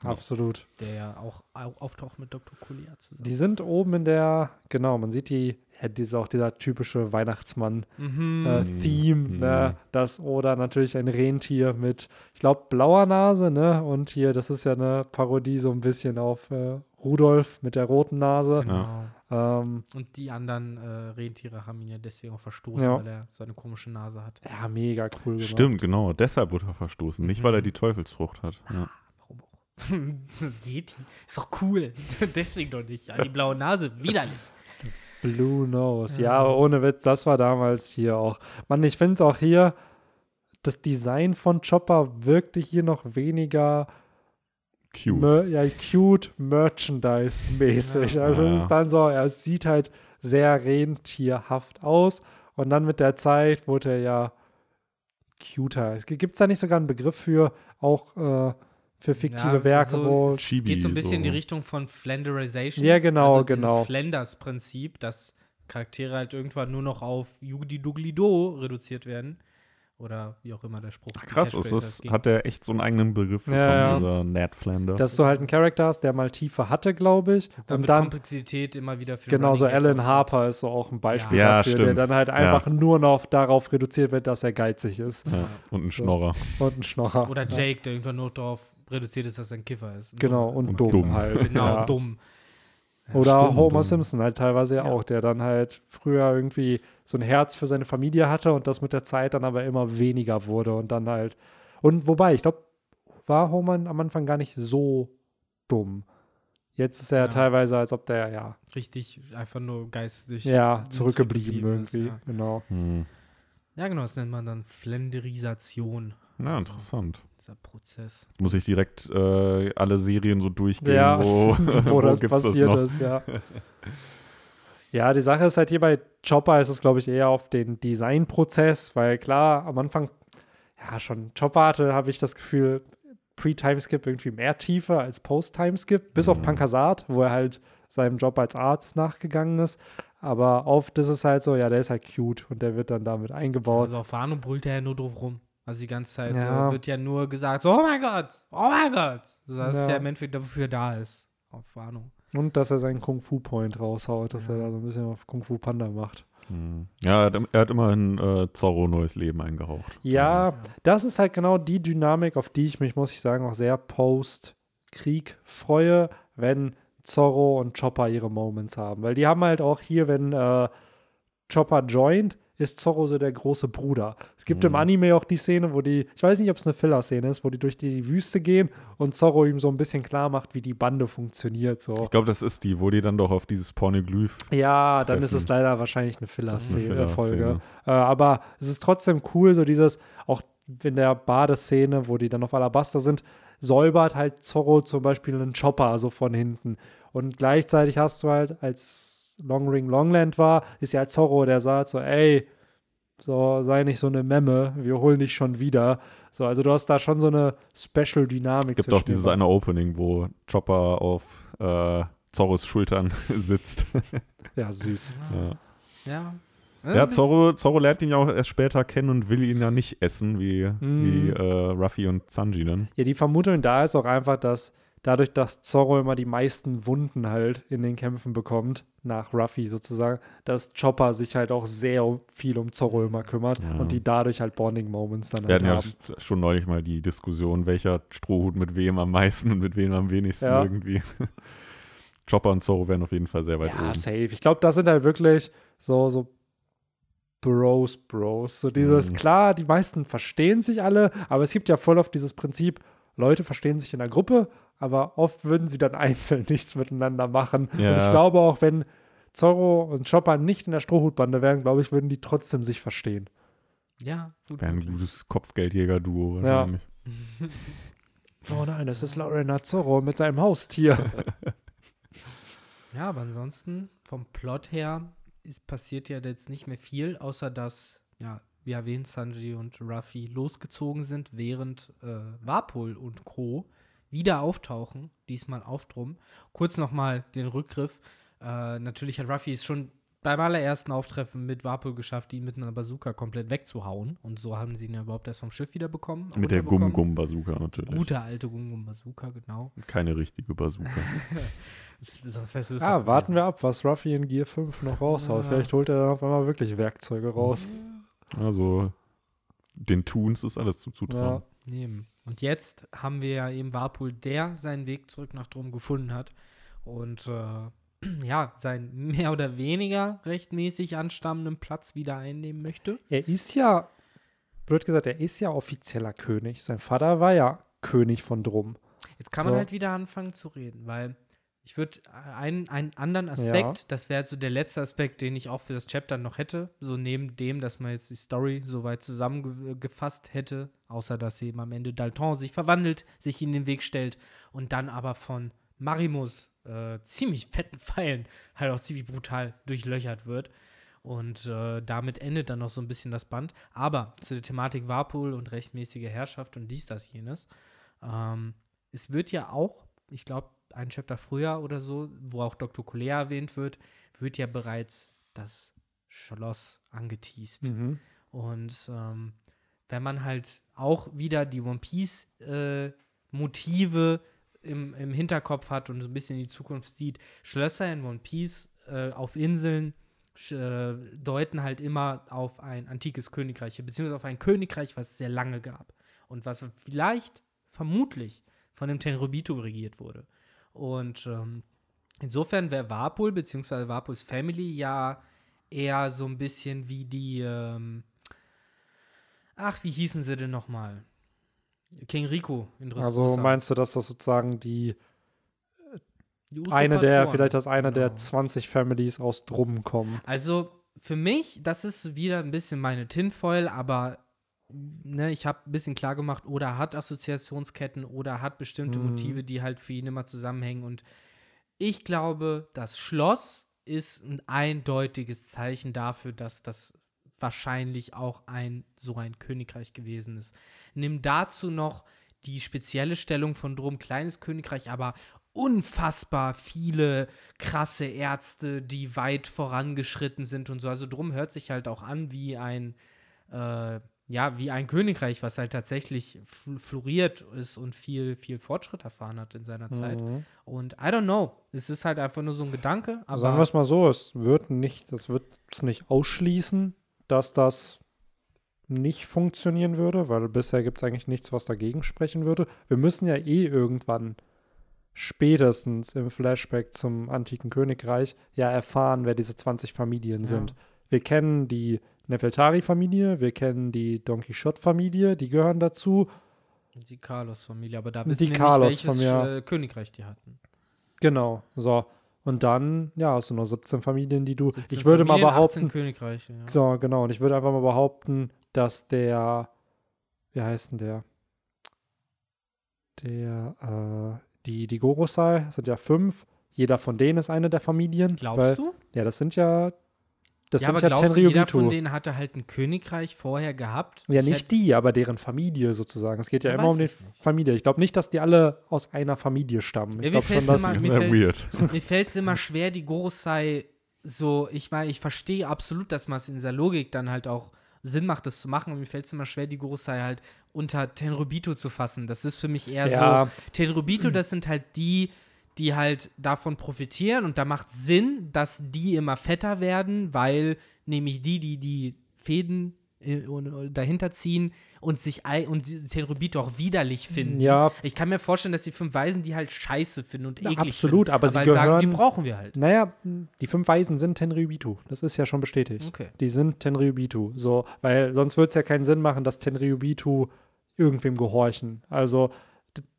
Absolut. der ja auch au- auftaucht mit Dr. Kulia zusammen. Die sind oben in der, genau, man sieht die, ja, diese, auch dieser typische Weihnachtsmann. Mhm. äh. Theme, Mhm. ne? Das oder natürlich ein Rentier mit, ich glaube, blauer Nase, ne? Und hier, das ist ja eine Parodie so ein bisschen auf äh, Rudolf mit der roten Nase. genau. Ähm, Und die anderen äh, Rentiere haben ihn ja deswegen auch verstoßen, Ja. weil er so eine komische Nase hat. ja, mega cool gemacht. Stimmt, genau. Deshalb wurde er verstoßen. Nicht, weil er die Teufelsfrucht hat. Ja. Warum auch? Yeti. Ist doch cool. deswegen doch nicht. Ja, die blaue Nase, widerlich. Blue Nose. Ja, Ja. aber ohne Witz, das war damals hier auch. Mann, ich finde es auch hier, das Design von Chopper wirkte hier noch weniger Cute. Mer ja, cute Merchandise-mäßig. Ja. Also Ja, es ist dann so, er sieht halt sehr rentierhaft aus und dann mit der Zeit wurde er ja cuter. Es gibt es da nicht sogar einen Begriff für, auch äh, für fiktive Ja, Werke, so, wo es geht so ein bisschen in die so. Richtung von Flanderization. Ja, genau, also dieses genau. Flanders-Prinzip, dass Charaktere halt irgendwann nur noch auf Jugdi Dugli Do reduziert werden. Oder wie auch immer der Spruch Ach, krass, ist das, ging. hat der echt so einen eigenen Begriff bekommen, Ja, ja. dieser Ned Flanders. Dass du halt einen Charakter hast, der mal Tiefe hatte, glaube ich. Damit Und dann, Komplexität immer wieder für genau, so Alan. Harper ist so auch ein Beispiel Ja, dafür, der dann halt einfach nur noch darauf reduziert wird, dass er geizig ist. ja. Und ein So. Schnorrer. Und ein Schnorrer. Oder Ja. Jake, der irgendwann nur darauf reduziert ist, dass er ein Kiffer ist. Genau, und, Und dumm, dumm. halt. Genau, ja. dumm. Oder stimmt. Homer Simpson halt teilweise ja Ja. auch, der dann halt früher irgendwie so ein Herz für seine Familie hatte und das mit der Zeit dann aber immer weniger wurde und dann halt. Und wobei, ich glaube, war Homer am Anfang gar nicht so dumm. Jetzt ist er Ja. teilweise, als ob der ja, Richtig, einfach nur geistig. ja zurückgeblieben zurückgeblieben ist, irgendwie. ja. Genau. Hm. Ja, genau, das nennt man dann Flenderisation, Ja, interessant. dieser Prozess. Muss ich direkt äh, alle Serien so durchgehen, Ja, wo, Wo das gibt's passiert noch? ist, ja. ja, die Sache ist halt hier bei Chopper ist es, glaube ich, eher auf den Designprozess, weil klar, am Anfang, ja, schon Chopper hatte, habe ich das Gefühl, Pre-Timeskip irgendwie mehr Tiefe als Post-Timeskip, bis auf Mhm. Pankasat, wo er halt seinem Job als Arzt nachgegangen ist. Aber oft ist es halt so, ja, der ist halt cute und der wird dann damit eingebaut. Also auf Wano brüllt er ja nur drauf rum. Also die ganze Zeit Ja. so, wird ja nur gesagt, so, oh mein Gott, oh mein Gott. So, das ist Ja. ja im Endeffekt dafür da ist. Auf Wano. Und dass er seinen Kung-Fu-Point raushaut, dass Ja. er da so ein bisschen auf Kung-Fu Panda macht. Hm. Ja, er hat, er hat immerhin äh, Zorro neues Leben eingehaucht. Ja, das ist halt genau die Dynamik, auf die ich mich, muss ich sagen, auch sehr post-Krieg freue, wenn Zorro und Chopper ihre Moments haben. Weil die haben halt auch hier, wenn äh, Chopper joint, ist Zorro so der große Bruder. Es gibt im Mhm. Anime auch die Szene, wo die, ich weiß nicht, ob es eine Filler-Szene ist, wo die durch die Wüste gehen und Zorro ihm so ein bisschen klar macht, wie die Bande funktioniert. So. Ich glaube, das ist die, wo die dann doch auf dieses Pornoglyph Ja, dann ist treffen. es leider wahrscheinlich eine Filler-Szene, Filler-Szene. Folge. Äh, aber es ist trotzdem cool, so dieses, auch in der Badeszene, wo die dann auf Alabaster sind, säubert halt Zorro zum Beispiel einen Chopper so von hinten. Und gleichzeitig hast du halt, als Long Ring Longland war, ist ja Zorro, der sagt so, ey, so, sei nicht so eine Memme, wir holen dich schon wieder. So, also du hast da schon so eine Special-Dynamik. gibt zwischen auch dieses eine Opening, wo Chopper auf äh, Zorros Schultern sitzt. Ja, süß. ja. Ja. Ja, Zorro, Zorro lernt ihn ja auch erst später kennen und will ihn ja nicht essen, wie, Mhm. wie äh, Ruffy und Sanji dann. Ja, die Vermutung da ist auch einfach, dass dadurch, dass Zorro immer die meisten Wunden halt in den Kämpfen bekommt, nach Ruffy sozusagen, dass Chopper sich halt auch sehr viel um Zorro immer kümmert Ja. und die dadurch halt Bonding-Moments dann Wir halt hatten ja haben. sch- schon neulich mal die Diskussion, welcher Strohhut mit wem am meisten und mit wem am wenigsten Ja. irgendwie. Chopper und Zorro wären auf jeden Fall sehr weit Ja, oben. safe. Ich glaube, das sind halt wirklich so, so Bros, Bros. So dieses, Mhm. klar, die meisten verstehen sich alle, aber es gibt ja voll auf dieses Prinzip, Leute verstehen sich in der Gruppe, aber oft würden sie dann einzeln nichts miteinander machen. Und Ja. ich glaube auch, wenn Zorro und Chopper nicht in der Strohhutbande wären, glaube ich, würden die trotzdem sich verstehen. Ja, gut. Wäre ein gutes Kopfgeldjäger-Duo Ja. wahrscheinlich. Oh nein, das ist Lorena Zorro mit seinem Haustier. Ja, aber ansonsten vom Plot her ist passiert ja jetzt nicht mehr viel, außer dass, ja, wie erwähnt, Sanji und Ruffy losgezogen sind, während äh, Warpol und Co. wieder auftauchen, diesmal auf Drum. Kurz nochmal den Rückgriff. Äh, natürlich hat Ruffy es schon beim allerersten Auftreffen mit Warpol geschafft, ihn mit einer Bazooka komplett wegzuhauen. Und so haben sie ihn ja überhaupt erst vom Schiff wieder bekommen. Mit der. Gum-Gum-Bazooka natürlich. Gute alte Gum-Gum-Bazooka, genau. Keine richtige Bazooka. Das, sonst wärst du das ah, warten gewesen. wir ab, was Ruffy in Gear 5 noch raushaut. Ja. Vielleicht holt er dann auf einmal wirklich Werkzeuge raus. also, den Toons ist alles zuzutrauen. Eben. Und jetzt haben wir ja eben Warpol, der seinen Weg zurück nach Drum gefunden hat und äh, ja, seinen mehr oder weniger rechtmäßig anstammenden Platz wieder einnehmen möchte. Er ist ja, blöd gesagt, er ist ja offizieller König. Sein Vater war ja König von Drum. Jetzt kann man So. halt wieder anfangen zu reden, weil ich würde einen, einen anderen Aspekt, Ja. das wäre so der letzte Aspekt, den ich auch für das Chapter noch hätte, so neben dem, dass man jetzt die Story soweit zusammengefasst hätte, außer dass eben am Ende Dalton sich verwandelt, sich in den Weg stellt und dann aber von Marimus äh, ziemlich fetten Pfeilen halt auch ziemlich brutal durchlöchert wird. Und äh, damit endet dann noch so ein bisschen das Band. Aber zu der Thematik Warpol und rechtmäßige Herrschaft und dies, das, jenes. Ähm, es wird ja auch, ich glaube, ein Chapter früher oder so, wo auch Dr. Colea erwähnt wird, wird ja bereits das Schloss angeteased. Mhm. Und ähm, wenn man halt auch wieder die One Piece äh, Motive im, im Hinterkopf hat und so ein bisschen in die Zukunft sieht, Schlösser in One Piece äh, auf Inseln äh, deuten halt immer auf ein antikes Königreich, beziehungsweise auf ein Königreich, was es sehr lange gab und was vielleicht, vermutlich, von dem Tenryubito regiert wurde. Und ähm, insofern wäre Warpol, beziehungsweise Warpols Family ja eher so ein bisschen wie die, ähm, ach, wie hießen sie denn nochmal? King Rico in Dressrosa. Also meinst du, dass das sozusagen die Die eine der, vielleicht das eine der Genau. 20 Families aus Drum kommen? Also für mich, das ist wieder ein bisschen meine Tinfoil, aber ne, ich habe ein bisschen klar gemacht, oder hat Assoziationsketten oder hat bestimmte Mhm. Motive, die halt für ihn immer zusammenhängen. Und ich glaube, das Schloss ist ein eindeutiges Zeichen dafür, dass das wahrscheinlich auch ein so ein Königreich gewesen ist. Nimm dazu noch die spezielle Stellung von Drum, kleines Königreich, aber unfassbar viele krasse Ärzte, die weit vorangeschritten sind und so. Also Drum hört sich halt auch an wie ein, äh, ja, wie ein Königreich, was halt tatsächlich fl floriert ist und viel, viel Fortschritt erfahren hat in seiner Zeit. Mhm. Und I don't know. Es ist halt einfach nur so ein Gedanke, aber Sagen wir es mal so, es wird nicht, das wird es nicht ausschließen, dass das nicht funktionieren würde, weil bisher gibt es eigentlich nichts, was dagegen sprechen würde. Wir müssen ja eh irgendwann spätestens im Flashback zum antiken Königreich ja erfahren, wer diese 20 Familien Ja. sind. Wir kennen die Nefeltari-Familie, wir kennen die Don Quixote-Familie, die gehören dazu. die Carlos-Familie, aber da Die wissen wir nicht, Carlos-Familie. welches äh, Königreich die hatten. Genau, so. Und dann, ja, hast du nur 17 Familien, die du. 17 ich würde mal Familien, 18 behaupten, Königreiche, ja. So, genau. Und ich würde einfach mal behaupten, dass der, wie heißt denn der? Der, äh, die, die Gorosei das sind ja fünf. Jeder von denen ist eine der Familien. Glaubst weil, du? Ja, das sind ja, das ja, sind aber ja glaubst du, jeder von Tenryubitu. denen hatte halt ein Königreich vorher gehabt? Ja, Ich nicht die, aber deren Familie sozusagen. Es geht ja Ja, immer um die. Familie. Ich glaube nicht, dass die alle aus einer Familie stammen. Ja, Ich mir glaube schon, dass. immer- Das mir fällt's- weird. Mir fällt es immer schwer, die Gorosei so, ich meine, ich verstehe absolut, dass man es in dieser Logik dann halt auch Sinn macht, das zu machen. Und mir fällt es immer schwer, die Gorosei halt unter Tenrobito zu fassen. Das ist für mich eher Ja. so, Tenrobito, das sind halt die, die halt davon profitieren. Und da macht Sinn, dass die immer fetter werden, weil nämlich die, die die Fäden äh, und- und dahinter ziehen und sich und die- Tenrobito auch widerlich finden. Ja. Ich kann mir vorstellen, dass die fünf Weisen die halt scheiße finden und eklig absolut, finden. aber sie halt sagen, die gehören- brauchen wir halt. Naja, die fünf Weisen sind Tenryubitu. Das ist ja schon bestätigt. Okay. Die sind Tenryubitu. So, weil sonst würde es ja keinen Sinn machen, dass Tenryubitu irgendwem gehorchen. Also,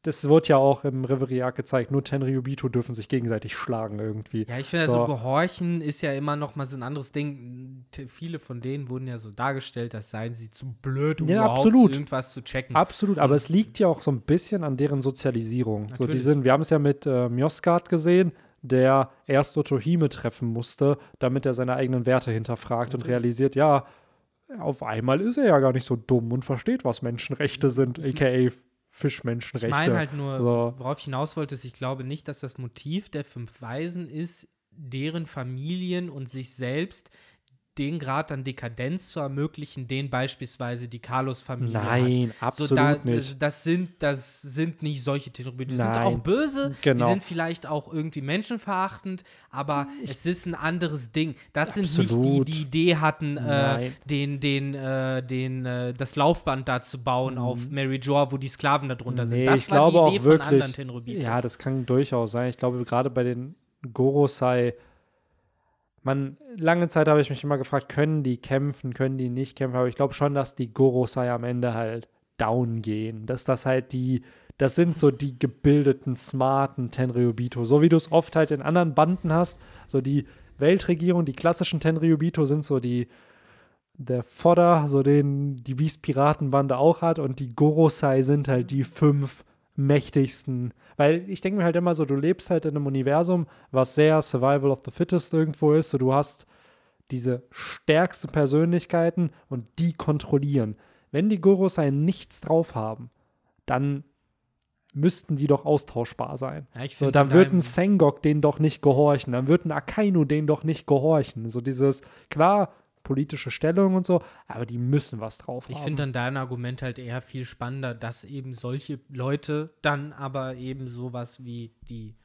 das wird ja auch im Reverie gezeigt. Nur Tenryubitu dürfen sich gegenseitig schlagen irgendwie. Ja, ich finde, So. so. Gehorchen ist ja immer noch mal so ein anderes Ding. Viele von denen wurden ja so dargestellt, als seien sie zu blöd, um Ja, überhaupt absolut. irgendwas zu checken. Absolut, aber es liegt ja auch so ein bisschen an deren Sozialisierung. So, die sind, wir haben es ja mit äh, Mjosgard gesehen, der erst Otohime treffen musste, damit er seine eigenen Werte hinterfragt und Natürlich. realisiert, ja, auf einmal ist er ja gar nicht so dumm und versteht, was Menschenrechte sind, aka Ich Fischmenschenrechte. meine halt nur, So. worauf ich hinaus wollte, ist, ich glaube nicht, dass das Motiv der fünf Weisen ist, deren Familien und sich selbst den Grad an Dekadenz zu ermöglichen, den beispielsweise die Carlos-Familie hat. Nein, So, absolut da, nicht. Das sind, das sind nicht solche Tenrobiten. Die sind Nein, auch böse, genau. die sind vielleicht auch irgendwie menschenverachtend, aber es ist ein anderes Ding. Das sind nicht Absolut. die, die Idee hatten, äh, den, den, äh, den, äh, das Laufband da zu bauen auf Mary Joa, wo die Sklaven da drunter sind. Mhm. Nee, Das ich war glaube die Idee auch von wirklich. anderen Tenrobiten. Ja, das kann durchaus sein. Ich glaube, gerade bei den Gorosei, man, lange Zeit habe ich mich immer gefragt, können die kämpfen, können die nicht kämpfen, aber ich glaube schon, dass die Gorosei am Ende halt down gehen. Dass das halt die, das sind so die gebildeten, smarten Tenryubito. So wie du es oft halt in anderen Banden hast, so die Weltregierung, die klassischen Tenryubito sind so die, der Fodder, so den die Beast-Piratenbande auch hat und die Gorosei sind halt die fünf mächtigsten. Weil ich denke mir halt immer so, du lebst halt in einem Universum, was sehr Survival of the Fittest irgendwo ist. So, du hast diese stärksten Persönlichkeiten und die kontrollieren. Wenn die Gorosei nichts drauf haben, dann müssten die doch austauschbar sein. Ja, So, dann wird ein Sengok denen doch nicht gehorchen, dann wird ein Akainu denen doch nicht gehorchen. So dieses, klar, politische Stellung und so, aber die müssen was drauf Ich haben. finde dann dein Argument halt eher viel spannender, dass eben solche Leute dann aber eben sowas wie die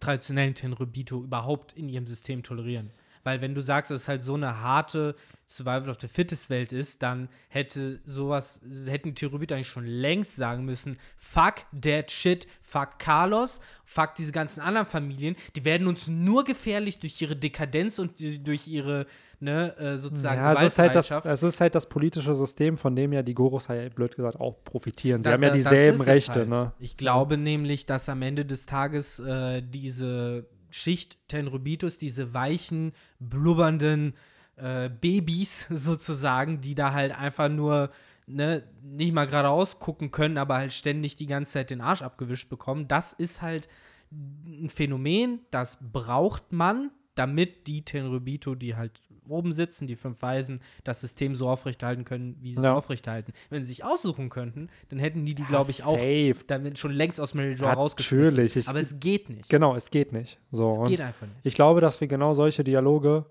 traditionellen Tenryubito überhaupt in ihrem System tolerieren. Weil wenn du sagst, dass es halt so eine harte Survival of the Fittest Welt ist, dann hätte sowas, hätten die Tenryubito eigentlich schon längst sagen müssen, fuck that shit, fuck Carlos, fuck diese ganzen anderen Familien, die werden uns nur gefährlich durch ihre Dekadenz und durch ihre, ne, äh, sozusagen ja, es ist, halt das, es ist halt das politische System, von dem ja die Gorosei, blöd gesagt, auch profitieren. Sie Da- haben ja dieselben Rechte, halt. ne? Ich glaube nämlich, dass am Ende des Tages äh, diese Schicht Tenryubitos, diese weichen, blubbernden äh, Babys sozusagen, die da halt einfach nur ne, nicht mal geradeaus gucken können, aber halt ständig die ganze Zeit den Arsch abgewischt bekommen, das ist halt ein Phänomen, das braucht man, damit die Tenryubito, die halt oben sitzen, die fünf Weisen, das System so aufrechterhalten können, wie sie es Ja. aufrechterhalten. Wenn sie sich aussuchen könnten, dann hätten die die, glaube ich, auch safe. damit schon längst aus Mary Jo Natürlich, rausgeschmissen. ich- Aber es geht nicht. Genau, es geht nicht. So, es geht einfach nicht. ich glaube, dass wir genau solche Dialoge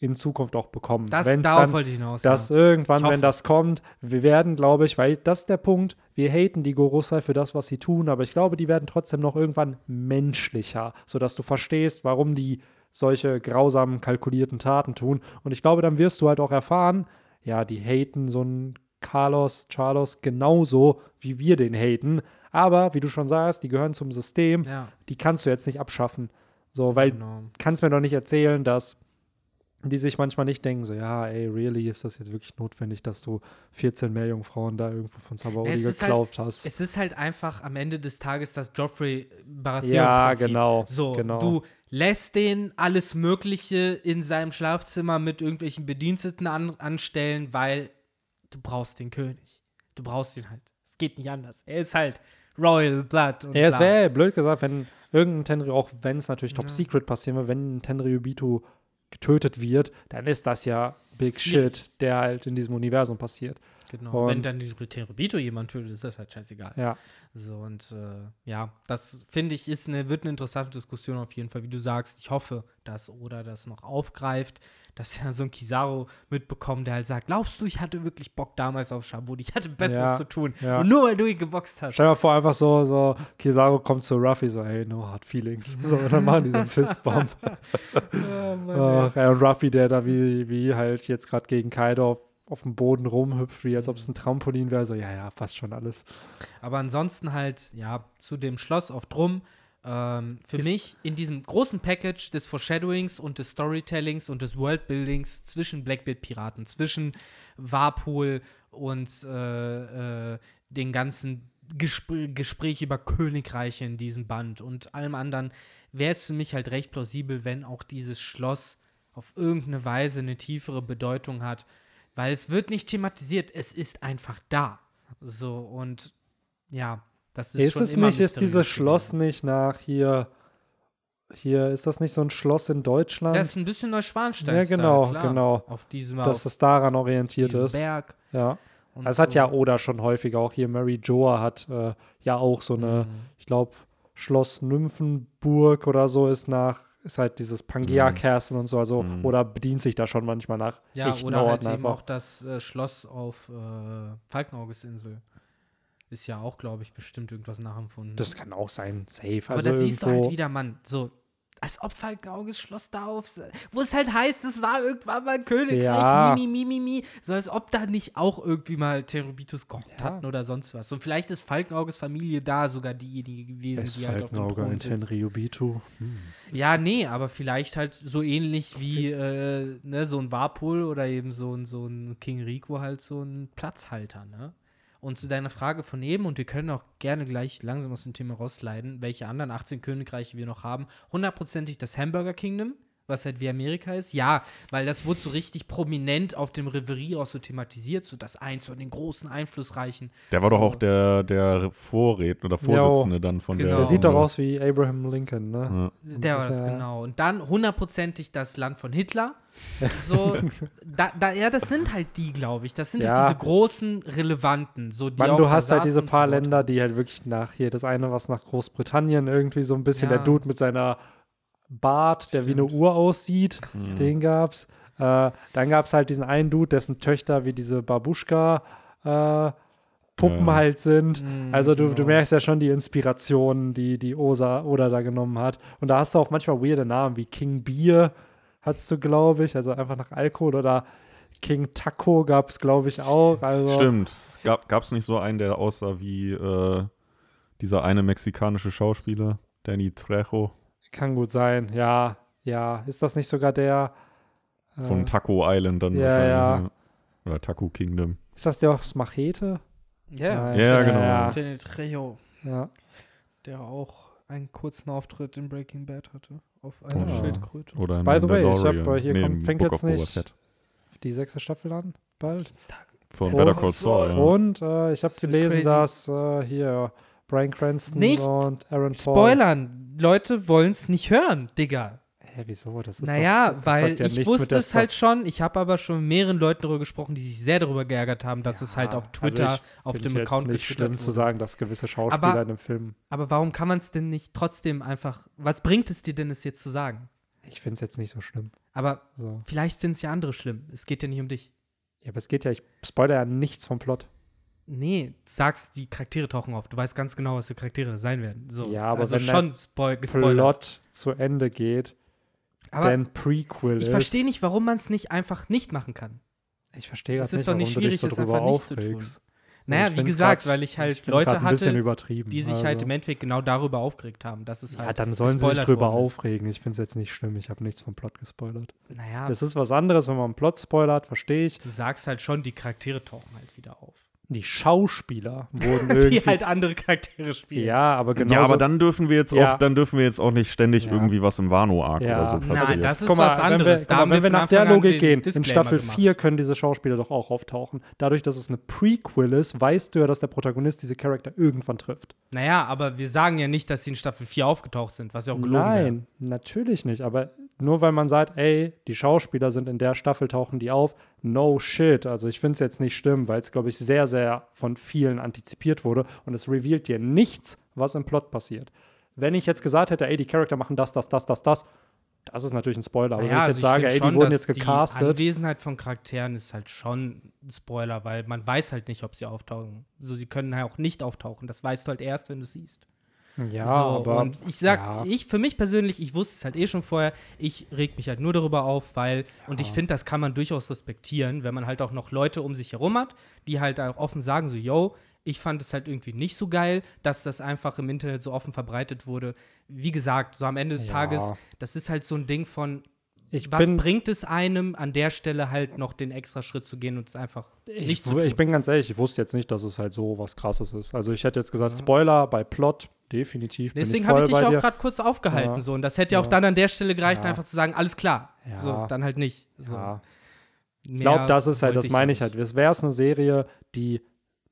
in Zukunft auch bekommen. Das, Wenn's darauf dann, wollte ich hinaus. dass ja. irgendwann, wenn das kommt, wir werden, glaube ich, weil das ist der Punkt, wir haten die Gorosei für das, was sie tun, aber ich glaube, die werden trotzdem noch irgendwann menschlicher, sodass du verstehst, warum die solche grausamen, kalkulierten Taten tun. Und ich glaube, dann wirst du halt auch erfahren, ja, die haten so einen Carlos, Charlos genauso, wie wir den haten. Aber, wie du schon sagst, die gehören zum System, ja, die kannst du jetzt nicht abschaffen. So, weil genau. kannst mir doch nicht erzählen, dass die sich manchmal nicht denken, so, ja, ey, really, ist das jetzt wirklich notwendig, dass du 14 Meerjungfrauen da irgendwo von Sabaudi ist geklaut hast? Es ist halt einfach am Ende des Tages das Joffrey Baratheon Ja, Prinzip. genau, So, genau. du lässt den alles Mögliche in seinem Schlafzimmer mit irgendwelchen Bediensteten an, anstellen, weil du brauchst den König. Du brauchst ihn halt. Es geht nicht anders. Er ist halt Royal Blood. Und ja, es wäre blöd gesagt, wenn irgendein Tenri, auch wenn es natürlich Top Ja. Secret passieren würde, wenn ein Tenryubito getötet wird, dann ist das ja Big Shit, der halt in diesem Universum passiert. Genau. Und- Wenn dann die Tenryubito jemand tötet, ist das halt scheißegal. Ja, So, und äh, ja, das finde ich, ist eine, wird eine interessante Diskussion auf jeden Fall, wie du sagst. Ich hoffe, dass Oda das noch aufgreift, dass ja so ein Kizaru mitbekommt, der halt sagt, glaubst du, ich hatte wirklich Bock damals auf Shabudi, ich hatte Besseres Ja, zu tun. ja. Und nur weil du ihn geboxt hast. Stell dir mal vor, einfach so, so, Kizaru kommt zu Ruffy, so, hey, no hard feelings. So, und dann machen die so einen Fistbump. Oh, Mann, ja, und Ruffy, der da wie, wie halt jetzt gerade gegen Kaido auf, dem Boden rumhüpft, wie als ob es ein Trampolin wäre. So, ja, ja, passt schon alles. Aber ansonsten halt, ja, zu dem Schloss auf Drum. Ähm, für Ist- mich in diesem großen Package des Foreshadowings und des Storytellings und des Worldbuildings zwischen Blackbeard Piraten, zwischen Warpool und äh, äh, den ganzen Gespr Gespräch über Königreiche in diesem Band und allem anderen, wäre es für mich halt recht plausibel, wenn auch dieses Schloss auf irgendeine Weise eine tiefere Bedeutung hat, weil es wird nicht thematisiert, es ist einfach da. So und ja, das ist, Ist, schon es immer nicht, ist dieses Schloss nicht nach hier, hier, ist das nicht so ein Schloss in Deutschland? Das ist ein bisschen Neuschwanstein. Ja, genau, genau. Auf diesem, dass auf es daran orientiert ist. Berg. Ja. Und Das hat so. ja Oda schon häufiger. Auch hier Mary Joa hat äh, ja auch so eine, Mhm. ich glaube, Schloss Nymphenburg oder so ist nach, ist halt dieses Pangea Castle und so. Also Mhm. Oda bedient sich da schon manchmal nach Ja, echten oder halt eben einfach. auch das äh, Schloss auf äh, Falkenauges-Insel. Ist ja auch, glaube ich, bestimmt irgendwas nachempfunden. Das kann auch sein, safe. Aber also da siehst du halt wieder, Mann, so, als ob Falkenauges Schloss da auf, wo es halt heißt, es war irgendwann mal ein Königreich, Ja. mi, mi, mi, mi, so als ob da nicht auch irgendwie mal Terebitus gehockt Ja. hatten oder sonst was. Und vielleicht ist Falkenauges Familie da sogar diejenige gewesen, ist die halt auf dem Thron ein sitzt. Tenryubitu. Ja, nee, aber vielleicht halt so ähnlich wie äh, ne, so ein Warpol oder eben so ein, so ein King Rico halt so ein Platzhalter, ne? Und zu deiner Frage von eben, und wir können auch gerne gleich langsam aus dem Thema rausleiten, welche anderen 18 Königreiche wir noch haben. Hundertprozentig das Hamburger Kingdom, was halt wie Amerika ist. Ja, weil das wurde so richtig prominent auf dem Reverie auch so thematisiert, so das eins von den großen, einflussreichen. Der war doch So. auch der, der Vorredner oder Vorsitzende dann von Genau. der. Der sieht doch aus wie Abraham Lincoln, ne? Ja. Der war das ja- genau. Und dann hundertprozentig das Land von Hitler, So, da, da, ja, das sind halt die, glaube ich. Das sind Ja. halt diese großen, relevanten. So, die Mann, auch du hast halt diese paar Länder, die halt wirklich nach hier, das eine, was nach Großbritannien irgendwie so ein bisschen Ja. der Dude mit seiner Bart, der wie eine Stimmt. Uhr aussieht, Mhm. den gab's. Äh, dann gab's halt diesen einen Dude, dessen Töchter wie diese Babuschka äh, Puppen Ja. halt sind. Mhm, Also du, du genau. merkst ja schon die Inspirationen, die die Osa Oda da genommen hat. Und da hast du auch manchmal weirde Namen wie King Beer, hattest du, glaube ich, also einfach nach Alkohol oder King Taco gab es, glaube ich, auch. Also, Stimmt. Gab es nicht so einen, der aussah wie äh, dieser eine mexikanische Schauspieler, Danny Trejo Kann gut sein, ja, ja. Ist das nicht sogar der? äh, von Taco Island dann ja, wahrscheinlich. ja. ne? Oder Taco Kingdom. Ist das der aus Machete? Ja, Nein, Ja, genau. Ja, Danny Trejo, ja. der auch einen kurzen Auftritt in Breaking Bad hatte. Auf einer Ja. Schildkröte. Oder in By the way, ich hab, hier Nee, kommt- fängt Book jetzt nicht-. Die sechste Staffel an, bald. Dienstag. Von Oh. Better Call Saul, ja. Und äh, ich habe gelesen, crazy. dass äh, hier Brian Cranston Nicht und Aaron Paul. Spoilern. Leute wollen es nicht hören, Digga. Hä, wieso? Das ist Naja, doch, das weil ja ich wusste es halt schon. Ich habe aber schon mit mehreren Leuten darüber gesprochen, die sich sehr darüber geärgert haben, dass es halt Ja, auf Twitter, also ich auf dem Account nicht schlimm zu wurde. sagen, dass gewisse Schauspieler Aber- in einem Film. Aber warum kann man es denn nicht trotzdem einfach. Was bringt es dir denn, es jetzt zu sagen? Ich finde es jetzt nicht so schlimm. Aber So. vielleicht finden es ja andere schlimm. Es geht ja nicht um dich. Ja, aber es geht ja, ich spoilere ja nichts vom Plot. Nee, du sagst, die Charaktere tauchen auf. Du weißt ganz genau, was für Charaktere sein werden. So, Ja, aber also wenn der schon spoil gespoilert. Plot zu Ende geht, Aber dann Prequel ich verstehe nicht, warum man es nicht einfach nicht machen kann. Ich verstehe Es gerade ist nicht, doch nicht schwierig, so es drüber einfach nicht zu tun. aufregst. Naja, ich wie gesagt, grad- weil ich halt find's Leute ein bisschen hatte, übertrieben. die sich also. halt im Endeffekt genau darüber aufgeregt haben, dass es Ja, halt. dann sollen sie sich drüber aufregen. Ich finde es jetzt nicht schlimm. Ich habe nichts vom Plot gespoilert. Naja, Es ist was anderes, wenn man einen Plot spoilert, verstehe ich. du sagst halt schon, die Charaktere tauchen halt wieder auf. Die Schauspieler wurden Die irgendwie. halt andere Charaktere spielen. ja, aber genau. ja, aber dann dürfen wir jetzt Ja. auch, dann dürfen wir jetzt auch nicht ständig Ja. irgendwie was im Wano-Arc Ja. oder so Nein, passiert. Nein, das ist mal, was wenn wir, anderes. guck Da mal, wir wenn wir nach der Logik gehen, in Disclaimer Staffel gemacht. 4 können diese Schauspieler doch auch auftauchen. Dadurch, dass es eine Prequel ist, weißt du ja, dass der Protagonist diese Charakter irgendwann trifft. Naja, aber wir sagen ja nicht, dass sie in Staffel 4 aufgetaucht sind, was ja auch gelogen wäre. Nein, natürlich nicht. Aber nur weil man sagt, ey, die Schauspieler sind in der Staffel, tauchen die auf, no shit. Also ich finde es jetzt nicht schlimm, weil es, glaube ich, sehr, sehr von vielen antizipiert wurde und es revealt dir nichts, was im Plot passiert. Wenn ich jetzt gesagt hätte, ey, die Charakter machen das, das, das, das, das, das ist natürlich ein Spoiler. Aber Naja, wenn ich also jetzt sage, find ey, die schon, wurden dass jetzt gecastet, Die Anwesenheit von Charakteren ist halt schon ein Spoiler, weil man weiß halt nicht, ob sie auftauchen. So, sie können halt auch nicht auftauchen. Das weißt du halt erst, wenn du siehst. Ja, so, aber und ich sag, ja. ich für mich persönlich, ich wusste es halt eh schon vorher, ich reg mich halt nur darüber auf, weil, und ich finde, das kann man durchaus respektieren, wenn man halt auch noch Leute um sich herum hat, die halt auch offen sagen, so, yo, ich fand es halt irgendwie nicht so geil, dass das einfach im Internet so offen verbreitet wurde. Wie gesagt, so am Ende des Ja. Tages, das ist halt so ein Ding von, ich was bin, bringt es einem, an der Stelle halt noch den extra Schritt zu gehen und es einfach ich, nicht zu tun? ich bin ganz ehrlich, ich wusste jetzt nicht, dass es halt so was krasses ist. Also ich hätte jetzt gesagt, Spoiler bei Plot, definitiv. Deswegen habe ich dich auch gerade kurz aufgehalten. Ja. So. Und das hätte ja auch dann an der Stelle gereicht, Ja. einfach zu sagen, alles klar. Ja. So, dann halt nicht. So. Ich glaube, das ist halt, das meine ich halt. Wäre es eine Serie, die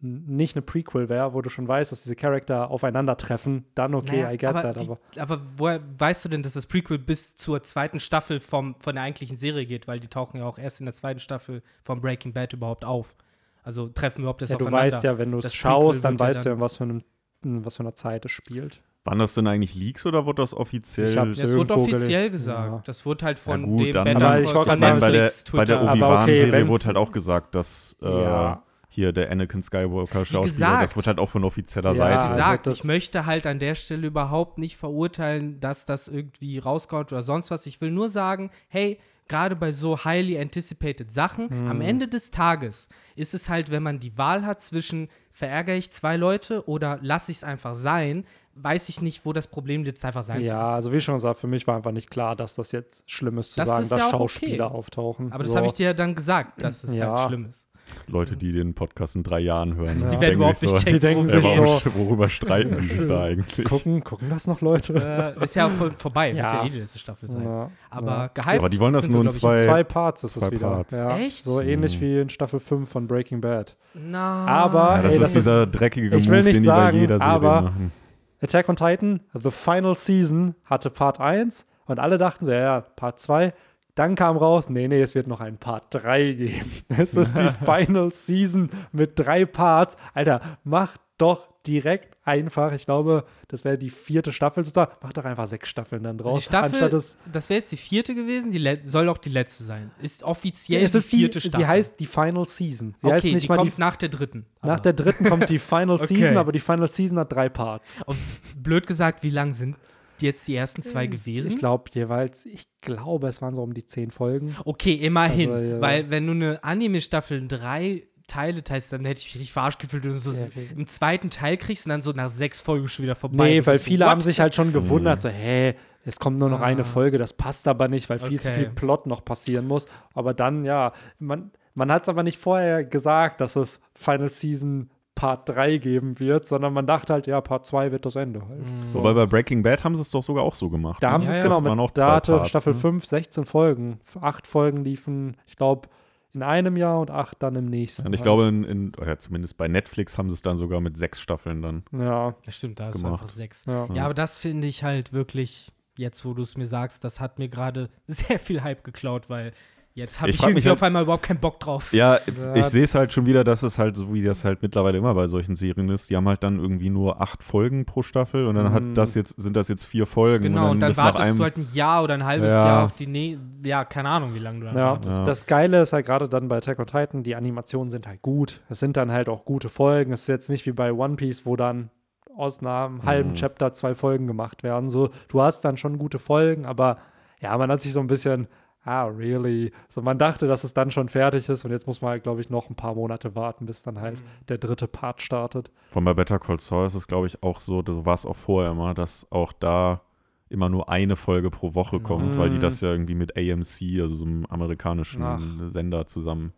nicht eine Prequel wäre, wo du schon weißt, dass diese Charakter aufeinandertreffen, dann okay, Naja, I get aber, that. die, Aber aber woher weißt du denn, dass das Prequel bis zur zweiten Staffel vom, von der eigentlichen Serie geht? Weil die tauchen ja auch erst in der zweiten Staffel von Breaking Bad überhaupt auf. Also treffen überhaupt das ja, du aufeinander. weißt ja, wenn du es Das schaust, dann ja weißt du, dann- in was für, einem, in was für einer Zeit es spielt. Waren das denn eigentlich Leaks oder wurde das offiziell? Ich hab's Ja, es wurde offiziell gesagt. Ja. Das wurde halt von Ja, gut, dem dann- Better Aber ich ich von meine, bei der, bei der. Aber okay, Obi-Wan-Serie wenn's- wurde halt auch gesagt, dass äh, Ja. Hier der Anakin Skywalker-Schauspieler, gesagt. das wird halt auch von offizieller Ja, Seite. also gesagt, das- ich möchte halt an der Stelle überhaupt nicht verurteilen, dass das irgendwie rauskommt oder sonst was. Ich will nur sagen, hey, gerade bei so highly anticipated Sachen, Mhm. am Ende des Tages ist es halt, wenn man die Wahl hat zwischen verärgere ich zwei Leute oder lasse ich es einfach sein, weiß ich nicht, wo das Problem jetzt einfach sein Ja, soll. also wie schon gesagt, für mich war einfach nicht klar, dass das jetzt schlimm ist zu Das sagen, ist dass ja Schauspieler okay. auftauchen. Aber das So. habe ich dir ja dann gesagt, dass es Ja. halt schlimm ist. Leute, die den Podcast in drei Jahren hören, Die Die denken werden überhaupt sich nicht so, checken, Die denken äh, sich so- worüber streiten die sich da eigentlich? Gucken, gucken das noch Leute? Äh, ist ja auch voll vorbei, wird Ja. ja eh die letzte Staffel sein. Ja, Aber ja. gehypt Aber die wollen das nur in zwei- Zwei Parts ist es wieder. Parts. Ja. Echt? So ähnlich Mhm. wie in Staffel 5 von Breaking Bad. Na. Aber- Ja, das Ey, ist das ist- dieser dreckige ich will Move, nicht den die sagen, bei jeder Serie aber- machen. Attack on Titan, The Final Season, hatte Part 1 und alle dachten so, ja, ja, Part 2 Dann kam raus, nee, nee, es wird noch ein Part 3 geben. Es ist die Final Season mit drei Parts. Alter, mach doch direkt einfach, ich glaube, das wäre die vierte Staffel sozusagen. Mach doch einfach sechs Staffeln dann draus. Die Staffel, anstatt es, das wäre jetzt die vierte gewesen, die soll auch die letzte sein. Ist offiziell es ist die die, vierte Staffel. sie heißt die Final Season. Sie okay, heißt nicht die mal kommt die, nach der dritten. nach Aber- der dritten kommt die Final Okay. Season, aber die Final Season hat drei Parts. Und blöd gesagt, wie lang sind jetzt die ersten zwei gewesen? Ich glaube jeweils, ich glaube, es waren so um die zehn Folgen. Okay, immerhin. Also, ja. Weil wenn du eine Anime-Staffel in drei Teile teilst, dann hätte ich mich richtig verarscht gefühlt, wenn du so Ja, im zweiten Teil kriegst und dann so nach sechs Folgen schon wieder vorbei. Nee, weil so, viele what? haben sich halt schon gewundert, so, hä, es kommt nur noch Ah. eine Folge, das passt aber nicht, weil viel zu Okay. viel Plot noch passieren muss. Aber dann, ja, man, man hat es aber nicht vorher gesagt, dass es Final Season Part 3 geben wird, sondern man dachte halt, ja, Part 2 wird das Ende halt. So. Wobei bei Breaking Bad haben sie es doch sogar auch so gemacht. Da ne? haben sie es Ja, genau mit, auch da zwei hatte Parts, Staffel ne? 5 16 Folgen. Acht Folgen liefen, ich glaube, in einem Jahr und acht dann im nächsten. Und ich halt. glaube, in, in, oder zumindest bei Netflix haben sie es dann sogar mit sechs Staffeln dann. Ja, Das stimmt, da ist gemacht. einfach sechs. ja. Ja, aber das finde ich halt wirklich, jetzt wo du es mir sagst, das hat mir gerade sehr viel Hype geklaut, weil jetzt habe Ich ich, irgendwie halt- auf einmal überhaupt keinen Bock drauf. Ja, Ja, ich sehe es halt schon wieder, dass es halt so, wie das halt mittlerweile immer bei solchen Serien ist. Die haben halt dann irgendwie nur acht Folgen pro Staffel und dann Mhm. hat das jetzt, sind das jetzt vier Folgen. Genau, und dann ist nach wartest einem, du halt ein Jahr oder ein halbes Ja. Jahr auf die, ne ja, keine Ahnung, wie lange du dann Ja, wartest. das, Ja. das Geile ist halt gerade dann bei Attack on Titan, die Animationen sind halt gut. Es sind dann halt auch gute Folgen. Es ist jetzt nicht wie bei One Piece, wo dann aus einem halben Mhm. Chapter zwei Folgen gemacht werden. So, du hast dann schon gute Folgen, aber ja, man hat sich so ein bisschen, ah, really? So, man dachte, dass es dann schon fertig ist und jetzt muss man halt, glaube ich, noch ein paar Monate warten, bis dann halt der dritte Part startet. Von bei Better Call Saul ist es, glaube ich, auch so, so war es auch vorher immer, dass auch da immer nur eine Folge pro Woche kommt, weil die das ja irgendwie mit AMC, also so einem amerikanischen Ach. Sender zusammen.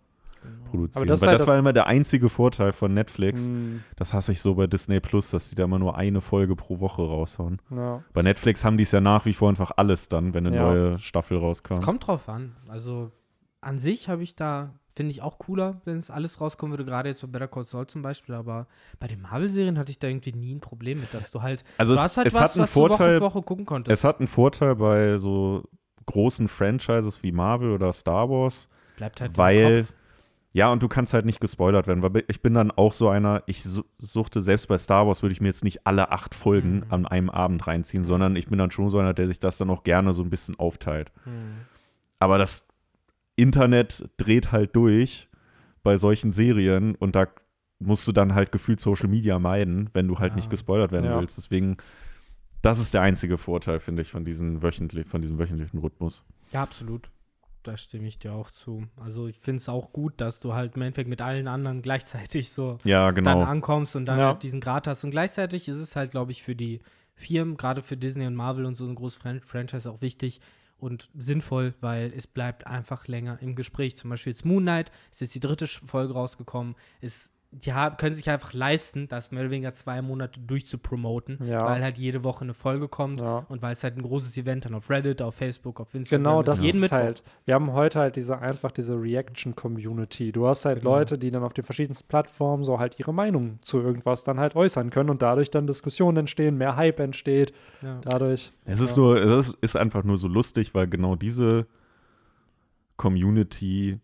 Produzieren. Aber das weil halt das, das- war immer der einzige Vorteil von Netflix. Mm, Das hasse ich so bei Disney Plus, dass die da immer nur eine Folge pro Woche raushauen. ja. Bei Netflix haben die es ja nach wie vor einfach alles dann, wenn eine Ja. neue Staffel rauskam. Es kommt drauf an. Also an sich habe ich da, finde ich auch cooler, wenn es alles rauskommen würde, gerade jetzt bei Better Call Saul zum Beispiel, aber bei den Marvel-Serien hatte ich da irgendwie nie ein Problem mit, dass du halt, Also du es- halt es was, hat einen was du Woche Vorteil- für Woche gucken konntest. Es hat einen Vorteil bei so großen Franchises wie Marvel oder Star Wars. Es bleibt halt weil- im Kopf. Ja, und du kannst halt nicht gespoilert werden, weil ich bin dann auch so einer, ich su- suchte, selbst bei Star Wars würde ich mir jetzt nicht alle acht Folgen Mhm. an einem Abend reinziehen, sondern ich bin dann schon so einer, der sich das dann auch gerne so ein bisschen aufteilt. Hm. Aber das Internet dreht halt durch bei solchen Serien und da musst du dann halt gefühlt Social Media meiden, wenn du halt Ja. nicht gespoilert werden Ja. willst. Deswegen, das ist der einzige Vorteil, finde ich, von, diesen wöchentlich, von diesem wöchentlichen Rhythmus. Ja, absolut. Da stimme ich dir auch zu. Also ich finde es auch gut, dass du halt im Endeffekt mit allen anderen gleichzeitig so Ja, dann genau. ankommst und dann Ja. halt diesen Grad hast. Und gleichzeitig ist es halt, glaube ich, für die Firmen, gerade für Disney und Marvel und so ein großes Fran Franchise auch wichtig und sinnvoll, weil es bleibt einfach länger im Gespräch. Zum Beispiel jetzt Moon Knight ist jetzt die dritte Folge rausgekommen. Ist, die haben, können sich einfach leisten, das mehr oder weniger zwei Monate durchzupromoten, Ja. weil halt jede Woche eine Folge kommt Ja. und weil es halt ein großes Event dann auf Reddit, auf Facebook, auf Instagram Genau, ist. das jeden ist Mittwoch. halt. Wir haben heute halt diese einfach diese Reaction-Community. Du hast halt Genau. Leute, die dann auf den verschiedensten Plattformen so halt ihre Meinung zu irgendwas dann halt äußern können und dadurch dann Diskussionen entstehen, mehr Hype entsteht. Ja. Dadurch. Es ist Ja. nur, es ist, ist einfach nur so lustig, weil genau diese Community,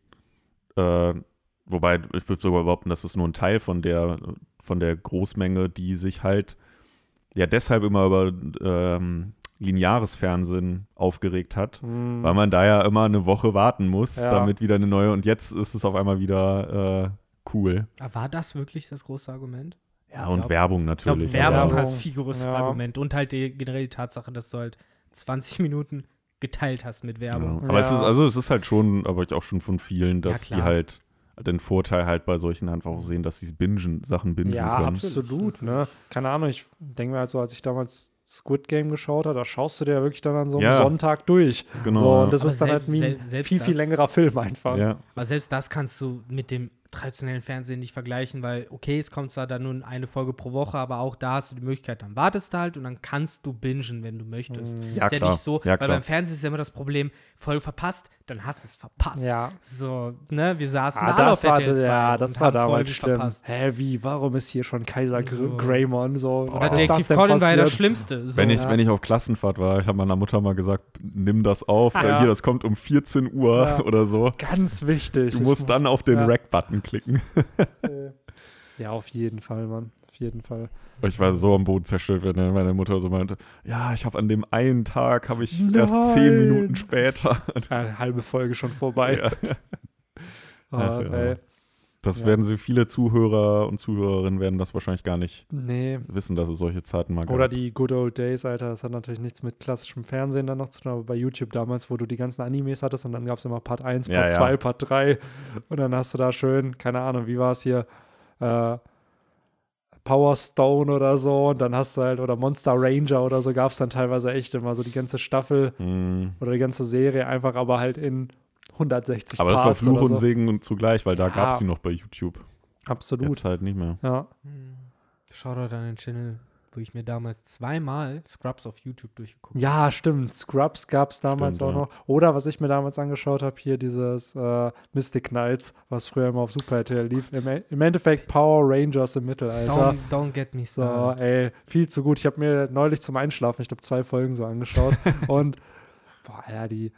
äh, wobei ich würde sogar behaupten, das ist nur ein Teil von der, von der Großmenge, die sich halt ja deshalb immer über ähm, lineares Fernsehen aufgeregt hat, Hm, weil man da ja immer eine Woche warten muss, Ja. damit wieder eine neue und jetzt ist es auf einmal wieder äh, cool. War das wirklich das große Argument? Ja, Ich und glaub- Werbung Ich glaube, natürlich. Werbung hast viel größeres Ja. Argument und halt die, generell die Tatsache, dass du halt 20 Minuten geteilt hast mit Ja. Werbung. Aber es Ja. ist, also es ist halt schon, aber ich auch schon von vielen, dass die halt den Vorteil halt bei solchen einfach auch sehen, dass sie bingen, Sachen bingen ja, können. absolut. Ne? Keine Ahnung, ich denke mir halt so, als ich damals Squid Game geschaut habe, da schaust du dir ja wirklich dann an so einem Ja. Sonntag durch. Genau. So, ja. und das Aber ist dann selbst- halt wie ein viel, viel längerer Film einfach. ja. Aber selbst das kannst du mit dem traditionellen Fernsehen nicht vergleichen, weil okay, es kommt zwar dann nur eine Folge pro Woche, aber auch da hast du die Möglichkeit, dann wartest du halt und dann kannst du bingen, wenn du möchtest. Ja, ist ja klar. nicht so, Ja, weil klar. beim Fernsehen ist ja immer das Problem, Folge verpasst, dann hast du es verpasst. Ja. So, ne, wir saßen Ah, das auf war, RTL 2 ja, das und war haben damals Folgen schlimm. verpasst. Hä, wie, warum ist hier schon Kaiser So. Greymon so? Oder Was ist das Detektiv Colin war ja das passiert? Schlimmste. So. Wenn ich, Ja. wenn ich auf Klassenfahrt war, ich habe meiner Mutter mal gesagt, nimm das auf, Ah, ja. hier, das kommt um 14 Uhr Ja. oder so. Ganz wichtig. Du Ich musst muss- dann auf den ja. Rack-Button klicken. Ja, auf jeden Fall, Mann. Auf jeden Fall. Ich war so am Boden zerstört, wenn meine Mutter so meinte, ja, ich habe an dem einen Tag, habe ich erst Nein. zehn Minuten später. Ja, halbe Folge schon vorbei. Ja. Ah, Ach ja. Das Ja. werden sie, viele Zuhörer und Zuhörerinnen werden das wahrscheinlich gar nicht Nee. wissen, dass es solche Zeiten mal gab. Oder die Good Old Days, Alter. Das hat natürlich nichts mit klassischem Fernsehen dann noch zu tun, aber bei YouTube damals, wo du die ganzen Animes hattest und dann gab es immer Part 1, Ja, Part ja. 2, Part 3 und dann hast du da schön, keine Ahnung, wie war es hier, äh, Power Stone oder so und dann hast du halt, oder Monster Ranger oder so, gab es dann teilweise echt immer so die ganze Staffel Hm. oder die ganze Serie einfach, aber halt in 160 Aber das war Fluch oder und so. Segen und zugleich, weil da Ja. gab es sie noch bei YouTube. Absolut. Jetzt halt nicht mehr. Ja. Shoutout an den Channel, wo ich mir damals zweimal Scrubs auf YouTube durchgeguckt habe. Ja, stimmt. Scrubs gab es damals Stimmt, auch ja. noch. Oder was ich mir damals angeschaut habe, hier dieses äh, Mystic Knights, was früher immer auf Super RTL lief. Im, E- Im Endeffekt Power Rangers im Mittelalter. Don't, don't get me So, started. ey, viel zu gut. Ich habe mir neulich zum Einschlafen, ich glaube, zwei Folgen so angeschaut. und, boah, ja, die.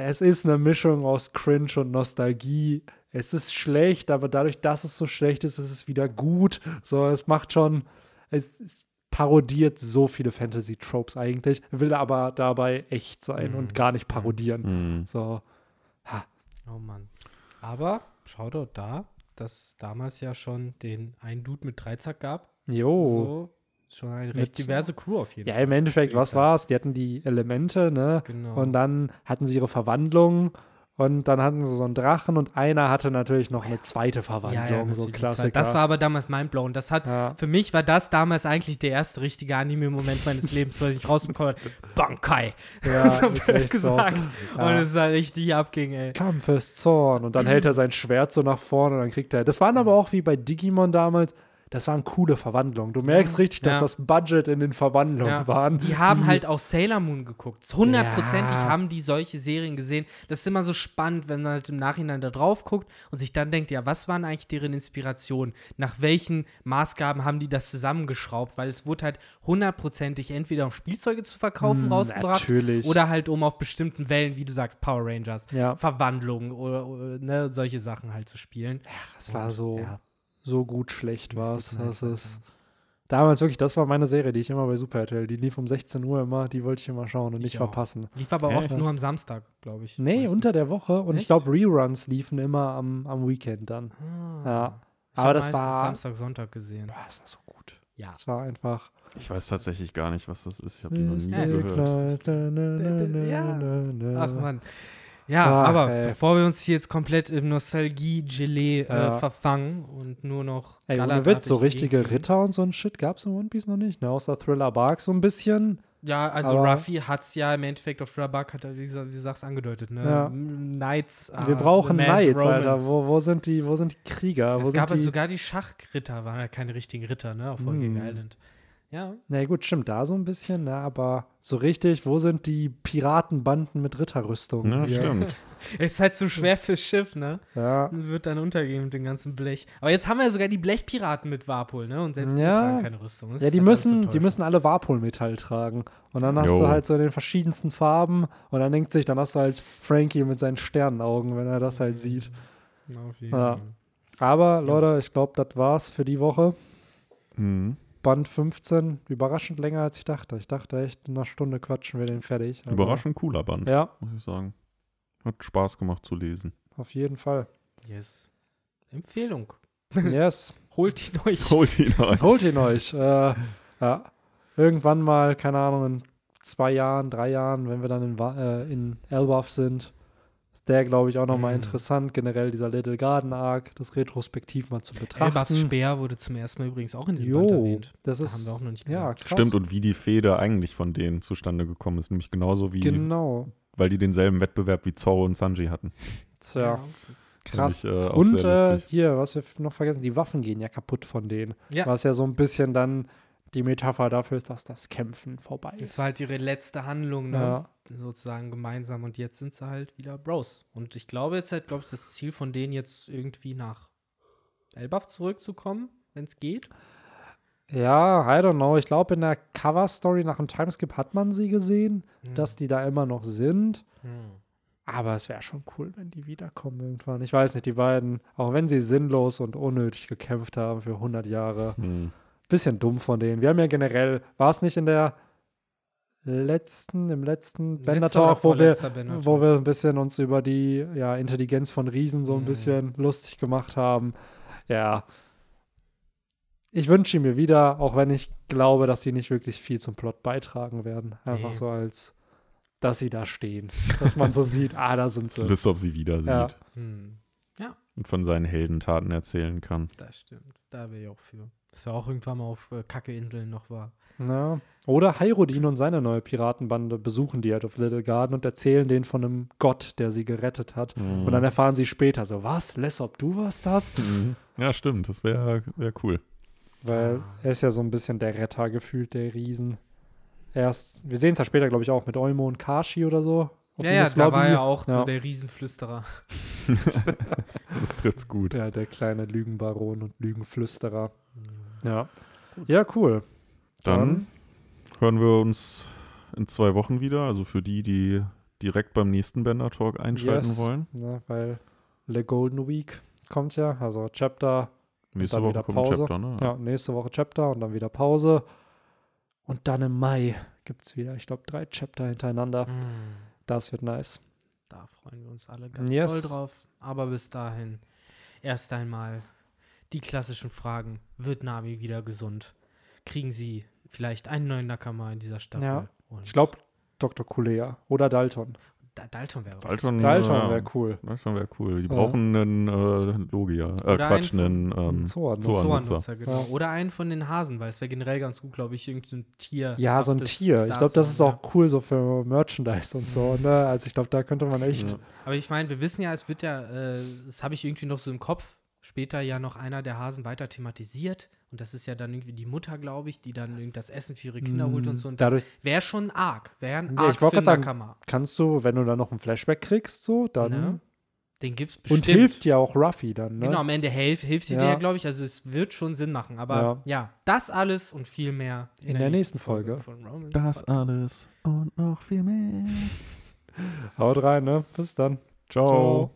Es ist eine Mischung aus Cringe und Nostalgie. Es ist schlecht, aber dadurch, dass es so schlecht ist, ist es wieder gut. So, es macht schon. Es, es parodiert so viele Fantasy-Tropes eigentlich, will aber dabei echt sein und Mhm. gar nicht parodieren. Hm. So, Oh Mann. Aber Shoutout da, dass es damals ja schon den einen Dude mit Dreizack gab. jo. So, schon eine recht diverse Crew auf jeden Ja, Fall. im Endeffekt, was war's? Die hatten die Elemente, ne? Genau. Und dann hatten sie ihre Verwandlung und dann hatten sie so einen Drachen und einer hatte natürlich noch eine zweite Verwandlung, so natürlich, die Klassiker. Das war aber damals mindblown. Das hat, ja. für mich war das damals eigentlich der erste richtige Anime-Moment meines Lebens, als ich rausbekommen habe. Bankai. Ja, so blöd so. gesagt. Ja. Und es da richtig abging, ey. Kampf ist Zorn und dann hält er sein Schwert so nach vorne und dann kriegt er. Das waren aber auch wie bei Digimon damals. Das waren coole Verwandlungen. Du merkst richtig, dass Ja. das Budget in den Verwandlungen Ja. waren. Die haben halt auch Sailor Moon geguckt. Hundertprozentig Ja. haben die solche Serien gesehen. Das ist immer so spannend, wenn man halt im Nachhinein da drauf guckt und sich dann denkt, ja, was waren eigentlich deren Inspirationen? Nach welchen Maßgaben haben die das zusammengeschraubt? Weil es wurde halt hundertprozentig entweder um Spielzeuge zu verkaufen Hm, rausgebracht Natürlich. oder halt um auf bestimmten Wellen, wie du sagst, Power Rangers, Ja. Verwandlungen oder, oder ne, solche Sachen halt zu spielen. Das war so, Ja. So gut schlecht war es. Das ist. Damals wirklich, das war meine Serie, die ich immer bei Super RTL, die lief um 16 Uhr immer, die wollte ich immer schauen und Ich nicht auch. verpassen. Lief aber Echt? oft nur am Samstag, glaube ich. Nee, meistens. unter der Woche und ich Echt? glaube, Reruns liefen immer am, am Weekend dann. Ah. Ja. Ich Aber das war- Samstag, Sonntag gesehen. Boah, das war so gut. Ja. Das war einfach. Ich weiß tatsächlich gar nicht, was das ist. Ich habe die noch nie es gehört. Ja. Ja. Ach man. Ja, Ach, aber ey. bevor wir uns hier jetzt komplett im Nostalgie-Gelee äh, Ja. verfangen und nur noch Ey, ohne Witz, so richtige gegenfliegen. Ritter und so ein Shit gab es in One Piece noch nicht, ne? Außer Thriller Bark so ein bisschen. Ja, also Aber- Ruffy hat es ja im Endeffekt auf Thriller hat er, wie, du sagst, angedeutet, ne? Ja. Knights. Wir are brauchen Knights, Alter. Romance. Wo, wo, sind die, wo sind die Krieger? Wo es gab sind also sogar die Schachritter, waren ja keine richtigen Ritter, ne? Auf Walking Hm. Island. Ja. Na gut, stimmt, da so ein bisschen, ne? Aber so richtig, wo sind die Piratenbanden mit Ritterrüstung? Ja, hier? stimmt. Ist halt zu schwer fürs Schiff, ne? Ja. Wird dann untergehen mit dem ganzen Blech. Aber jetzt haben wir ja sogar die Blechpiraten mit Warpol, ne? Und selbst die Ja. tragen keine Rüstung. Das Ja, die halt müssen, die müssen alle Warpol-Metall tragen. Und dann hast Jo. du halt so in den verschiedensten Farben und dann denkt sich, dann hast du halt Frankie mit seinen Sternenaugen, wenn er das halt sieht. Auf jeden Ja. Fall. Aber Leute, ich glaube, das war's für die Woche. Hm. Band 15, überraschend länger als ich dachte. Ich dachte echt, in einer Stunde quatschen wir den fertig. Aber Überraschend cooler Band, Ja, muss ich sagen. Hat Spaß gemacht zu lesen. auf jeden Fall. Yes. Empfehlung. Yes. Holt ihn euch. Holt ihn euch. Holt ihn euch. Äh, ja. Irgendwann mal, keine Ahnung, in zwei Jahren, drei Jahren, wenn wir dann in, äh, in Elbaf sind, der, glaube ich, auch nochmal Mm. interessant. Generell dieser Little Garden Arc, das retrospektiv mal zu betrachten. Elbafs Speer wurde zum ersten Mal übrigens auch in diesem Band Jo, erwähnt. das Da ist haben wir auch noch nicht ja, gesagt. krass. Stimmt, und wie die Fehde eigentlich von denen zustande gekommen ist. Nämlich genauso wie, Genau. weil die denselben Wettbewerb wie Zorro und Sanji hatten. Tja. Krass. Fand Ich, äh, Und äh, hier, was wir noch vergessen, die Waffen gehen ja kaputt von denen. Ja. Was ja so ein bisschen dann die Metapher dafür ist, dass das Kämpfen vorbei ist. Das war halt ihre letzte Handlung, ne? ja. sozusagen gemeinsam und jetzt sind sie halt wieder Bros. Und ich glaube jetzt halt, glaube ich, das Ziel von denen jetzt irgendwie nach Elbaf zurückzukommen, wenn es geht. ja, I don't know. Ich glaube, in der Cover-Story nach dem Timeskip hat man sie gesehen, Hm. dass die da immer noch sind. Hm. Aber es wäre schon cool, wenn die wiederkommen irgendwann. Ich weiß nicht, die beiden, auch wenn sie sinnlos und unnötig gekämpft haben für 100 Jahre, Hm. Bisschen dumm von denen. Wir haben ja generell, war es nicht in der letzten, im letzten Bender Talk, wo wir, wo wir ein bisschen uns über die ja, Intelligenz von Riesen so ein Mhm. bisschen lustig gemacht haben. Ja. Ich wünsche ihn mir wieder, auch wenn ich glaube, dass sie nicht wirklich viel zum Plot beitragen werden. Einfach Nee. so als, dass sie da stehen. dass man so sieht, ah, da sind sie. Lust, ob sie wieder sieht Ja. Hm. und von seinen Heldentaten erzählen kann. Das stimmt. Da wäre ich auch für. Das ja auch irgendwann mal auf äh, Kacke-Inseln noch war. Ja. Oder Hyrudin und seine neue Piratenbande besuchen die halt auf Little Garden und erzählen denen von einem Gott, der sie gerettet hat. Mhm. Und dann erfahren sie später so, was, Lessop, du warst das? Mhm. Ja, stimmt. Das wäre wär cool. Weil Ah. er ist ja so ein bisschen der Retter gefühlt, der Riesen. Erst, wir sehen es ja später, glaube ich, auch mit Eumo und Kashi oder so. Auf Ja, ja, da war ja auch so Ja. der Riesenflüsterer. Das trifft's gut. Ja, der kleine Lügenbaron und Lügenflüsterer. Ja. Ja, cool. Dann hören wir uns in zwei Wochen wieder. Also für die, die direkt beim nächsten Bender Talk einschalten Yes. wollen. Ne, weil Le Golden Week kommt ja, also Chapter Nächste dann Woche kommt Pause. Chapter, ne? Ja, nächste Woche Chapter und dann wieder Pause. Und dann im Mai gibt es wieder, ich glaube, drei Chapter hintereinander. Hm. Das wird nice. Da freuen wir uns alle ganz Yes. doll drauf. Aber bis dahin erst einmal die klassischen Fragen. Wird Navi wieder gesund? Kriegen sie vielleicht einen neuen Nakama in dieser Staffel? Ja. Ich glaube, Dr. Kulea oder Dalton. Da- Dalton wäre Dalton, Dalton wäre cool. Dalton wäre cool. Die Ja. brauchen einen äh, Logia. Äh, Oder Quatsch, einen einen ähm, Zoanutzer. Genau. Ja. Oder einen von den Hasen, weil es wäre generell ganz gut, glaube ich, irgendein Tier. Ja, so ein Tier. Ich glaube, das ist auch cool so für Merchandise und so. Ne? Also ich glaube, da könnte man echt. Ja. Aber ich meine, wir wissen ja, es wird ja, äh, das habe ich irgendwie noch so im Kopf, später ja noch einer der Hasen weiter thematisiert. Und das ist ja dann irgendwie die Mutter, glaube ich, die dann irgend das Essen für ihre Kinder holt und so. Und das Dadurch wäre schon arg. Wäre ein Ja, arg ich wollte für sagen, Nakama. kannst du, wenn du dann noch ein Flashback kriegst, so, dann. Ne? Den gibt's bestimmt. Und hilft ja auch Ruffy dann, ne? Genau, am Ende hilft, hilft sie Ja. dir, glaube ich. Also es wird schon Sinn machen. Aber ja, Ja. das alles und viel mehr In der nächsten Folge. von Romans Das Podcast. alles und noch viel mehr. Haut rein, ne? Bis dann. Ciao. Ciao.